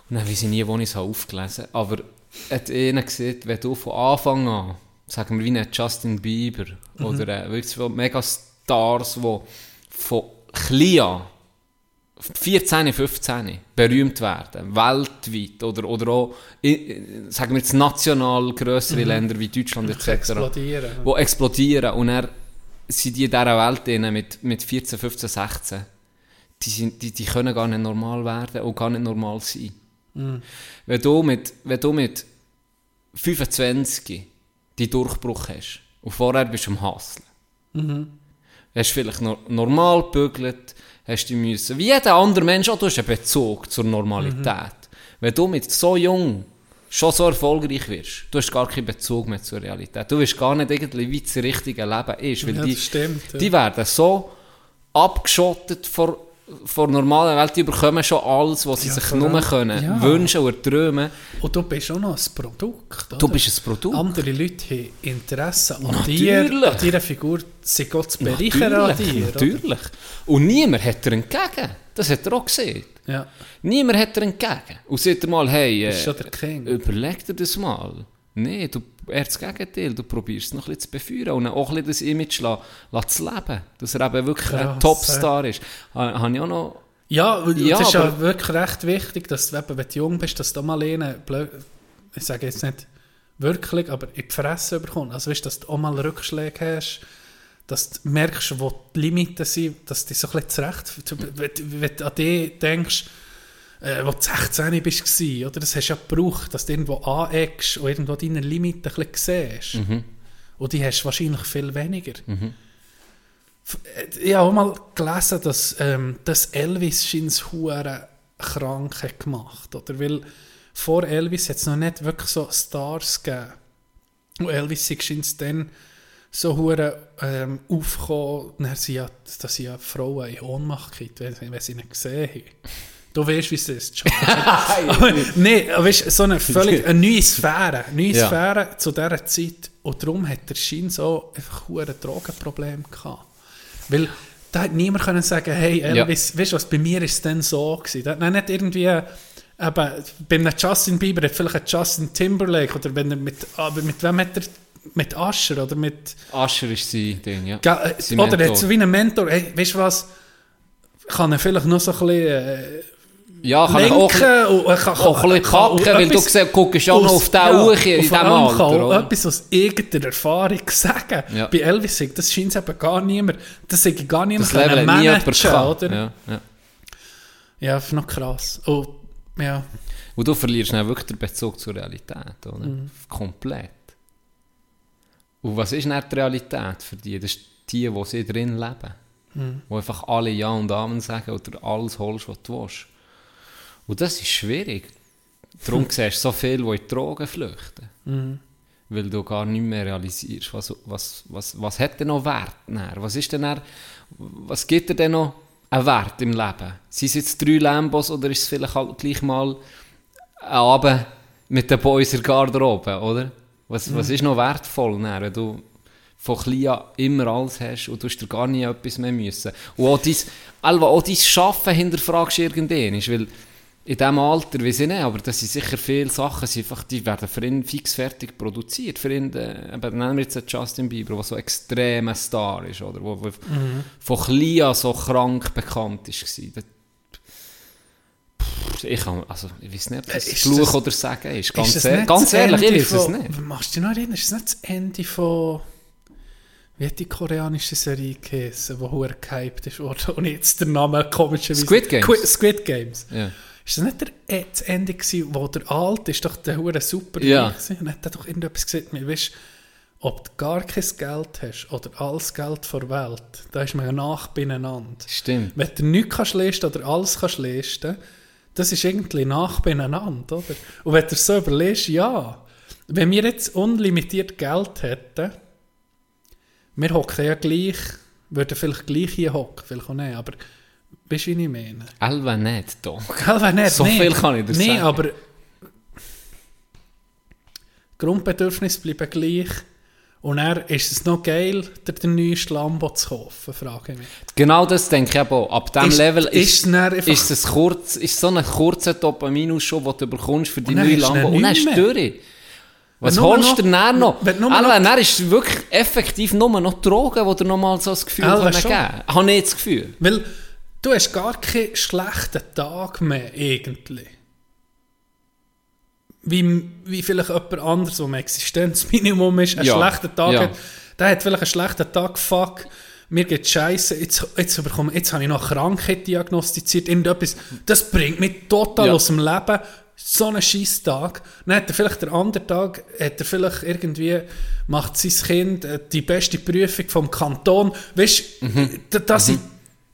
Und dann weiß ich nie, wo ich es aufgelesen habe. Aber er hat einer gesagt, wenn du von Anfang an, sagen wir wie ein Justin Bieber, oder äh, wirklich so Megastars, die von klein an 14, 15 berühmt werden, weltweit oder, oder auch, in, sagen wir jetzt national grössere Länder wie Deutschland etc. Explodieren. Die explodieren und er sind die in dieser Welt drin mit, mit 14, 15, 16, die, sind, die, die können gar nicht normal werden und gar nicht normal sein. Wenn, du mit, wenn du mit 25 die Durchbruch hast und vorher bist du am Hasseln, hast vielleicht noch normal gebügelt, hast du müssen, wie jeder andere Mensch, auch du hast einen Bezug zur Normalität. Wenn du mit so jung schon so erfolgreich wirst, du hast gar keinen Bezug mehr zur Realität. Du weißt gar nicht irgendwie, wie das richtige Leben ist, weil Ja, die, stimmt, ja. die werden so abgeschottet vor, vor der normalen Welt, die bekommen schon alles, was sie Ja, sich nur können, ja. wünschen oder träumen. Und du bist auch noch ein Produkt. Oder? Du bist ein Produkt. Andere Leute haben Interesse an dir, an deiner Figur, sie Gott zu bereichern an dir. oder? natürlich. Und niemand hat er entgegen. Das hat er auch gesehen. Ja. Niemand hat er entgegen. Und sagt er mal, hey, äh, überleg dir das mal. Nein, du, eher das Gegenteil. Du probierst es noch ein bisschen zu befeuern und auch ein bisschen das Image la, la zu leben. Dass er eben wirklich ein Krass, Topstar ist. Ha- Habe ich auch noch... Ja, Ja, das ist ja wirklich recht wichtig, dass du, eben, wenn du jung bist, dass du mal einen, blöd, ich sage jetzt nicht wirklich, aber in die Fresse bekommst. Also weißt, dass du auch mal Rückschläge hast, dass du merkst, wo die Limiten sind, dass du dich so ein bisschen zurecht, wenn, du- an dich denkst, äh, wo du 16 bist, oder? Das hast du ja gebraucht, dass du irgendwo aneckst und irgendwo deine Limiten ein bisschen siehst. Und die hast du wahrscheinlich viel weniger. F- äh, Ich habe auch mal gelesen, dass ähm, das Elvis scheint hure krank hat gemacht oder weil vor Elvis hat es noch nicht wirklich so Stars gegeben. Und Elvis scheint dann so hure ähm, aufgekommen, dass sie ja Frauen in Ohnmacht gibt, wenn sie ihn gesehen haben. Du weißt, wie es ist. [laughs] Nein, weißt, so eine [laughs] völlig eine neue Sphäre. Neue Ja. Sphäre zu dieser Zeit. Und darum hat der Schein so einfach ein Drogenproblem gehabt. Weil da hat niemand können sagen, hey Elvis, weißt du was, bei mir ist es dann so gewesen. Da dann nicht irgendwie, eben, bei einem Justin Bieber hat vielleicht ein Justin Timberlake oder wenn er mit, aber mit wem hat er, mit Asher oder mit, Ascher ist sein Ding, ja. Ga- Sein oder Mentor. hat so wie einen Mentor, hey, weißt du was, kann er vielleicht noch so ein bisschen äh, Ja, kann ich auch, lenken und kann, auch ein kann- kacken, weil du etwas siehst, guckst ja noch auf den ja, Uhr in diesem Alter. kann auch etwas aus irgendeiner Erfahrung sagen. Ja. Bei Elvis das scheint eben gar niemand, das sagt gar niemand Das Level nie managen, gehabt. oder? Ja, ja. Ja, das ist noch krass. Und, ja, Und du verlierst dann wirklich den Bezug zur Realität, oder? Mhm. Komplett. Und was ist dann die Realität für die? Das ist die, die sie drin leben. Mhm. Die einfach alle Ja und Amen sagen oder alles holst, was du willst. Und das ist schwierig. Darum [laughs] siehst du so viele, die in die Drogen flüchten. Mhm. Weil du gar nicht mehr realisierst, was, was, was, was hat denn noch Wert? Dann? Was, ist denn dann, was gibt dir denn noch einen Wert im Leben? Sind es jetzt drei Lambos oder ist es vielleicht halt gleich mal ein Abend mit den Boys in der Garderobe, oder? Was, was ist noch wertvoll, dann, wenn du von klein an immer alles hast und du hast dir gar nie etwas mehr müssen. Und auch dein, Alva, auch dein Schaffen hinterfragst du irgendwann, weil in diesem Alter, weiß ich nicht, aber das sind sicher viele Sachen, einfach, die werden für ihn fix fertig produziert. Für ihn, äh, eben, nehmen wir jetzt Justin Bieber, der so ein extremer Star ist, oder? Wo, wo von klein an so krank bekannt ist. war. Ich, kann, also, ich weiß nicht, ob das Äh, ist Fluch das- oder Sagen ist. Ganz, ist ehr- ganz ehrlich, ich Ende weiß es von- nicht. Machst du dich noch erinnern? Ist das nicht das Ende von... Wie hat die koreanische Serie geheißen, die hure gehypt ist worden und jetzt der Name komischerweise... Squid Games. Qui- Squid Games. Ja. Ist das nicht der, äh, das Ende gewesen, wo der Alte ist doch der hure super Ja. gewesen? Und hat er doch irgendetwas gesagt, mir weißt, ob du gar kein Geld hast oder alles Geld der Welt, da ist man nach beieinander. Stimmt. Wenn du nichts kannst leisten oder alles kannst leisten, das ist irgendwie nach beieinander, oder? Und wenn du so überlegst, ja, wenn wir jetzt unlimitiert Geld hätten, wir hocken ja gleich, würden vielleicht gleich hier hocken, vielleicht auch nicht, aber weißt du, wie ich meine? Elva nicht. Gell, wenn nicht, So nee. viel kann ich dir nee, sagen. aber Grundbedürfnisse bleiben gleich. Und dann ist es noch geil, dir den neuesten Lambo zu kaufen, frage ich mich. Genau das denke ich auch. Ab diesem Ist- Level ist ist, einfach- ist, es kurz, ist so ein kurzer Dopaminus-Show, den du bekommst für die neue ihn Und dann ist es durch. Was Wenn holst noch- du denn dann noch? wenn Alva, noch- ist wirklich effektiv nur noch Drogen, die dir noch mal so das Gefühl Alva, geben Habe ich das Gefühl. Weil du hast gar keinen schlechten Tag mehr, irgendwie. Wie, wie vielleicht jemand anderes, der im Existenzminimum ist, einen Ja, schlechten Tag ja. hat. Der hat vielleicht einen schlechten Tag, fuck, mir geht scheiße, jetzt, jetzt, bekomme, jetzt habe ich noch Krankheit diagnostiziert, irgendetwas. Das bringt mich total Ja. aus dem Leben. So einen scheiß Tag. Dann hat er vielleicht den anderen Tag, hat er vielleicht irgendwie, macht sein Kind äh, die beste Prüfung vom Kanton. Weißt Mhm. du, da, da sind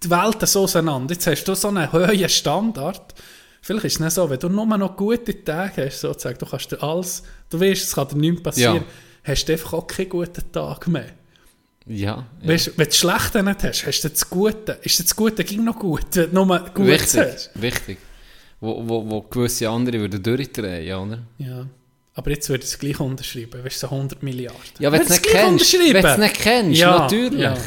die Welten so auseinander. Jetzt hast du so einen hohen Standard. Vielleicht ist es nicht so, wenn du nur noch gute Tage hast, sozusagen, du kannst dir alles, du weißt, es kann dir nichts passieren, Ja. hast du einfach auch keinen guten Tag mehr. Ja. ja. Weißt, wenn du das Schlechte nicht hast, hast du das Gute. Ist das Gute ging noch gut, wenn du nur gut Wichtig. hast? Wichtig. Wo, wo, wo gewisse andere würden durchdrehen, oder? Ja. Aber jetzt würde ich es gleich unterschreiben, weißt du, so 100 Milliarden. Ja, wenn du es nicht kennst. Wenn du es nicht kennst, Ja, natürlich. ja.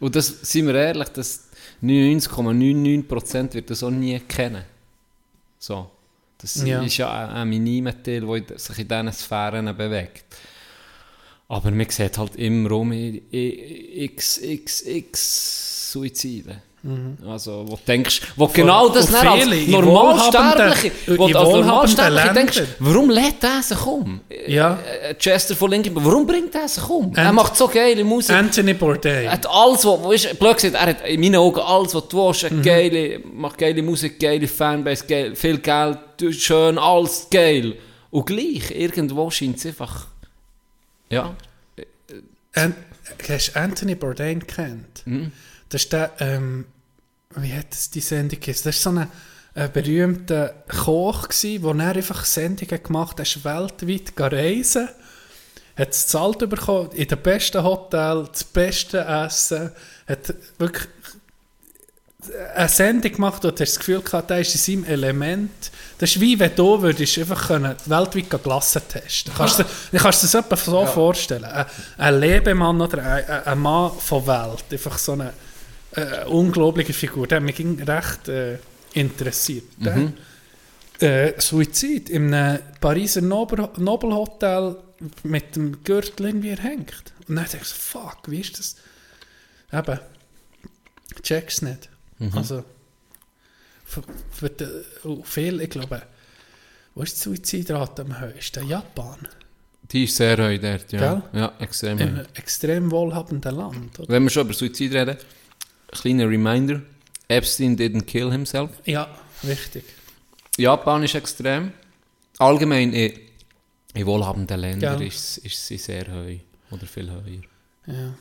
Und das, sind wir ehrlich, das 99,99% wird das auch nie kennen. So. Das Ja. ist ja ein, ein minimer Teil, der sich in diesen Sphären bewegt. Aber man sieht halt immer um x, x, x Suizide. Also, wo du denkst, wo genau das dann als viele Normalsterbliche, wo du als Normalsterbliche denkst, warum lädt der sich um? Ja. Äh, Chester von Linkin, warum bringt er sich um? er macht so geile Musik. Anthony Bourdain. Er hat alles, was, wo ist, blöd gesagt, er hat in meinen Augen alles, was du willst, Mhm. geile, macht geile Musik, geile Fanbase, geil, viel Geld, schön, alles geil. Und gleich, irgendwo scheint es einfach, ja, An hast du Anthony Bourdain kennt? Mhm. Das ist der, ähm, wie hat es die Sendung geheißen? Das war so ein, ein berühmter Koch, der dann einfach Sendungen gemacht hat, er weltweit gereisen, hat es zahlt bekommen, in den besten Hotels, das beste Essen, hat wirklich eine Sendung gemacht und du hast das Gefühl gehabt, der ist in seinem Element. Das ist wie wenn du würdest einfach können weltweit Glassen testen kannst. Du dir- [laughs] das etwa so vorstellen. Ein, ein Lebemann oder ein, ein- ein Mann von Welt. Einfach so eine, äh, unglaubliche Figur. Der hat mich recht äh, interessiert. Der, äh, Suizid in einem Pariser Nobel, Nobelhotel mit dem Gürtel irgendwie er hängt. Und dann denkst du, fuck, wie ist das? Eben, check's nicht. Also, für, für die, viel, ich glaube, wo ist die Suizidrate am höchsten? Japan. Die ist sehr hoch dort, ja. Gell? Ja, extrem Im extrem wohlhabenden Land. Oder? Wenn wir schon über Suizid reden, kleiner Reminder, Epstein didn't kill himself. Ja, richtig. Japan ist extrem. Allgemein in, in wohlhabenden Ländern Gell. ist, ist sie sehr hoch. Oder viel höher. Ja.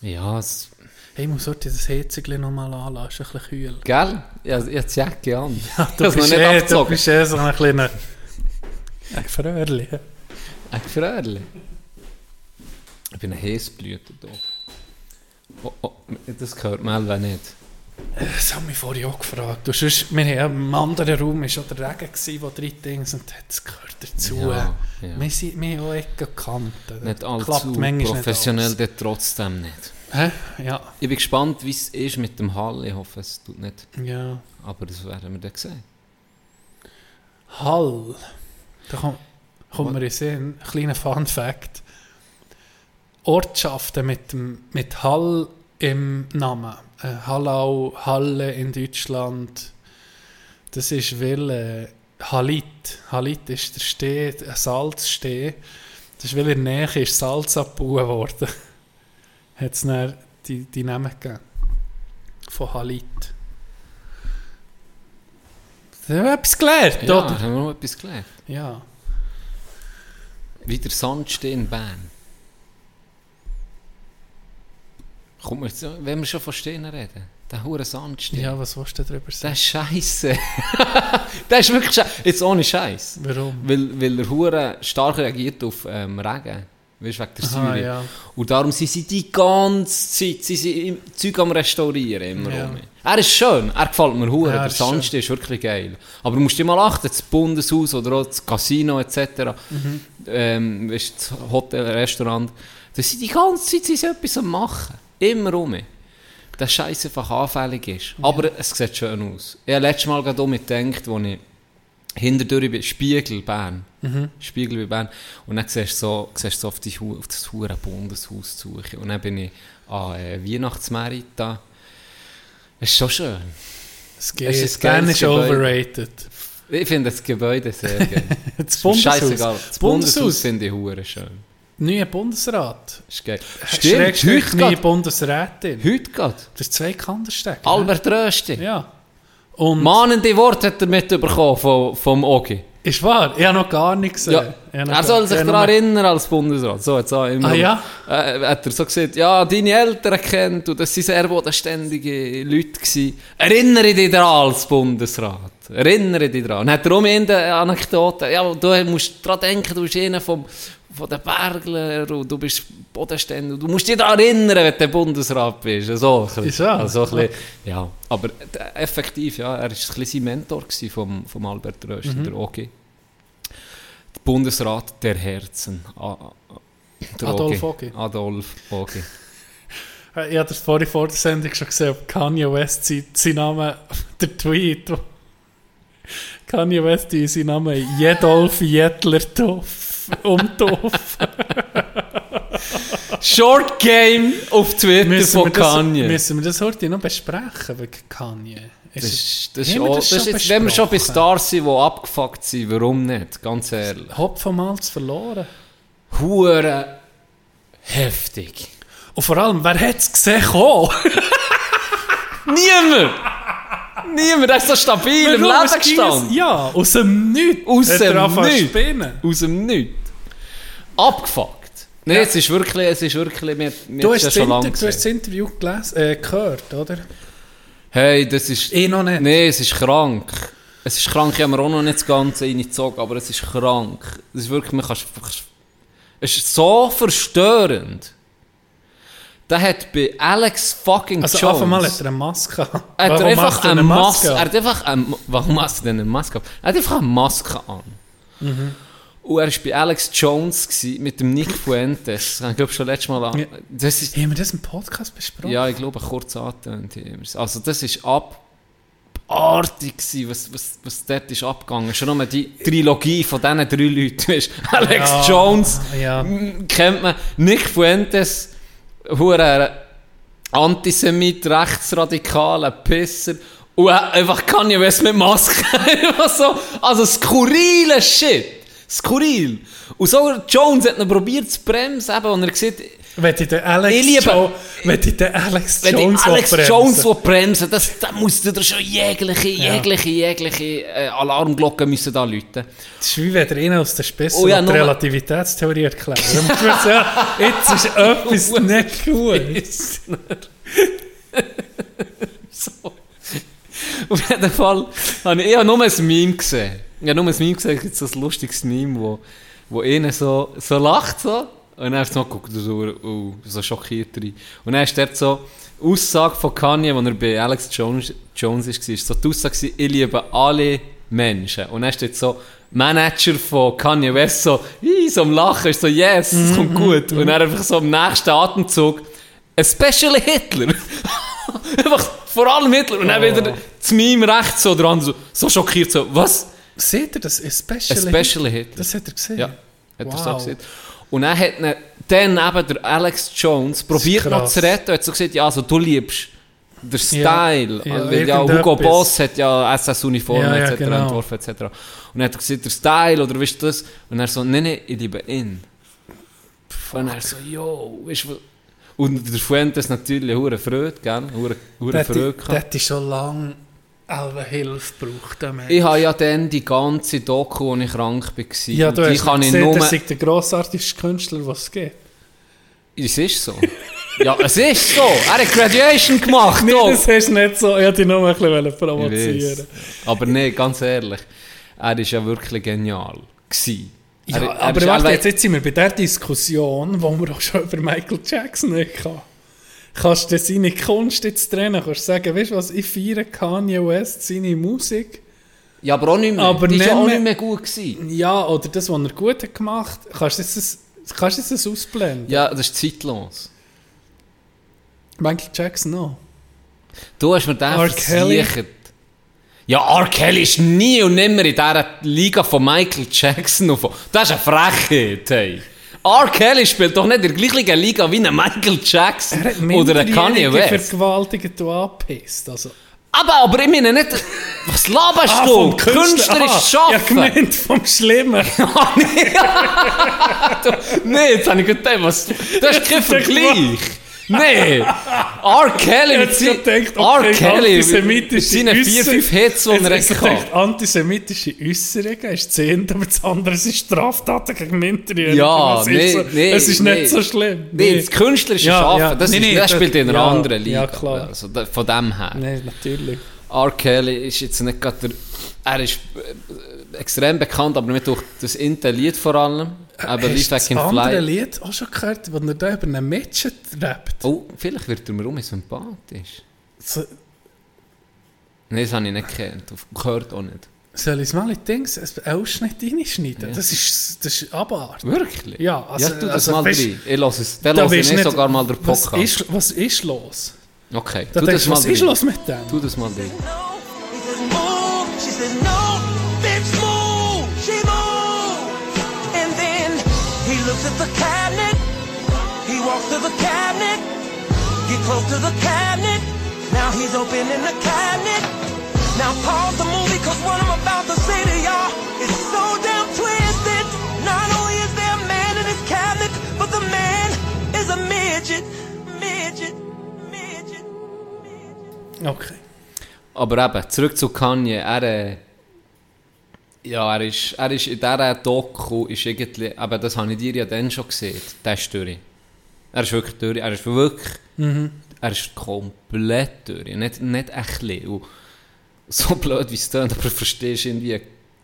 Ja, es, Hey, ich muss heute das Heizigli nochmal anlassen, ist ein bisschen kühl. gell? Ja, ich Jacke an. Du hab's noch bist, nicht eh, du bist eh so ein kleiner... Ein Fröhrli. Ein Fröhrli. Ich bin ein Häsblüter da. Oh, oh, das gehört mir auch nicht. Das haben mich vorhin auch gefragt. Du, sonst, wir haben im anderen Raum war schon der Regen, gewesen, wo drei Dinge und das gehört dazu. Ja, ja. Wir, sind, wir haben auch Ecken gekannt. Nicht allzu professionell, Nicht trotzdem nicht. Hä? Ja. Ich bin gespannt, wie es ist mit dem Hall. Ich hoffe, es tut nicht. ja. Aber das werden wir dann sehen. Hall. Da kommt, kommt mir in Sinn, ein kleiner Fun Fact. Ortschaften mit, dem, mit Hall im Namen. Äh, Hallau, Halle in Deutschland. Das ist weil äh, Halit. Halit ist der Steh, ein Salzsteh. Das ist weil in der Nähe ist Salz abgebaut worden. [laughs] Hat es die, die Namen gegeben. Von Halit. Da haben wir etwas gelernt, Ja, oder? haben wir noch etwas gelernt. Ja. Wie der Sandstehen in Bern. Kommt mir jetzt, wenn wir schon von Stehen reden, der hure Sandstehen. Ja, was willst du darüber Der sagen? ist scheiße. [laughs] der ist wirklich scheiße. Jetzt ohne Scheiß. Warum? Weil, weil er hure stark reagiert auf ähm, Regen. Weißt du, wegen der Aha, Säure. ja. Und darum sind sie die ganze Zeit sie sind im Zeug am Restaurieren immer Ja. rum. Er ist schön, er gefällt mir hure. Ja, er der ist Sandstehen ist wirklich geil. Aber du musst dir mal achten, das Bundeshaus oder auch das Casino etc. Mhm. Ähm, weißt, das Hotel, Restaurant. Da sind die ganze Zeit sie sind etwas am machen. Immer rum. Der Scheiß einfach anfällig ist. Aber es sieht schön aus. Ich habe letztes Mal gerade um gedacht, als ich hinterdurch bin, Spiegel Bern. Mhm. Spiegel bei Bern. Und dann siehst du so, siehst so auf, die, auf das hure Bundeshaus zu. Und dann bin ich an äh, Weihnachtsmerit da. Es ist schon schön. Es Es geht. ist Bern ist overrated. Ich finde das Gebäude sehr [laughs] geil. Das Bundeshaus. scheissegal. Das Bundeshaus finde ich hure schön. Neuer Bundesrat. Ist geil. Stimmt, heute neue geht. Bundesrätin. Heute geht. Das ist zwei Kanderstecken. Albert Rösti. Ja. Und Mahnende Worte hat er mitbekommen vom, vom Ogi. ist wahr, ich habe noch gar nichts Ja. gesehen. Noch Er soll ich sich daran erinnern als Bundesrat. So hat's auch immer. Ah, ja? Äh, hat er so gesagt, ja, deine Eltern kennt und das waren sehr bodenständige Leute. Gewesen. Erinnere dich daran als Bundesrat. Erinnere dich daran. Und hat er in der Anekdote, ja, du musst daran denken, du bist einer vom, von den Berglern und du bist bodenständig. und Du musst dich daran erinnern, wenn du der Bundesrat bist. So, ein bisschen. Ist wahr? Also, ein bisschen, ja. Aber äh, effektiv, ja, er war ein bisschen sein Mentor gewesen vom, vom Albert Rösti, Mhm. der. Der Bundesrat der Herzen. Der Adolf Ogi. Adolf Ogi. [laughs] Ich habe das vorhin vor der Sendung schon gesehen, ob Kanye West sein, sein Name, [laughs] der Tweet, Kanye West in seinen Namen Jedolf Jedlertoff umtaufen. [laughs] Short Game auf Twitter von das, Kanye. müssen wir das heute noch besprechen wegen Kanye? Das Ist das ist, auch, das das schon ist jetzt, wenn wir schon bei? Stars sind, die abgefuckt sind, warum nicht? Ganz ehrlich. Hopf vom Hals verloren. Hure heftig. Und vor allem, wer hat es gesehen? Niemand! Niemand, der ist so stabil im? Leben gestanden. Ja, aus dem Nichts. Aus Hat er dem Nichts. spinnen. Aus dem Nichts. Abgefuckt. Nein, Ja. es ist wirklich, es ist wirklich, wir, wir Du hast, ja schon lange du hast das. Interview gelesen, äh, gehört, oder? Hey, das ist... Ich noch nicht. Nein, es ist krank. Es ist krank, ich habe mir auch noch nicht das Ganze reingezogen, aber es ist krank. Es ist wirklich, man kann... Es ist so verstörend. Der hat bei Alex fucking Also Jones... einfach mal hat er eine Maske an. Er hat einfach eine Maske. an? Er hat einfach eine, warum hast du denn eine Maske? Er hat einfach eine Maske an. Mhm. Und er war bei Alex Jones gewesen, mit dem Nick Fuentes. Ich glaube schon letztes Mal an. Ja. Das ist, Haben wir das im Podcast besprochen? ja, ich glaube, kurz angetönt. haben. Also, das war abartig, gewesen, was, was, was dort ist abgegangen. Schon nur die Trilogie von diesen drei Leuten. Weißt, Alex Ja, Jones, ja. kennt man. Nick Fuentes, hure Antisemit, rechtsradikaler Pisser. Und einfach Kanye West mit Maske. [laughs] So, also skurrile Shit. Skurril. Und so Jones hat noch probiert zu bremsen, eben, und er sieht, Wenn ich den Alex, Ich liebe- jo wenn ich den Alex wenn Jones die Alex will bremsen. Jones will bremsen das, dann musst du dir schon jegliche, jegliche, jegliche äh, Alarmglocken müssen da läuten. Das ist wie wenn einen aus der Spitze Oh ja, die Relativitätstheorie erklärt. Ja, [laughs] jetzt ist etwas nicht gut. [laughs] so. Auf jeden Fall habe ich, ich habe nur ein Meme gesehen. Ich habe nur ein Meme gesehen, so ein lustiges Meme, wo, wo einer so, so lacht so, und dann hat er so geguckt, so, oh, so schockiert rein. Und dann ist dort so Aussage von Kanye, als er bei Alex Jones, Jones war, ist so die Aussage, ich liebe alle Menschen. Und dann steht so Manager von Kanye West so, so am Lachen, ist so, yes, es kommt gut. Und dann einfach so im nächsten Atemzug, especially Hitler. [laughs] einfach vor allem Hitler. Und dann wieder zu meinem rechts so dran, so, so schockiert, so, was? Seht ihr das? Especially, Especially Hitler. Das hat er gesehen? Ja, hat er so Wow. Und dann hat ihn, dann eben der Alex Jones probiert noch zu retten, hat so gesagt, ja, also du liebst den Style. ja, also, ja, Hugo. Boss hat ja SS-Uniformen Ja, etc. genau. entworfen etc. Und dann hat er gesagt, der Style oder weißt du das? Und er so, nein, nein, ich liebe ihn. Und er so, yo, weißt du? Und der Fuentes natürlich, hure Freude, gell? Hure, hure Freude gehabt. hätte schon lange alle Hilfe gebraucht. der Mensch. Ich habe ja dann die ganze Doku, als ich krank war. ja, du hast kann ich gesehen, nur... er sei der grossartigste Künstler, was es gibt. Es ist so. ja, es ist so. Er hat Graduation gemacht. Doch. das hast du nicht so. Ich wollte dich nur ein bisschen provozieren. Aber nee, ganz ehrlich. Er war ja wirklich genial. Gewesen. Ja, Er- er aber ist warte, jetzt sind wir bei der Diskussion, wo wir auch schon über Michael Jackson hatten. Kannst du seine Kunst jetzt trennen? Kannst du sagen, weißt du was, ich feiere Kanye West, seine Musik. Ja, aber auch nicht mehr. Aber die war ja auch nicht mehr gut. Gewesen. Ja, oder das, was er gut hat gemacht kannst du das, kannst du das ausblenden? Ja, das ist zeitlos. Michael Jackson auch. Du hast mir den. Kelly? versichert. Ja, R. Kelly ist nie und nimmer in dieser Liga von Michael Jackson. Das ist eine Frechheit, hey. R. Kelly spielt doch nicht in der gleichen Liga wie ein Michael Jackson Er hat oder ein Kanye West. vergewaltigt und angepisst. Also. Aber, aber ich meine nicht... Was laberst Ah, du? Künstlerisch Ah, schaffen. Ja, gemeint vom Schlimmen. [laughs] Nee. [laughs] nee, jetzt habe ich gedacht, was, das ist [laughs] kein Vergleich. Nee. R. Kelly mit seinen- gedacht, R. okay, Kelly mit antisemitische seinen vier, fünf Hits, die er hatte. Antisemitische Äußerungen ist eine, aber das andere sind Straftaten gegen Minderjährige. Ja, ist, so, nee, es ist nee. nicht so schlimm. Nee, das künstlerische Ja, Schaffen, ja. das, Nee, ist, das spielt in einer ja, anderen Liga. ja, klar. Also, von dem her. Nein, natürlich. R. Kelly ist jetzt nicht gerade der... Er ist äh, extrem bekannt, aber nicht durch das Intel-Lied vor allem. Aber Back das in andere Fly. Lied auch schon gehört, wo er da über einen Mädchen rappt? Oh, vielleicht wird er mir um sympathisch. So, Nein, das habe ich nicht gekannt. Gehört auch nicht. soll ich es mal in Dings, einen Ausschnitt reinschneiden? Ja. Das ist, das ist abartig. Wirklich? Ja, also, ja, tu das also, mal weisst- rein. Ich lasse es. Der Da lasse ich nicht sogar mal den Was Podcast. ist, was ist los? Okay, Da tu denkst das mal was ist rein. los mit dem? Tu das mal rein. Looks at the cabinet. He walks to the cabinet. Get close to the cabinet. Now he's opening the cabinet. Now pause the movie, cause what I'm about to say to y'all is so damn twisted. Not only is there a man in his cabinet, but the man is a midget. Midget. Midget. Okay. Aber eben, zurück zu Kanye. Er, äh, ja, er ist, er ist in dieser Doku, ist irgendwie, eben, das habe ich dir ja dann schon gesehen, der ist durch. Er ist wirklich durch. Er ist wirklich, er ist komplett durch. Nicht, nicht ein bisschen. Und so [laughs] blöd wie es klingt, aber du verstehst irgendwie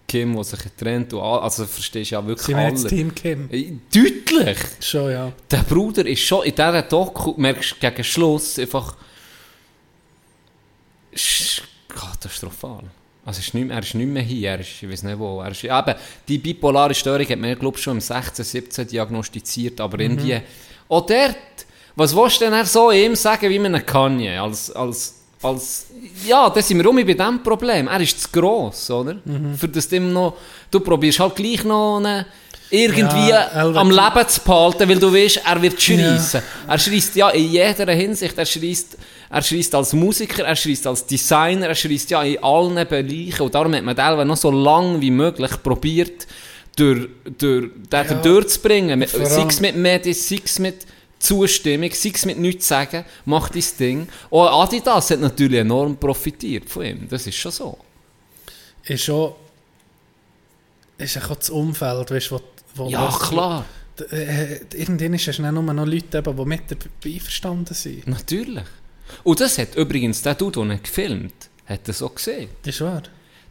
Kim, der sich getrennt und all- also verstehst du ja wirklich Sind wir jetzt alle. Team Kim? Äh, Deutlich! Schon, ja. Der Bruder ist schon in dieser Doku, merkst du gegen Schluss, einfach ist katastrophal. Also ist nicht, mehr- er ist nicht mehr hier, er ist, ich weiß nicht wo. Er ist, eben, die bipolare Störung hat man, glaube schon im 16, 17 diagnostiziert, aber irgendwie, auch dort, was willst du denn er so ihm sagen wie man Kanye, als, als, als, ja, da sind wir um bei diesem Problem, er ist zu gross, oder? Für das du noch, du probierst halt gleich noch eine, irgendwie Ja, am Leben zu behalten, weil du weißt, er wird schreissen. Er schreisst ja in jeder Hinsicht. Er schreisst, er schreisst als Musiker, er schreisst als Designer, er schreisst ja in allen Bereichen. Und darum hat man den noch so lange wie möglich probiert, durch, durch, den Ja. durchzubringen. Sei es mit Medien, sei es mit Zustimmung, sei es mit nichts sagen, mach dein Ding. Auch Adidas hat natürlich enorm profitiert von ihm. Das ist schon so. Ist schon... Ist auch das Umfeld, weißt wo... wo Ja, wo- klar. Äh, irgendwann ist es dann nur noch Leute, eben, die mit dabei einverstanden sind. Natürlich. Und das hat übrigens der Dude, der ihn gefilmt hat das auch gesehen. Das ist wahr.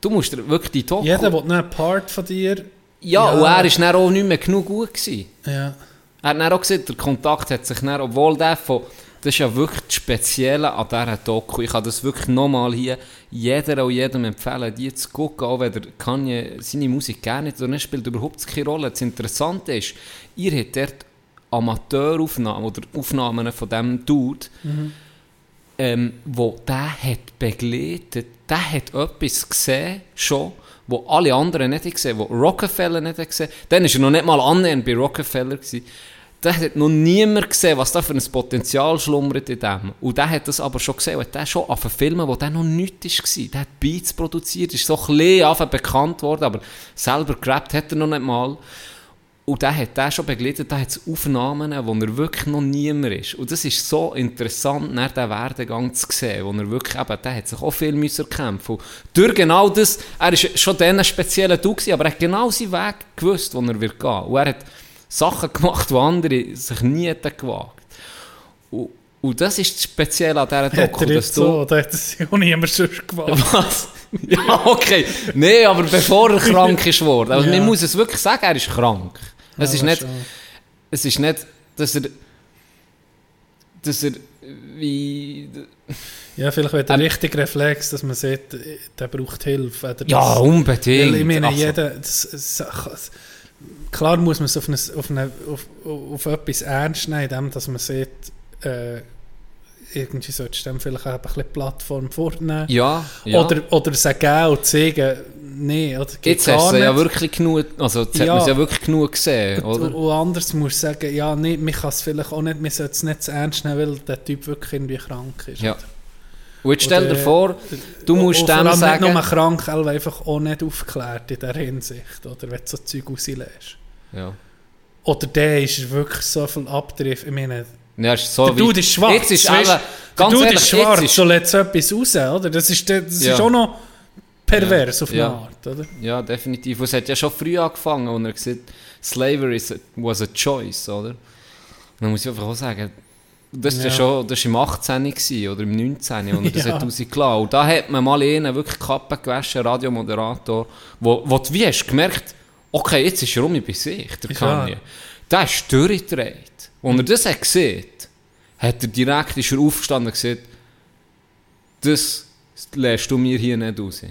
Du musst wirklich die Doku... Jeder will noch einen Part von dir. ja, Ja. und er war dann auch nicht mehr genug gut. Gewesen. Ja. Er hat dann auch gesehen, der Kontakt hat sich dann, obwohl der von... Das ist ja wirklich das Spezielle an dieser Doku. Ich kann das wirklich nochmal hier jeder und jedem empfehlen, die zu gucken, auch wenn der Kanye seine Musik gerne nicht nicht spielt, überhaupt keine Rolle. Das Interessante ist, ihr habt dort Amateuraufnahmen oder Aufnahmen von diesem Dude, ähm, wo der hat begleitet, der hat etwas gesehen, schon, wo alle anderen nicht gesehen wo Rockefeller nicht gesehen Dann war er noch nicht mal annähernd bei Rockefeller. Gewesen. Der hat noch niemand gesehen, was da für ein Potenzial schlummert in dem. Und der hat das aber schon gesehen. Und der schon auf Filmen, wo der noch nichts war. Der hat Beats produziert, ist so ein bisschen bekannt worden, aber selber gerappt hat er noch nicht mal. Und der hat den schon begleitet, der hat Aufnahmen, wo er wirklich noch niemand ist. Und das ist so interessant, nach diesen Werdegang zu sehen, wo er wirklich eben, der hat sich auch viel müssen erkämpfen. Und durch genau das, er war schon dann ein spezieller Du, aber er hat genau seinen Weg gewusst, wo er wird gehen. Und Sachen gemacht, die andere sich nie hätten gewagt. Und, und das ist das Spezielle an dieser [laughs] Hat Doku, er dass jetzt so, oder hat das auch niemand sonst gewagt? was? Ja, okay. Nee, aber bevor er krank ist worden. Also Ja. man muss es wirklich sagen, er ist krank. Es, Ja, ist nicht, schon. es ist nicht, dass er, dass er wie... Ja, vielleicht wäre der richtige Reflex, dass man sieht, äh, der braucht Hilfe. Oder Ja, das- unbedingt. Weil ich meine, Also- jeder, das, das, klar muss man es auf, eine, auf, eine, auf, auf etwas ernst nehmen, indem dass man sieht, äh, irgendwie solltest du dem vielleicht auch ein bisschen Plattform vornehmen. Ja, ja. Oder, oder es auch und zeigen, nee, oder geht Jetzt hast du ja wirklich genug, also jetzt hat Ja. man es ja wirklich genug gesehen, Und, oder? und anders musst du sagen, ja, nee, man kann es vielleicht auch nicht, man sollte es nicht zu ernst nehmen, weil der Typ wirklich irgendwie krank ist. Ja. Und jetzt stell dir vor, du musst und dem sagen... nicht nur krank, aber einfach auch nicht aufgeklärt in dieser Hinsicht, oder wenn du so Zeug rauslässt. Ja. Oder der ist wirklich so viel Abdrift, ich meine, Ja, ist so der Dude ist schwarz, Jetzt ist weißt, eben, ganz der Dude ehrlich, ist schwarz, ist, so lässt etwas raus, oder? Das ist, das Ja. ist auch noch pervers auf eine Ja. Art, oder? Ja, definitiv. Und es hat ja schon früh angefangen, und er gesagt Slavery was a choice, oder? Man muss ja einfach auch sagen, das war ja. Ja. schon, das war im 18. gewesen, oder im 19. und [laughs] das Ja. hat rausgelassen. Und da hat man mal einen wirklich Kappe gewaschen, Radiomoderator, wo, wo du wie hast gemerkt, okay, jetzt ist er um bei sich, der Ja. Kanye. Der ist durchgedreht. Und er das hat gesehen, hat er direkt ist er aufgestanden und gesagt, das lässt du mir hier nicht raus.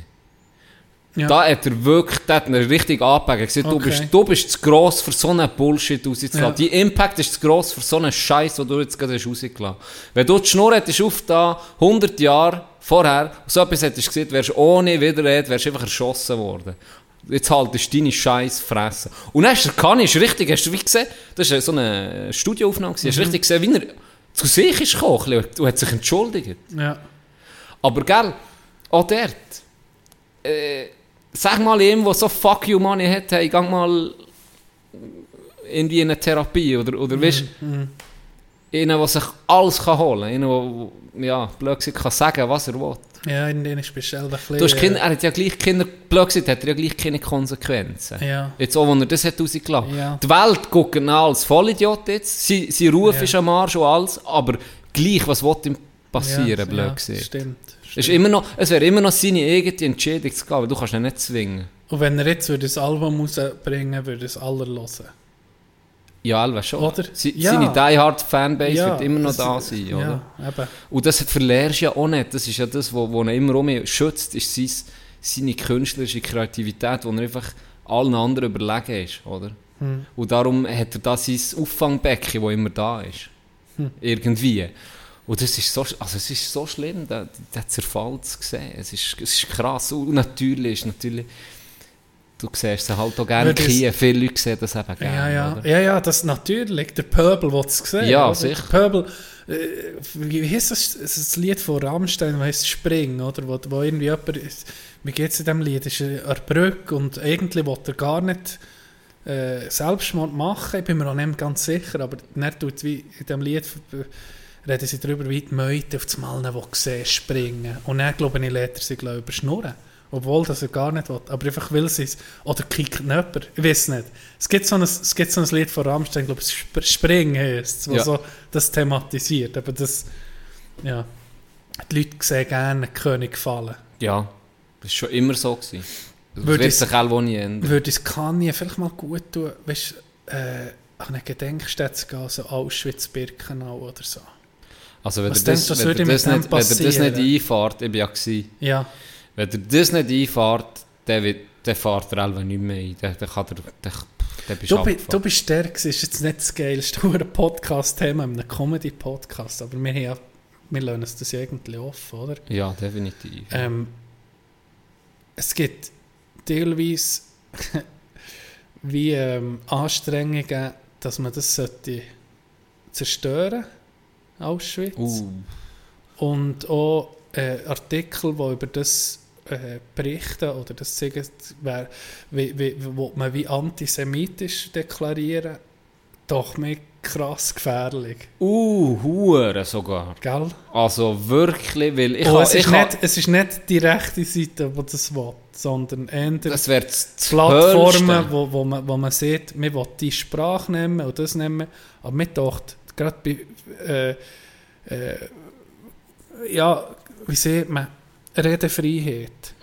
Ja. Da hat er wirklich, da hat er richtig angepackt. gesagt, du, Okay. bist, du bist zu gross für so einen Bullshit rauszulassen. Ja. Die Impact ist zu gross für so einen Scheiß, den du jetzt gerade hast rausgelassen Wenn du die Schnur hättest auf da 100 Jahre vorher und so etwas hättest gesehen, wärst du ohne Widerrede wärst du einfach erschossen worden. Jetzt haltest du deine Scheiß fressen. Und dann hast du Kanye, ist richtig, hast du wie gesehen, das war so eine Studioaufnahme, hast du Mhm. richtig gesehen, wie er zu sich ist gekommen und hat sich entschuldigt. Ja. Aber gell, auch dort, äh, sag mal ihm, der so fuck you money hat, hey, gang mal irgendwie in eine Therapie oder, oder weißt, Mhm. einer, der sich alles kann holen kann, einer, der, ja, blöd gesagt, kann sagen, was er will. Ja, in denen speziell ein bisschen... Du hast Kinder, äh, er hat ja gleich Kinder, blöd hat er ja gleich keine Konsequenzen. Ja. Jetzt auch, wo er das hat rausgelassen. Ja. Die Welt guckt ihn als Vollidiot jetzt, sein, sein Ruf Ja. ist am Arsch und alles, aber gleich, was will ihm passieren, ja, blöd ja. Stimmt. Es, ist immer noch, es wäre immer noch seine eigene Entscheidung zu aber du kannst ihn nicht zwingen. Und wenn er jetzt würde ein Album rausbringen würde, es aller hören. Ja, Elva schon. Oder? Sie, Ja. Seine Die Hard Fanbase Ja, wird immer noch das- da sein, oder? Ja, eben. Und das verlierst du ja auch nicht. Das ist ja das, was ihn immer um schützt, ist sein, seine künstlerische Kreativität, wo er einfach allen anderen überlegen ist, oder? Hm. Und darum hat er da sein Auffangbecken, das immer da ist. Hm. Irgendwie. Und das ist so, also es ist so schlimm, der, der Zerfall zu sehen. Es ist, es ist krass. Und natürlich ist natürlich, du siehst es halt auch gerne Kiew. Viele Leute sehen das eben gerne. Ja, ja. Oder? ja, ja, das natürlich. Der Pöbel will es sehen. Ja, oder? sicher. Der Pöbel, äh, wie heisst das, das Lied von Rammstein, das heisst Spring, oder? Wo, wo irgendwie jemand, wie geht es in diesem Lied? Ist er Brücke und eigentlich will er gar nicht äh, Selbstmord machen, ich bin mir auch nicht ganz sicher, aber dann tut wie in diesem Lied äh, reden sie darüber, wie die Meute auf das Mal sehen, springen. Und dann, glaube ich, lässt er sie, glaube ich, überschnurren. Obwohl das er gar nicht will. Aber einfach will sie es. Oder kickt jemand. Ich weiß nicht. Es gibt so ein, es gibt so ein Lied von Rammstein, glaube ich, Sp Spring heisst es, Ja. das so das thematisiert. Aber das, ja. Die Leute sehen gerne König fallen. Ja, das war schon immer so. Gewesen. Das Würde ich- sich auch nie ändern. Würde es Kanye vielleicht mal gut tun, weißt du, äh, an eine Gedenkstätte zu gehen, so Auschwitz-Birkenau oder so. Also wenn ihr das, das, dem nicht, wenn das nicht einfahrt, ich bin ja gewesen, Ja. Wenn ihr das nicht einfahrt, dann, wird, dann fährt er einfach nicht mehr ein. Dann, dann, kann er, dann, dann bist Du, bi- du bist der, ist jetzt nicht das geilste [laughs] Podcast-Thema, in einem Comedy-Podcast, aber wir, haben wir lassen uns das ja irgendwie offen, oder? Ja, definitiv. Ähm, es gibt teilweise [laughs] wie ähm, Anstrengungen, dass man das sollte zerstören Auschwitz. Uh, Und auch äh, Artikel, die über das äh, berichten oder das sagen, wer, wie, wie, wo man wie antisemitisch deklarieren, doch mir krass gefährlich. uh, Hure sogar. Gell? Also wirklich, weil ich Und ha- es, ist ich ha- nicht, es ist nicht die rechte Seite, die das will, sondern eher das Plattformen, wo, wo, man, wo man sieht, man will die Sprache nehmen und das nehmen, aber mir dachte, gerade bei, äh, äh, ja, wie sieht man, Redefreiheit.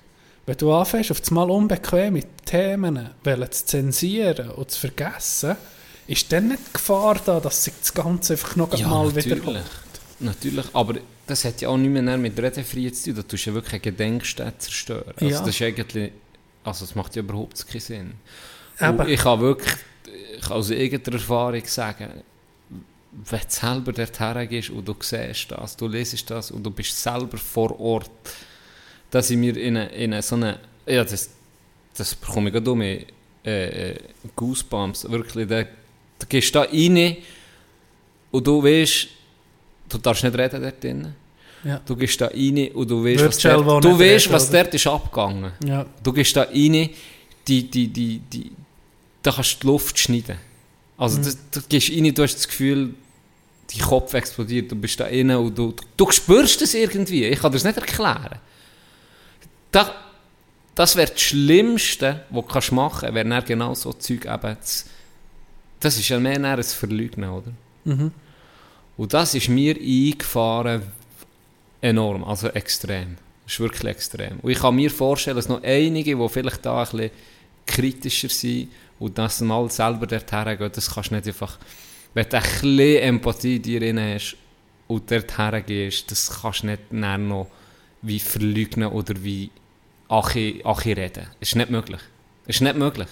Wenn du anfängst, auf einmal unbequeme Themen zu zensieren und zu vergessen, ist dann nicht die Gefahr da, dass sich das Ganze einfach noch Ja, mal natürlich. wiederholt? Natürlich, aber das hat ja auch nicht mehr mit Redefreiheit zu tun. Da tust du ja wirklich eine Gedenkstätte zerstören. Also Ja. das ist eigentlich, also das macht ja überhaupt keinen Sinn. Ich kann wirklich, ich kann aus eigener Erfahrung sagen, wenn du selber dorthin gehst und du siehst das, du lesest das und du bist selber vor Ort, dass ich mir in, eine, in eine, so eine, ja das, das bekomme ich gerade um, äh, äh, Goosebumps, wirklich, da, du gehst da rein und du weißt, du darfst nicht reden dort drin. Ja. Du gehst da rein und du weißt, was auch du weißt, was dort ist abgegangen. Ja. Du gehst da rein, die, die, die, die, da kannst du die Luft schneiden. Also Mhm. das, du gehst rein, du hast das Gefühl, dein Kopf explodiert, du bist da rein und du, du, du spürst es irgendwie. Ich kann dir das nicht erklären. Da, das wäre das Schlimmste, was du kannst machen kannst, wäre genau so Zeug eben zu, Das ist ja mehr ein Verleugnen, oder? Mhm. Und das ist mir eingefahren enorm, also extrem. Das ist wirklich extrem. Und ich kann mir vorstellen, dass noch einige, die vielleicht da ein bisschen kritischer sind und das mal selber dorthin gehen, das kannst du nicht einfach, wenn du ein bisschen Empathie in dir hast und dorthin gehst, das kannst du nicht noch wie verleugnen oder wie Achi, Achi reden. Ist nicht möglich. Ist nicht möglich.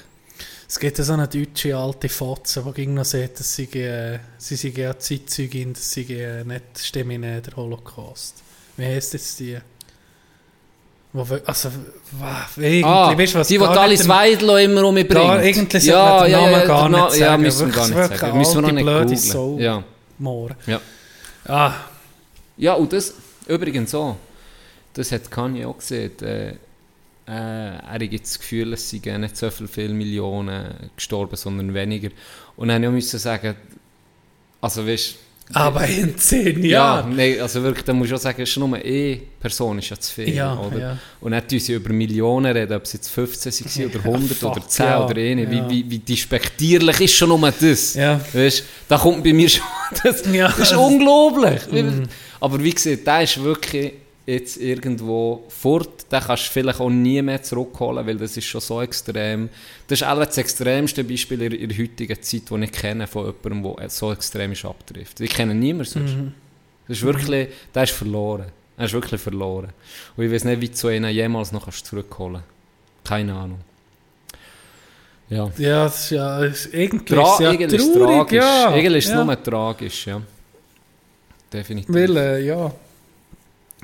Es gibt ja so eine deutsche alte Fotze, die ging noch sagt, dass sie, äh, sie sei ja Zeitzeugin, dass sie äh, nicht stimmen in der Holocaust. Wie heisst jetzt die? Wo, also, irgendwie, Ah, weißt du was? die, die gar Alice den- Weidlo immer um mich bringt. Gar, eigentlich sollte man den Namen gar der Na- nicht Ja, sagen. müssen gar nicht sagen. eine Müssen wir noch alte, nicht blöde googlen. Sau. Ja. Moor. Ja. Ah, Ja, und das, übrigens so, das hat Kanye auch gesehen. Äh, äh, er hat jetzt das Gefühl, es seien nicht so viele, viele Millionen gestorben, sondern weniger. Und dann musste ich sagen, also weißt aber in zehn ja, Jahren. nein, also wirklich, da muss ich auch sagen, es ist nur eine Person ist ja zu viel, Ja, oder? ja. Und tun sie über Millionen reden, ob es jetzt 15 [laughs] waren oder 100 fuck, oder 10 ja, oder eine. ja. Wie, wie, wie despektierlich ist schon nur das? Ja. Weißt, da kommt bei mir schon, [laughs] das, Ja. das ist unglaublich. Aber wie gesagt, der ist wirklich, jetzt irgendwo fort, den kannst du vielleicht auch nie mehr zurückholen, weil das ist schon so extrem. Das ist auch das extremste Beispiel in, in der heutigen Zeit, das ich kenne von jemandem, der so extrem ist abtrifft. Ich kenne niemanden sonst. Mhm. Das ist wirklich, der ist verloren. Er ist wirklich verloren. Und ich weiß nicht, wie du so einen jemals noch kannst zurückholen Keine Ahnung. Ja. Ja, das ist ja es- irgendwie Tra ist ja eigentlich ist traurig, tragisch. ja. Eigentlich ist es ja. nur tragisch, ja. Definitiv. Weil, äh, ja.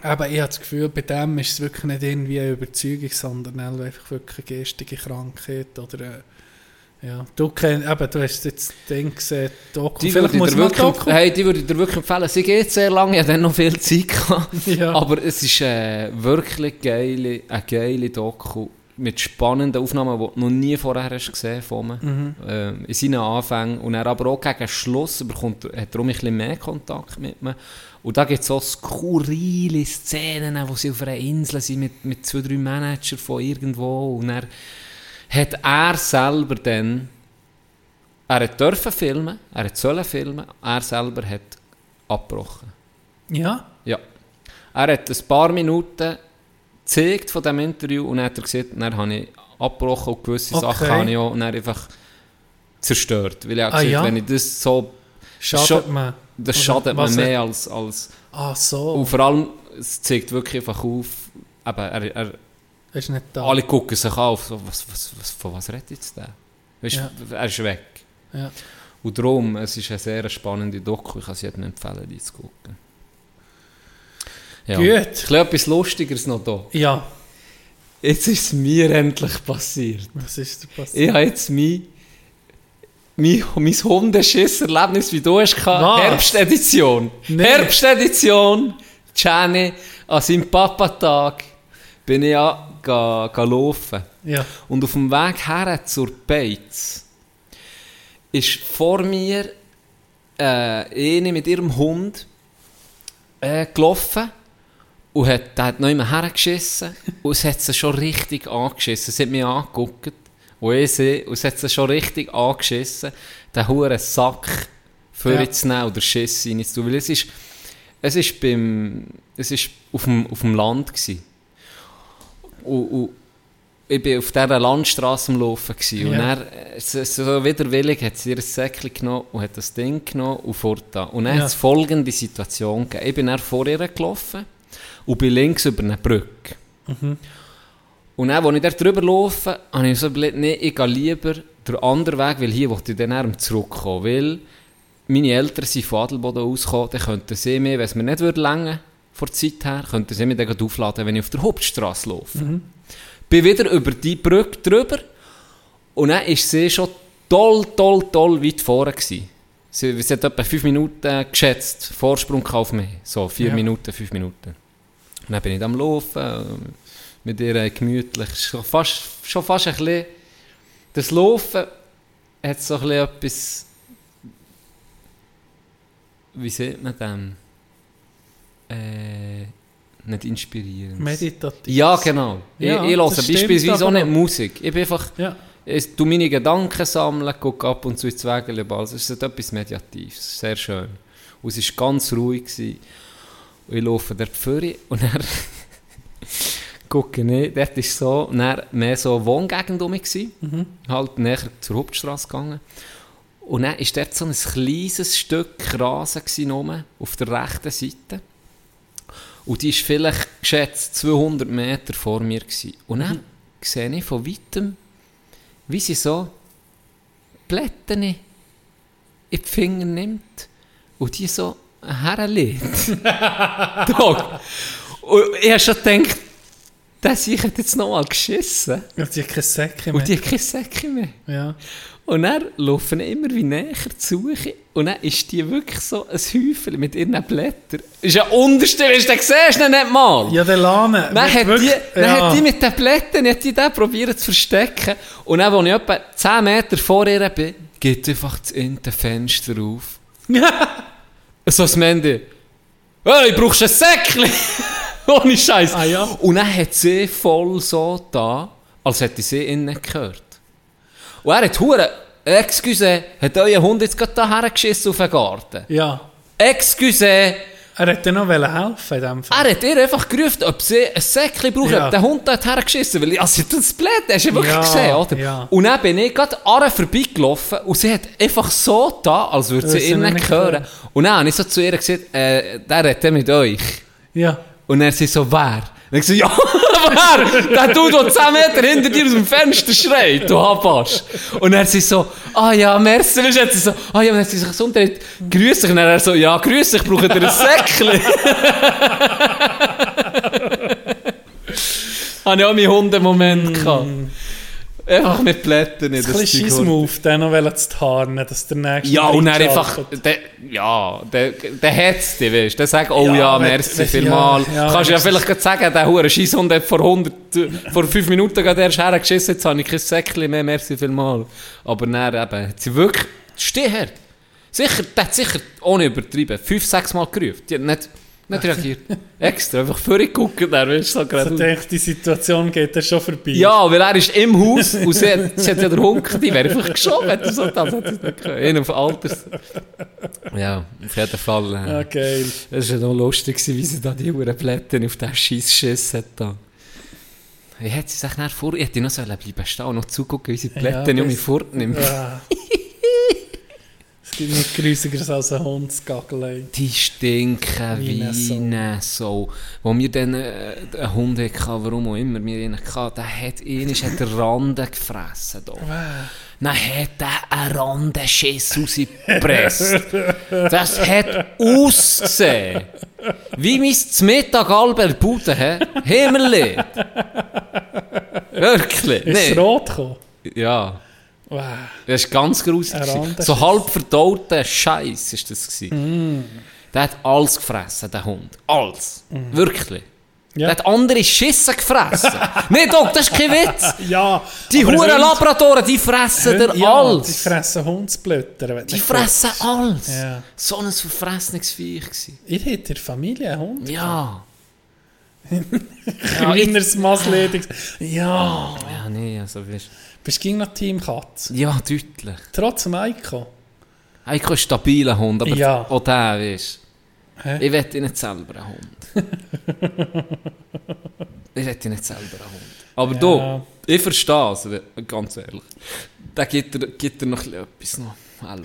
Aber ich habe das Gefühl, bei dem ist es wirklich nicht irgendwie eine Überzeugung, sondern einfach wirklich eine geistige Krankheit oder äh, ja. Du kennst, eben, du hast jetzt das Ding gesehen, Doku. Die Vielleicht muss man Doku. hey, die würde ich dir wirklich empfehlen. Sie geht sehr lange, ich hatte dann noch viel Zeit. Gehabt. Ja. Aber es ist äh, wirklich geile, eine geile Doku mit spannenden Aufnahmen, die du noch nie vorher hast gesehen von mir. Mhm. Ähm, in seinen Anfängen. Und er aber auch gegen Schluss bekommt, hat auch ein bisschen mehr Kontakt mit mir. Und da gibt es so skurrile Szenen, wo sie auf einer Insel sind mit, mit zwei, drei Managern von irgendwo. Und er hat er selber dann, er hat dürfen filmen, er hat sollen filmen, er selber hat abgebrochen. Ja, Ja. Er hat ein paar Minuten gezeigt von diesem Interview und dann hat er gesagt, dann habe ich abgebrochen und gewisse Okay. Sachen habe ich auch dann einfach zerstört. Weil ich habe Ah, gesagt, ja? wenn ich das so... schadet Schon- man. Das Oder schadet mir was mehr als... als Ah, so. und vor allem, es zeigt wirklich einfach auf, eben, er, er, ist nicht da. alle gucken sich auf, so, was, was, was, von was redet jetzt der? Weißt, Ja. Er ist weg. Ja. Und darum, es ist eine sehr spannende Doku, ich kann es jedem empfehlen, die zu gucken. Ja. Gut. Ein bisschen etwas Lustigeres noch da. Ja, Jetzt ist es mir endlich passiert. was ist da passiert? Ich habe jetzt mein, mein, mein Hundeschiss-Erlebnis, wie du hast, gehabt. Was? Herbstedition. Nee. Herbstedition. Gianni, an seinem Papatag bin ich ja ga, ga laufen. Ja. Und auf dem Weg her zur Beiz ist vor mir äh, eine mit ihrem Hund äh, gelaufen und hat, der hat noch immer hergeschissen und es hat sie schon richtig angeschissen. Sie hat mich angeguckt und ich sie und es hat sie schon richtig angeschissen, den huren Sack für Ja. zu nehmen oder Schiss reinzutun. Weil es ist, es ist, beim, es ist auf, dem, auf dem Land gewesen. Und, und ich war auf dieser Landstraße am Laufen. Gewesen. Und Ja. äh, so, widerwillig, hat sie ihr Säckchen genommen und hat das Ding genommen und fortgetan. Und dann Ja. hat es folgende Situation gegeben. Ich bin dann vor ihr gelaufen und bin links über eine Brücke. Und dann, als ich dort drüber laufe, habe ich so überlegt, nee, ich gehe lieber den anderen Weg, weil hier wollte ich dann zurückkommen. Weil meine Eltern sind von Adelboden ausgekommen, dann könnten sie mir, wenn es mir nicht würde länger von der Zeit her, könnten sie mich dann aufladen, wenn ich auf der Hauptstraße laufe. Bin wieder über die Brücke drüber und dann ist sie schon toll, toll, toll weit vorne gewesen. Sie, sie hat etwa fünf Minuten geschätzt, Vorsprung auf mich. So, vier Ja. Minuten, fünf Minuten. Und dann bin ich am Laufen, äh, mit ihr gemütlich. Schon fast, schon fast ein bisschen, das Laufen hat so ein bisschen etwas, wie sieht man dem? Äh, nicht inspirierend. Meditativ. Ja, genau. Ja, ich ich höre beispielsweise auch nicht. Musik. Ich bin einfach, Ja. ich tu meine Gedanken sammeln, gucke ab und zu ins Wägeleball. Es ist etwas Mediatives, sehr schön. Und es war ganz ruhig. Gewesen. Und ich laufe dort vorne und dann [laughs] gucke ich, dort war so, mehr so eine Wohngegend um mich. gewesen. Halt näher zur Hauptstraße gegangen. Und dann war dort so ein kleines Stück Rasen auf der rechten Seite. Und die war vielleicht geschätzt 200 Meter vor mir. Gewesen. Und dann sehe ich von weitem, wie sie so Blätter in die Finger nimmt und die so herlegt. Dog. Und ich habe schon gedacht, das ich hat jetzt noch mal geschissen. Und die hat keine Säcke mehr. Und die hat keine Säcke mehr. ja. Und dann laufen immer wie näher zu Suche. Und dann ist die wirklich so ein Häufchen mit ihren Blättern. Ist ja unterste, weißt du, den siehst du nicht mal. Ja, der Lane. Dann, hat wirklich- die, dann ja. hat die mit den Blättern hat die den probiert zu verstecken. Und dann, als ich etwa 10 Meter vor ihr bin, geht einfach das innere Fenster auf. So das Mende. Hey, brauchst du ein Säckchen? [laughs] Ohne Scheiß. Ah, ja. Und dann hat sie voll so da, als hätte sie ihn nicht gehört. Und er hat hure, excuse, hat euer Hund jetzt gerade da hergeschissen auf den Garten? Ja. Excuse, Er hätte noch helfen in dem Fall. Er hat ihr einfach gerufen, ob sie ein Säckchen braucht. Ja. Der Hund hat hergeschissen, weil also das Blöd, hast du wirklich Ja, gesehen, oder? ja. Und dann bin ich gerade an ihr vorbeigelaufen und sie hat einfach so da, als würde sie sie ihn nicht hören. hören. Und dann habe ich so zu ihr gesagt, äh, der redet mit euch. Ja. Und er sie so, wer? Und ich so, ja, [laughs] wer? Der Dude, der 10 Meter hinter dir aus dem Fenster schreit, du Habasch. Und er sie so, ah ja, merci. Und dann sie so, ah ja, und dann sie sich Gesundheit, grüß dich. Und er so, ja, grüß dich, braucht ihr ein Säckchen? [laughs] Habe ich auch meinen Hundemoment gehabt. Einfach mit Blättern. Ein bisschen Scheissmove, den noch zu tarnen, dass der nächste Ja, und dann einfach, der, ja, der, der hat's dich, weißt. Der sagt, oh Ja, ja, merci wenn- vielmal. ja, ja, Kannst ja wenn- vielleicht gerade sagen, der hure Scheisshund hat vor 100, vor 5 Minuten gerade erst hergeschissen, jetzt habe ich kein Säckchen mehr, merci vielmal. Aber dann eben, hat sie wirklich, steh her. Sicher, der hat sicher, ohne übertrieben, 5, 6 Mal gerufen. Die hat nicht, nicht reagiert. [laughs] Extra, einfach vorgeguckt, dann, weißt du, so gerade. ich denke, die Situation geht dann schon vorbei. Ja, weil er ist im Haus und sie hat, sie hat ja den Hund, die wäre einfach geschoben, hätte so das hat sie nicht können. In auf Alters. Ja, auf jeden Fall. Äh, Ja, geil. Es war ja noch lustig, wie sie da die Uhren Blätter auf den Scheiß Schiss hat. Da. Wie hat sie sich nachher vor... Ich hätte noch sollen bleiben stehen und noch zugucken, wie sie die Blätter Ja, um mich fortnimmt. Ja. Gibt nichts Grüßigeres als ein Hundsgaggelei. Die stinken Wie Sau. Wo wir dann äh, einen Hund hatten, warum auch immer wir ihn hatten, der hat ihn hat den Randen gefressen. Da. Dann hat er einen Randenschiss rausgepresst. Das hat ausgesehen. Wie mein Mittag Albert Bude, hä? Himmerli. Wirklich. Ist Nee. rot gekommen? Ja. Wow. Das ist ganz gruselig. So halb verdauter Scheiß ist das. Gewesen. Der hat alles gefressen, der Hund. Alles. Wirklich. Ja. Der hat andere Schisse gefressen. [laughs] nee, Doc, das ist kein Witz. Ja. Die Huren Hunde- Labradoren, die fressen dir Hunde- ja, alles. Die fressen Hundsblötter. Die fressen guckst. alles. Ja. So ein verfressenes Viech gewesen. Ihr habt in der Familie einen Hund? Ja. [laughs] Kleineres Masslediges. Ja. Ja, nee, also weißt Bist du gegen noch Team Katz? Ja, deutlich. Trotz dem Eiko? Eigentlich ein stabiler Hund, aber Ja. auch der, weißt Hä? Ich wette nicht selber einen Hund. [laughs] ich wette nicht selber einen Hund. Aber Ja. du, ich verstehe es, ganz ehrlich. Da gibt er, gibt er noch etwas noch.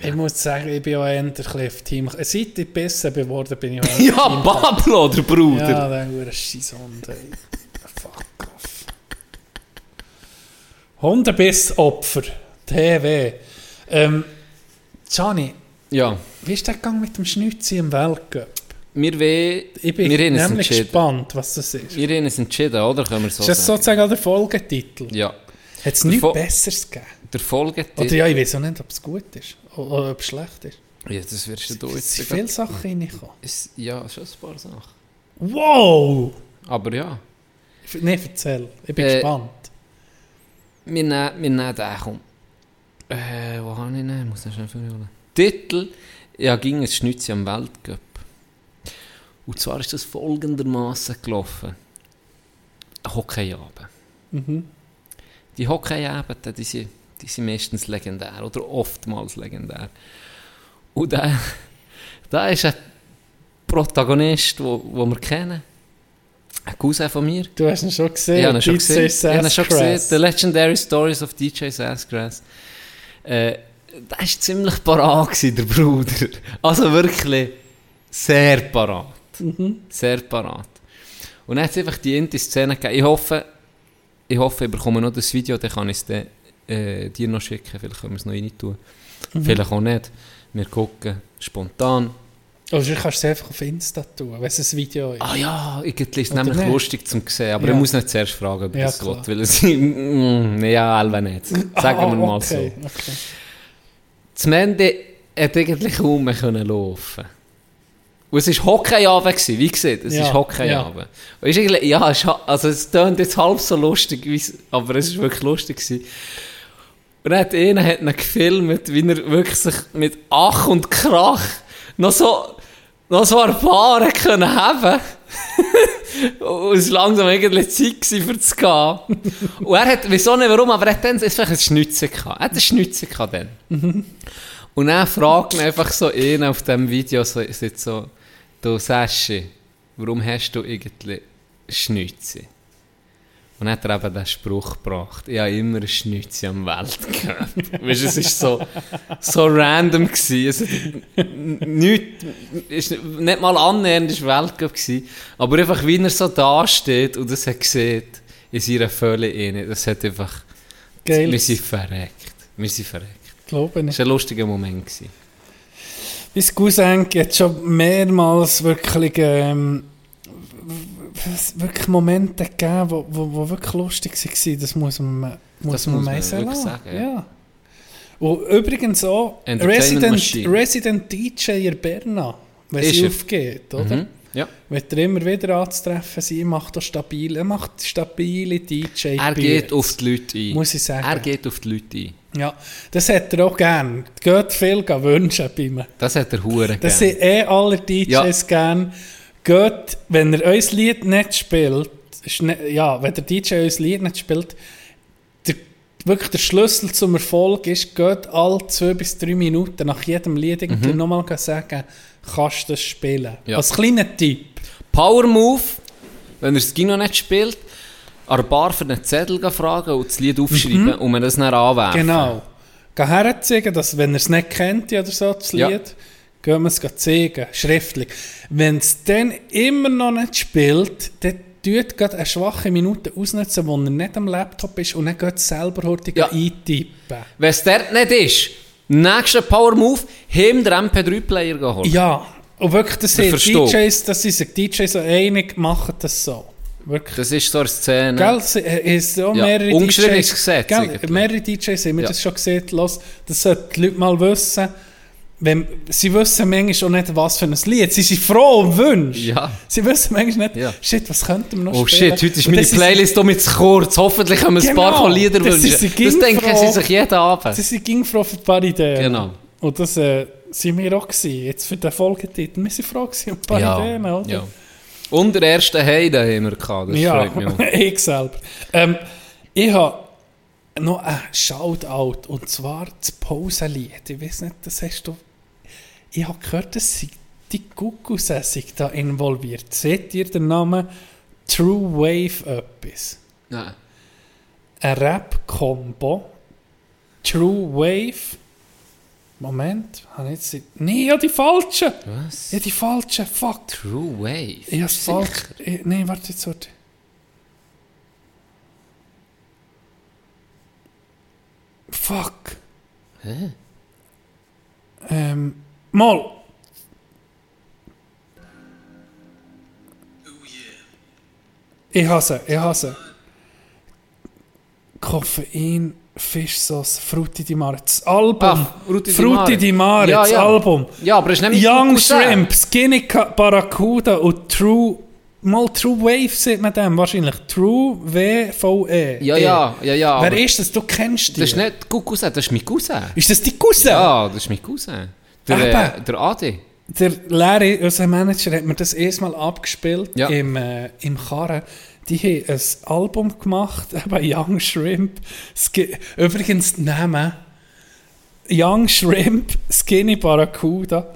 Ich muss sagen, ich bin auch eher auf Team. Seit ich besser geworden bin, ich auch [laughs] Ja, Pablo, der Bruder. Ja, der ist ey. Fuck. Hundebissopfer. TV. Ähm, Gianni, Ja, wie ist der gegangen mit dem Schnitzi im Weltcup? wir, we, Ich bin wir haben es nämlich entschieden. gespannt, was das ist. Wir haben es entschieden, oder? Können wir so ist das sagen? sozusagen auch der Folgetitel? Ja. Hat es nichts Fo- Besseres gegeben? Der Folgetitel... Oder ja, ich weiß auch nicht, ob es gut ist. Oder, ob es schlecht ist. Ja, das wirst du Es jetzt... sind viele Sachen reingekommen. Es- Ja, schon ein paar Sachen. Wow! Aber ja. Nein, erzähl. Ich bin Äh, gespannt. Wir nehmen, wir nehmen den, komm. Äh, wo habe ich ihn? Ich muss ihn schnell vorholen. Titel, ja, ging es Schnitzi am Weltcup. Und zwar ist das folgendermaßen gelaufen. Hockeyabend. Mhm. Die Hockeyabende, die sind, die sind meistens legendär oder oftmals legendär. Und da, da ist ein Protagonist, wo, wo wir kennen. Ein Cousin von mir. Du hast ihn schon gesehen. Ich habe ihn schon gesehen. Ich habe ihn schon gesehen. The Legendary Stories of DJ Sassgrass. Äh, der war ziemlich parat, gewesen, der Bruder. [laughs] Also wirklich sehr parat. Mhm. Sehr parat. Und dann hat es einfach die Inti-Szene gegeben. Ich hoffe, ich hoffe, ich bekomme noch das Video, dann kann ich es dann, äh, dir noch schicken. Vielleicht können wir es noch rein tun. Mhm. Vielleicht auch nicht. Wir gucken spontan. Oder du kannst es einfach auf Insta tun, wenn es ein Video ist. Ah ja, irgendwie ist es nämlich nicht? lustig zum sehen, aber Ja. ich muss nicht zuerst fragen, ob Ja, ja, das klar. will, weil es, [laughs] mm, ja, Alva nicht. Sagen wir [laughs] Ah, mal okay, so. okay. Zum Ende hat eigentlich kaum mehr können laufen. Und es war Hockeyabend, wie gesagt, es Ja, ist Hockeyabend. Und ist ja, es, also es klingt jetzt halb so lustig, aber es war wirklich lustig. Gewesen. Und dann hat einer hat ihn gefilmt, wie er wirklich sich mit Ach und Krach noch so, noch so erfahren können haben. Und es war langsam eigentlich Zeit für zu gehen. Und er hat, wieso nicht, warum, aber er hat dann es vielleicht ein Schnitzen gehabt. Er hat einen Schnitzen gehabt dann. Und dann fragt ihn einfach so einer auf dem Video, so, so, du Saschi, warum hast du irgendwie Schnitze? Und hat er eben den Spruch gebracht, ich habe immer eine Schnitze am Weltcup. [laughs] weißt du, es war so, so random. Gewesen. Es nicht, ist nicht mal annähernd ist Weltcup gewesen, aber einfach wie er so dasteht und das hat gesehen, in seiner Fülle inne, das hat einfach, Geil. wir sind verreckt. Wir sind verreckt. Glaube Das ich. war ein lustiger Moment. Gewesen. Mein Cousin hat schon mehrmals wirklich, ähm, w- wirklich Momente gegeben, wo, wo, wo wirklich lustig waren. Das muss man, muss Das man muss man sagen, ja. Und übrigens auch Resident. Resident DJ in Berna, wenn sie aufgeht, oder? Mhm. Ja. Wird er immer wieder anzutreffen sein, macht er stabil, er macht stabile DJ Er geht auf die Leute ein. Muss ich sagen. Er geht auf die Leute ein. Ja, das hat er auch gern. Geht viel wünschen bei mir. Das hat er hure Das gern. sind eh alle DJs Ja. gern. Geht, wenn er euer Lied nicht spielt, ist ne, ja, wenn der DJ euer Lied nicht spielt, der, wirklich der Schlüssel zum Erfolg ist, geht alle zwei bis drei Minuten nach jedem Lied irgendwie nochmal sagen, kannst du das spielen. Mhm. Ja. Als kleiner Tipp. Power Move, wenn er das Kino nicht spielt, an der Bar für einen Zettel fragen und das Lied aufschreiben und man das dann anwerfen. Genau. Geh herzeigen, dass, wenn er es nicht kennt oder so, das Ja. Gehen wir es zeigen, schriftlich. Wenn es dann immer noch nicht spielt, dann tut gerade eine schwache Minute ausnutzen, wo er nicht am Laptop ist und dann geht es selber heute Ja. eintippen. Wenn es dort nicht ist, nächster Power Move, hem den MP3-Player holen. Ja, und wirklich, das sind. DJs, das sind sich DJs so einig, machen das so. Wirklich. Das ist so eine Szene. Gell, es ist auch Ja, mehrere ungeschriebenes DJs, Gesetz gell, mehrere DJs haben mir Ja. das schon gesehen, los, das sollten die Leute mal wissen. Wenn, sie wissen manchmal auch nicht, was für ein Lied. Sie sind froh und wünschen. Ja. Sie wissen manchmal nicht, Ja. shit, was könnten wir noch Oh spielen? shit, heute ist Und meine Playlist um jetzt kurz. Hoffentlich können wir ein Genau, paar Lieder das wünschen. Das denken froh. sie sich jeden Abend. Sie sind ging froh für ein paar Ideen. Genau. Und das äh, sind wir auch gewesen. Jetzt für den Folgetitel. Wir sind froh gewesen um ein paar Ideen, oder? ja. Und der erste Heide haben wir gehabt. Das Ja, [laughs] ich selber. Ähm, ich habe noch ein Shoutout, und zwar das Pausenlied. Ich weiß nicht, das hast du... Ich habe gehört, dass die Kuckucksässig da involviert. Seht ihr den Namen True Wave etwas? Nein. Ein Rap-Combo. True Wave. Moment, habe ich jetzt... Nee, ja, die falsche! Was? Ja, die falsche, fuck. True Wave? Falsch. Ich- Nee, warte jetzt, warte. Fuck. Hä? Ähm, mal. Ich hasse, ich hasse. Koffein, Fischsauce, Frutti di Mare. Das Album. Ach, Frutti di Mare. Frutti di Mare, Ja, das ja. Album. Ja, aber es ist mit Young. Shrimp, Skinny Barracuda und True. Mal True Wave sieht man dem wahrscheinlich. True W-V-E. Ja, ja, ja, ja. Wer ist das? Du kennst die. Das ist nicht Cousin, das ist mein Cousin. Ist das die Cousin? Ja, das ist mein Cousin. Der, äh, der Adi. Der Larry, unser Manager, hat mir das erstmal abgespielt Ja. im, äh, im Karren. Die haben ein Album gemacht, [laughs] eben Young Shrimp. Ski Übrigens, der Name Young Shrimp, Skinny Barracuda.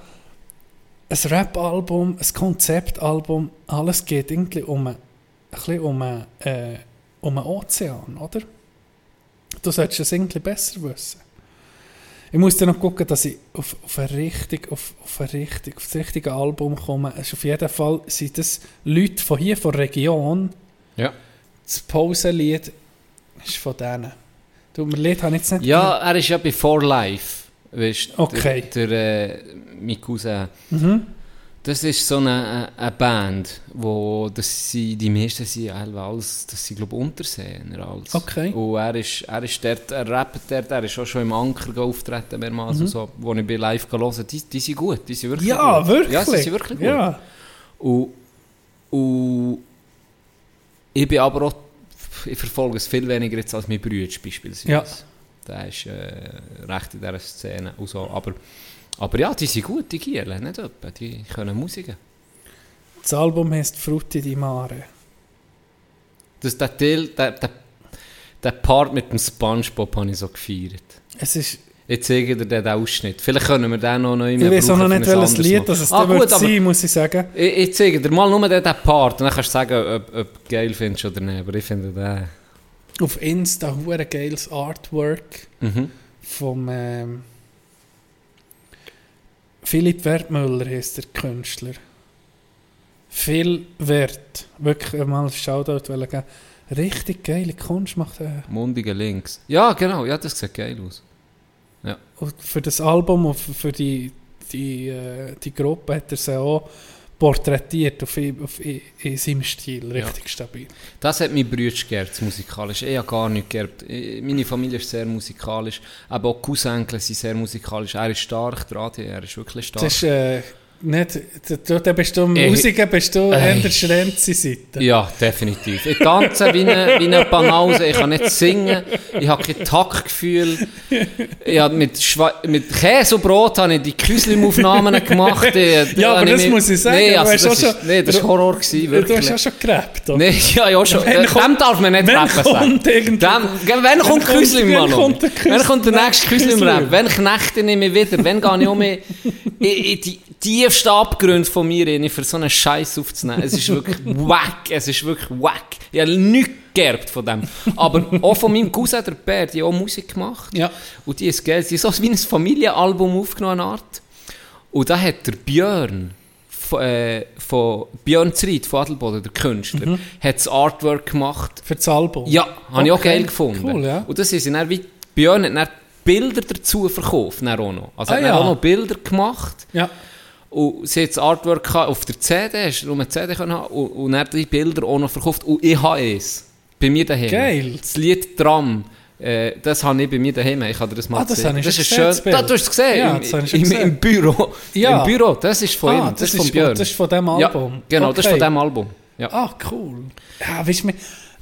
Ein Rap-Album, ein Konzeptalbum. Alles geht irgendwie um, ein, bisschen um, äh, um einen Ozean, oder? Du solltest das irgendwie besser wissen. Ich muss dann noch gucken, dass ich auf, auf, ein richtig, auf, auf, ein richtig, auf das richtige Album komme. Ist auf jeden Fall sind das Leute von hier, von der Region. Ja. Das Pausenlied ist von denen. Du, mein Lied habe ich jetzt nicht... Ja, er ist ja bei For Life. Weißt, Okay. Der, der äh, mein Cousin. Mhm. Das ist so eine, eine Band, wo das sie, die meisten sind alle alles, das sind glaube ich Unterseener alles. Okay. Und er ist, er ist dort, er rappt dort, er ist auch schon im Anker auftreten mehrmals und so, wo ich bei live gelesen die, die sind gut, die sind wirklich Mhm. Ja, gut. wirklich? Ja, sie sind wirklich gut. Ja. Und, und ich bin aber auch, ich verfolge es viel weniger jetzt als mein Bruder beispielsweise. Ja. Der ist äh, recht in dieser Szene und so. Aber, aber ja, die sind gut, die Gielen, nicht etwa. Die können Musiken. Das Album heißt Frutti di Mare. Das, der, Teil, der, der, der Part mit dem Spongebob habe ich so gefeiert. Es ist... Ich zeige dir den Ausschnitt. Vielleicht können wir den noch neu Ich weiß auch noch nicht, welches Lied das es ah, dann gut, sein, muss ich sagen. ich, ich zeige dir mal nur den, den Part dann kannst du sagen, ob, ob du geil findest oder nicht. Aber ich finde den... Auf Insta hure geiles Artwork Mhm. vom ähm, Philipp Wertmüller heißt der Künstler. Viel Wert. Wirklich mal ein Shoutout geben. Richtig geile Kunst macht er. Mundige links. Ja, genau. Ja, das sieht geil aus. Und für das Album und für die, die, äh, die Gruppe hat er sie auch porträtiert auf, auf, in seinem Stil. Richtig stabil. Das hat mein Bruder geerbt, musikalisch. Ich habe gar nicht geerbt. Meine Familie ist sehr musikalisch. Aber auch Cousenkel sind sehr musikalisch. Er ist stark, der AD, er ist wirklich stark. Das ist äh, nicht, da, da bist du Ey. Musiker, bist du eher der Schrenzi-Seite. Ja, definitiv. Ich tanze wie eine, wie eine Banause, ich kann nicht singen, ich habe kein Taktgefühl. Ich habe mit, Schwe mit Käse und Brot habe ich die Klüslim-Aufnahmen gemacht. Ich, Ja, aber das mich- muss ich sagen, Nee, du also das, auch ist, schon- nee, das war Horror, gewesen, Du wirklich. hast ja schon gerappt, oder? Nee, ja, ja schon. Wenn Äh, kommt- Dem darf man nicht wenn rappen sagen. Dem, wenn kommt kommt- Küslim, wenn Mann? kommt der Wenn kommt der nächste Küslim-Rap? Wenn knechte ich mich wieder? Wenn gehe ich um mich in die tiefsten Abgründe von mir rein, für so einen Scheiß aufzunehmen? Es ist wirklich [laughs] wack. Es ist wirklich wack. Ich habe nichts geerbt von dem. Aber auch von meinem Cousin, der Bär, die hat auch Musik gemacht. Ja. Und die ist geil. Die ist so wie ein Familienalbum aufgenommen, eine Art. Und da hat der Björn von, äh, von Björn Zried von Adelboden, der Künstler, Mhm. hat das Artwork gemacht. Für das Album? Ja, habe ich auch Okay, geil gefunden. cool, ja. Und das ist dann wie, Björn hat dann Bilder dazu verkauft, dann auch noch. Also Ah, hat ja. auch noch Bilder gemacht. Ja. Und sie hat das Artwork auf der CD, hast du eine CD können haben, und, und dann die Bilder auch noch verkauft. Und ich habe es. Bei mir daheim. Geil. Das Lied Tram. Äh, das habe ich bei mir daheim. Ich dir das mal Ah, das habe ich das schon ist gesehen, schön. das Bild. Da, du hast es gesehen. Ja, Im, das habe schon im, gesehen. Im Büro. Ja. Im Büro. Das ist von Ah, ihm. das Das, ist von Björn. das ist von dem Ja, Album. genau, das ist von Okay. dem Album. Ja. Ah, cool. Ja, weißt du,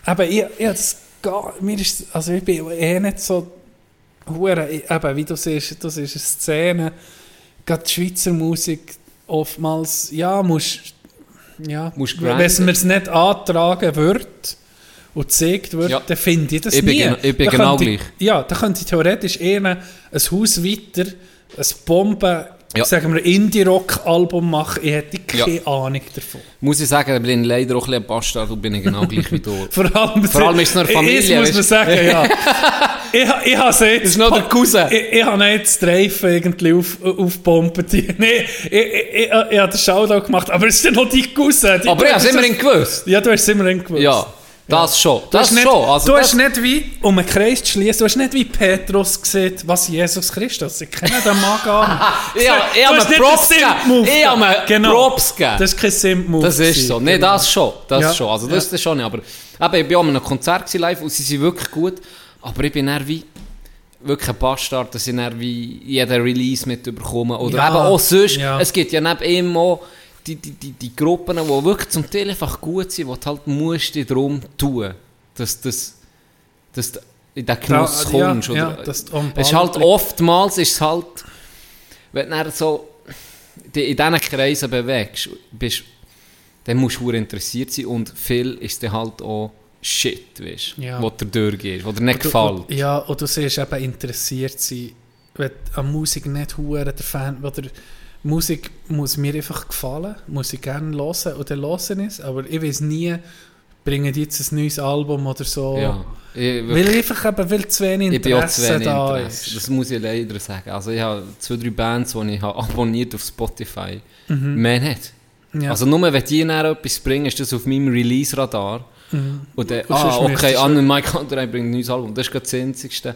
aber ich, ich das gar, mir ist, also ich bin eh nicht so, eben, wie du siehst, das ist eine Szene, gerade die Schweizer Musik oftmals, ja, musst, ja, Musst wenn es nicht antragen wird und gezeigt wird, Ja. dann finde ich das Ich bin nie. ich bin Da genau könnte ich- gleich. Ja, da könnte ich theoretisch eher ein Haus weiter, ein Bomben, Ja. sagen wir, Indie-Rock-Album machen, ich hätte Ja. keine Ahnung davon. Muss ich sagen, ich bin leider auch ein bisschen Bastard und bin ich genau gleich wie du. [laughs] Vor allem, Vor allem ist es noch [laughs] eine Familie, Das muss man sagen, ja. [laughs] ich, ich habe jetzt... Das ist noch der Cousin. Ich, ich habe jetzt Streifen irgendwie auf, aufgepumpt. Nee, ich, ich, ich, ich habe den Shoutout gemacht, aber es ist ja noch die Cousin. Die, Aber ich habe es immerhin gewusst. Ja, du hast es immerhin gewusst. Ja, das schon. Du Das hast nicht, schon. Also du das, hast nicht wie, um einen Kreis zu schließen, du hast nicht wie Petrus gesehen, was Jesus Christus. Ich kenne den Mann gar [laughs] nicht. Ich hab- ich Du hab hast mir nicht Props gegeben. Ich hab mir Genau. Props gegeben. Das ist kein Simp-Move. Das ist so. Nein, genau. das schon. Das Ja. schon. Also das, das schon nicht. Aber eben, ich war an einem Konzert gewesen live und sie sind wirklich gut. Aber ich bin dann wie wirklich ein Bastard, dass ich dann wie jeden Release mitbekomme. Oder Ja. eben auch sonst. Ja. Es gibt ja neben ihm auch die, die, die, die Gruppen, die wirklich zum Teil einfach gut sind, wo du halt musst dich darum tun, dass das dass du in den Genuss Da- ja, kommst. ja, oder, dass du am es ist halt oftmals ist es halt, wenn du so in diesen Kreisen bewegst, bist, dann musst du interessiert sein und viel ist dann halt auch Shit, weißt Ja. wo dir durchgeht, wo dir nicht gefällt. Ja, und du siehst eben interessiert sein, wenn du an Musik nicht hure der Fan, oder Musik muss mir einfach gefallen, muss ich gerne hören und dann höre ich es, aber ich weiß nie, bringen jetzt ein neues Album oder so. Ja. Ich, Weil ich einfach eben, weil zu wenig ich bin auch zu Interesse wenig da Interesse. ist. Das muss ich leider sagen. Also ich habe zwei, drei Bands, die ich habe abonniert auf Spotify. Mhm. Mehr nicht. Ja. Also nur wenn die dann etwas bringen, ist das auf meinem Release-Radar. Mhm. Und dann, Und ah, okay, Anne und Mike Hunter bringt ein neues Album. Das ist gerade das Einzigste.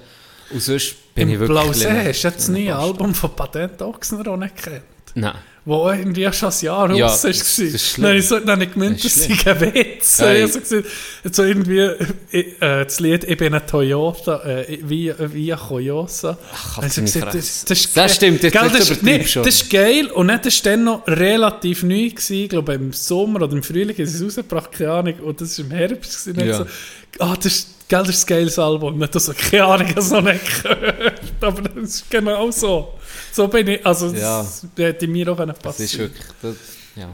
Und sonst bin ich Im wirklich... Blausee ein hast du das neue Album von Patent Ochsner auch nicht kennt. Nein. Wo irgendwie schon ein Jahr Ja, raus ist. das ist. Dann habe ich, so, dann ich gemeint, Das das ist sei ein Witz. Ja, ich so irgendwie, ich, äh, das Lied «Ich bin ein Toyota», äh, wie, wie ein Toyota. Ach, gesagt, fressen. das, das, ist Das stimmt, gell, jetzt das, ist- nee, schon. das ist geil und dann, das war dann noch relativ neu. Gewesen. Ich glaube, im Sommer oder im Frühling ist es rausgebracht, keine Ahnung. Und das war im Herbst. Gewesen, Ja. so, ah, das ist, gell, das ist ein geiles Album. Und so, keine Ahnung, es noch nicht gehört. [laughs] Aber das ist genau so. So bin ich, also Ja. das hätte mir auch passieren Das ist wirklich... Das, ja.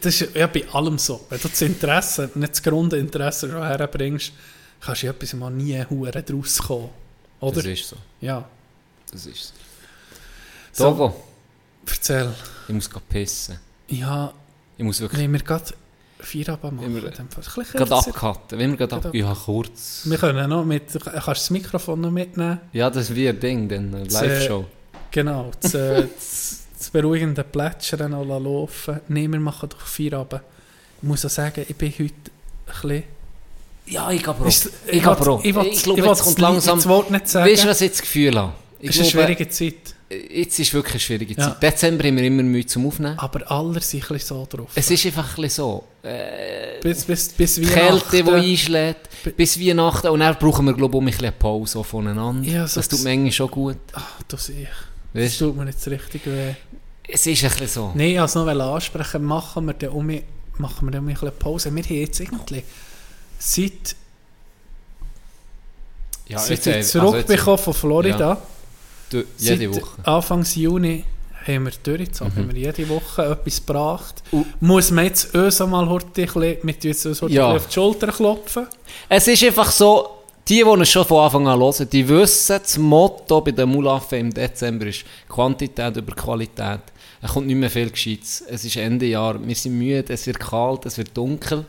Das ist ja bei allem so. Wenn du das Interesse, nicht das Grundinteresse schon herbringst, kannst du etwas mal nie hure draus kommen. Oder? Das ist so. Ja, Das ist so. So. Togo, erzähl. ich muss gehen pissen. Ja, Ich muss wirklich wenn wir gerade Machen. Fall. Ein bisschen gerade abcutten. Wenn wir gerade ab... Ja, kurz. Wir können noch mit... Kannst du das Mikrofon noch mitnehmen? Ja, das ist wie ein Ding, dann eine Live-Show. Genau, das, äh, [laughs] das, das beruhigende Plätschern noch laufen. Nein, wir machen doch Feierabend. Ich muss auch sagen, ich bin heute ein bisschen... Ja, ich Ist- auch. Ich auch. Ich, will- Ich glaube, jetzt kommt langsam... Das Wort nicht sagen. Weißt du, was ich das Gefühl habe? Ich es ist eine schwierige Zeit. Jetzt ist wirklich eine schwierige Ja. Zeit. Dezember haben wir immer Mühe zum Aufnehmen. Aber alle sind ein so drauf. Es ist einfach ein bisschen so. Äh, bis, bis, bis die Kälte, die Weihnachten. einschlägt, bis Weihnachten. Und dann brauchen wir, glaube ich, um ein bisschen Pause auch voneinander. Ja, so das tut das- eigentlich schon gut. Siehst. Das Weißt du? tut mir jetzt richtig weh. Es ist ein bisschen so. Nein, ich es noch ansprechen. Machen wir dann um, machen wir dann um ein bisschen Pause. Wir haben jetzt irgendwie seit, Ja, seit jetzt, ich äh, also zurückbekommen von Florida, jetzt, du, jede seit Woche. Anfangs Juni, haben wir durchgezogen. Mhm. Haben wir jede Woche etwas gebracht. Und- Muss man jetzt uns mal heute mit uns heute Ja. auf die Schulter klopfen? Es ist einfach so, die, die uns schon von Anfang an hören, die wissen, das Motto bei der Mulafe im Dezember ist Quantität über Qualität. Es kommt nicht mehr viel Gescheites. Es ist Ende Jahr, wir sind müde, es wird kalt, es wird dunkel.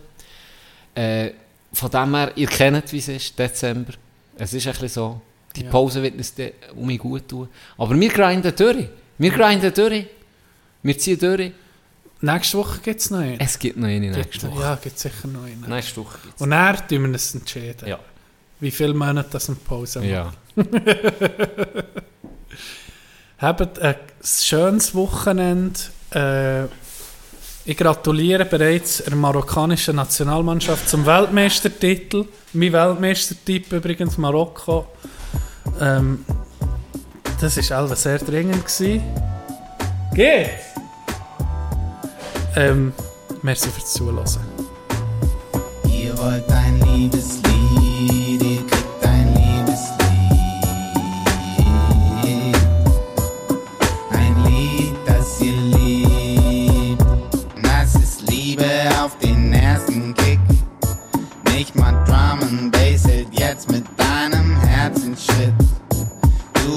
Äh, von dem her, ihr kennt, wie es ist, Dezember. Es ist ein bisschen so. Die. Pause wird uns dann um mich gut tun. Aber wir grinden durch. Wir grinden durch. Wir ziehen durch. Nächste Woche gibt es noch einen. Es gibt noch eine nächste Woche. Ja, gibt sicher noch einen. Nächste Woche gibt's. Und dann tun wir uns entscheiden. Ja. Wie viele Monate das in Pause machen. Ja. [laughs] Habt ein schönes Wochenende. Äh, ich gratuliere bereits der marokkanischen Nationalmannschaft zum Weltmeistertitel. Mein Weltmeistertipp übrigens Marokko. Ähm, das war alles sehr dringend. Gewesen. Geht! Ähm, merci fürs Zuhören. Ihr wollt ein Liebeslied,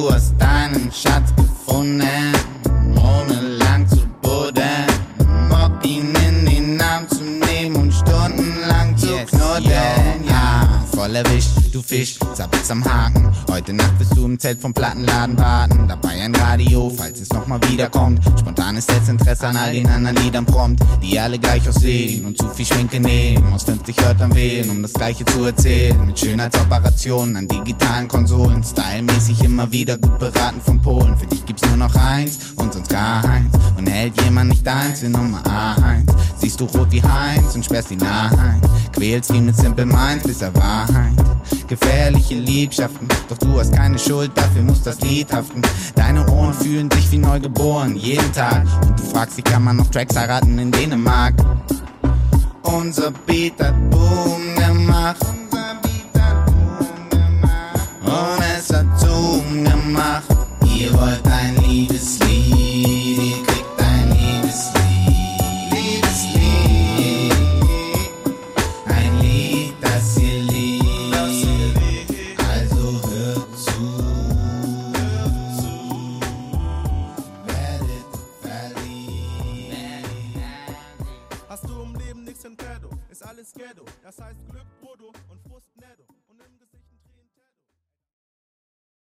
Du hast deinen Schatz gefunden, ohne lang zu buddeln. Bock ihn in den Arm zu nehmen und stundenlang zu knuddeln. Voll erwischt, du Fisch, zappelst am Haken. Heute Nacht wirst du im Zelt vom Plattenladen warten. Dabei ein Radio, falls es nochmal wiederkommt. Spontanes Interesse an all den anderen Liedern prompt, die alle gleich aussehen und zu viel Schminke nehmen. Aus 50 Wörtern wählen, um das Gleiche zu erzählen. Mit Schönheitsoperationen an digitalen Konsolen. Stylmäßig immer wieder gut beraten von Polen. Für dich gibt's nur noch eins und sonst gar eins. Und hält jemand nicht eins in Nummer eins. Siehst du rot wie Heinz und sperrst ihn ein. Quälst ihn mit Simple Minds bis er Wahrheit. Gefährliche Liebschaften, doch du hast keine Schuld, dafür muss das Lied haften. Deine Ohren fühlen sich wie neu geboren, jeden Tag. Und du fragst dich, kann man noch Tracks heiraten in Dänemark? Unser Beat hat Boom gemacht. Und es hat Zoom gemacht. Ihr wollt ein Liebeslied,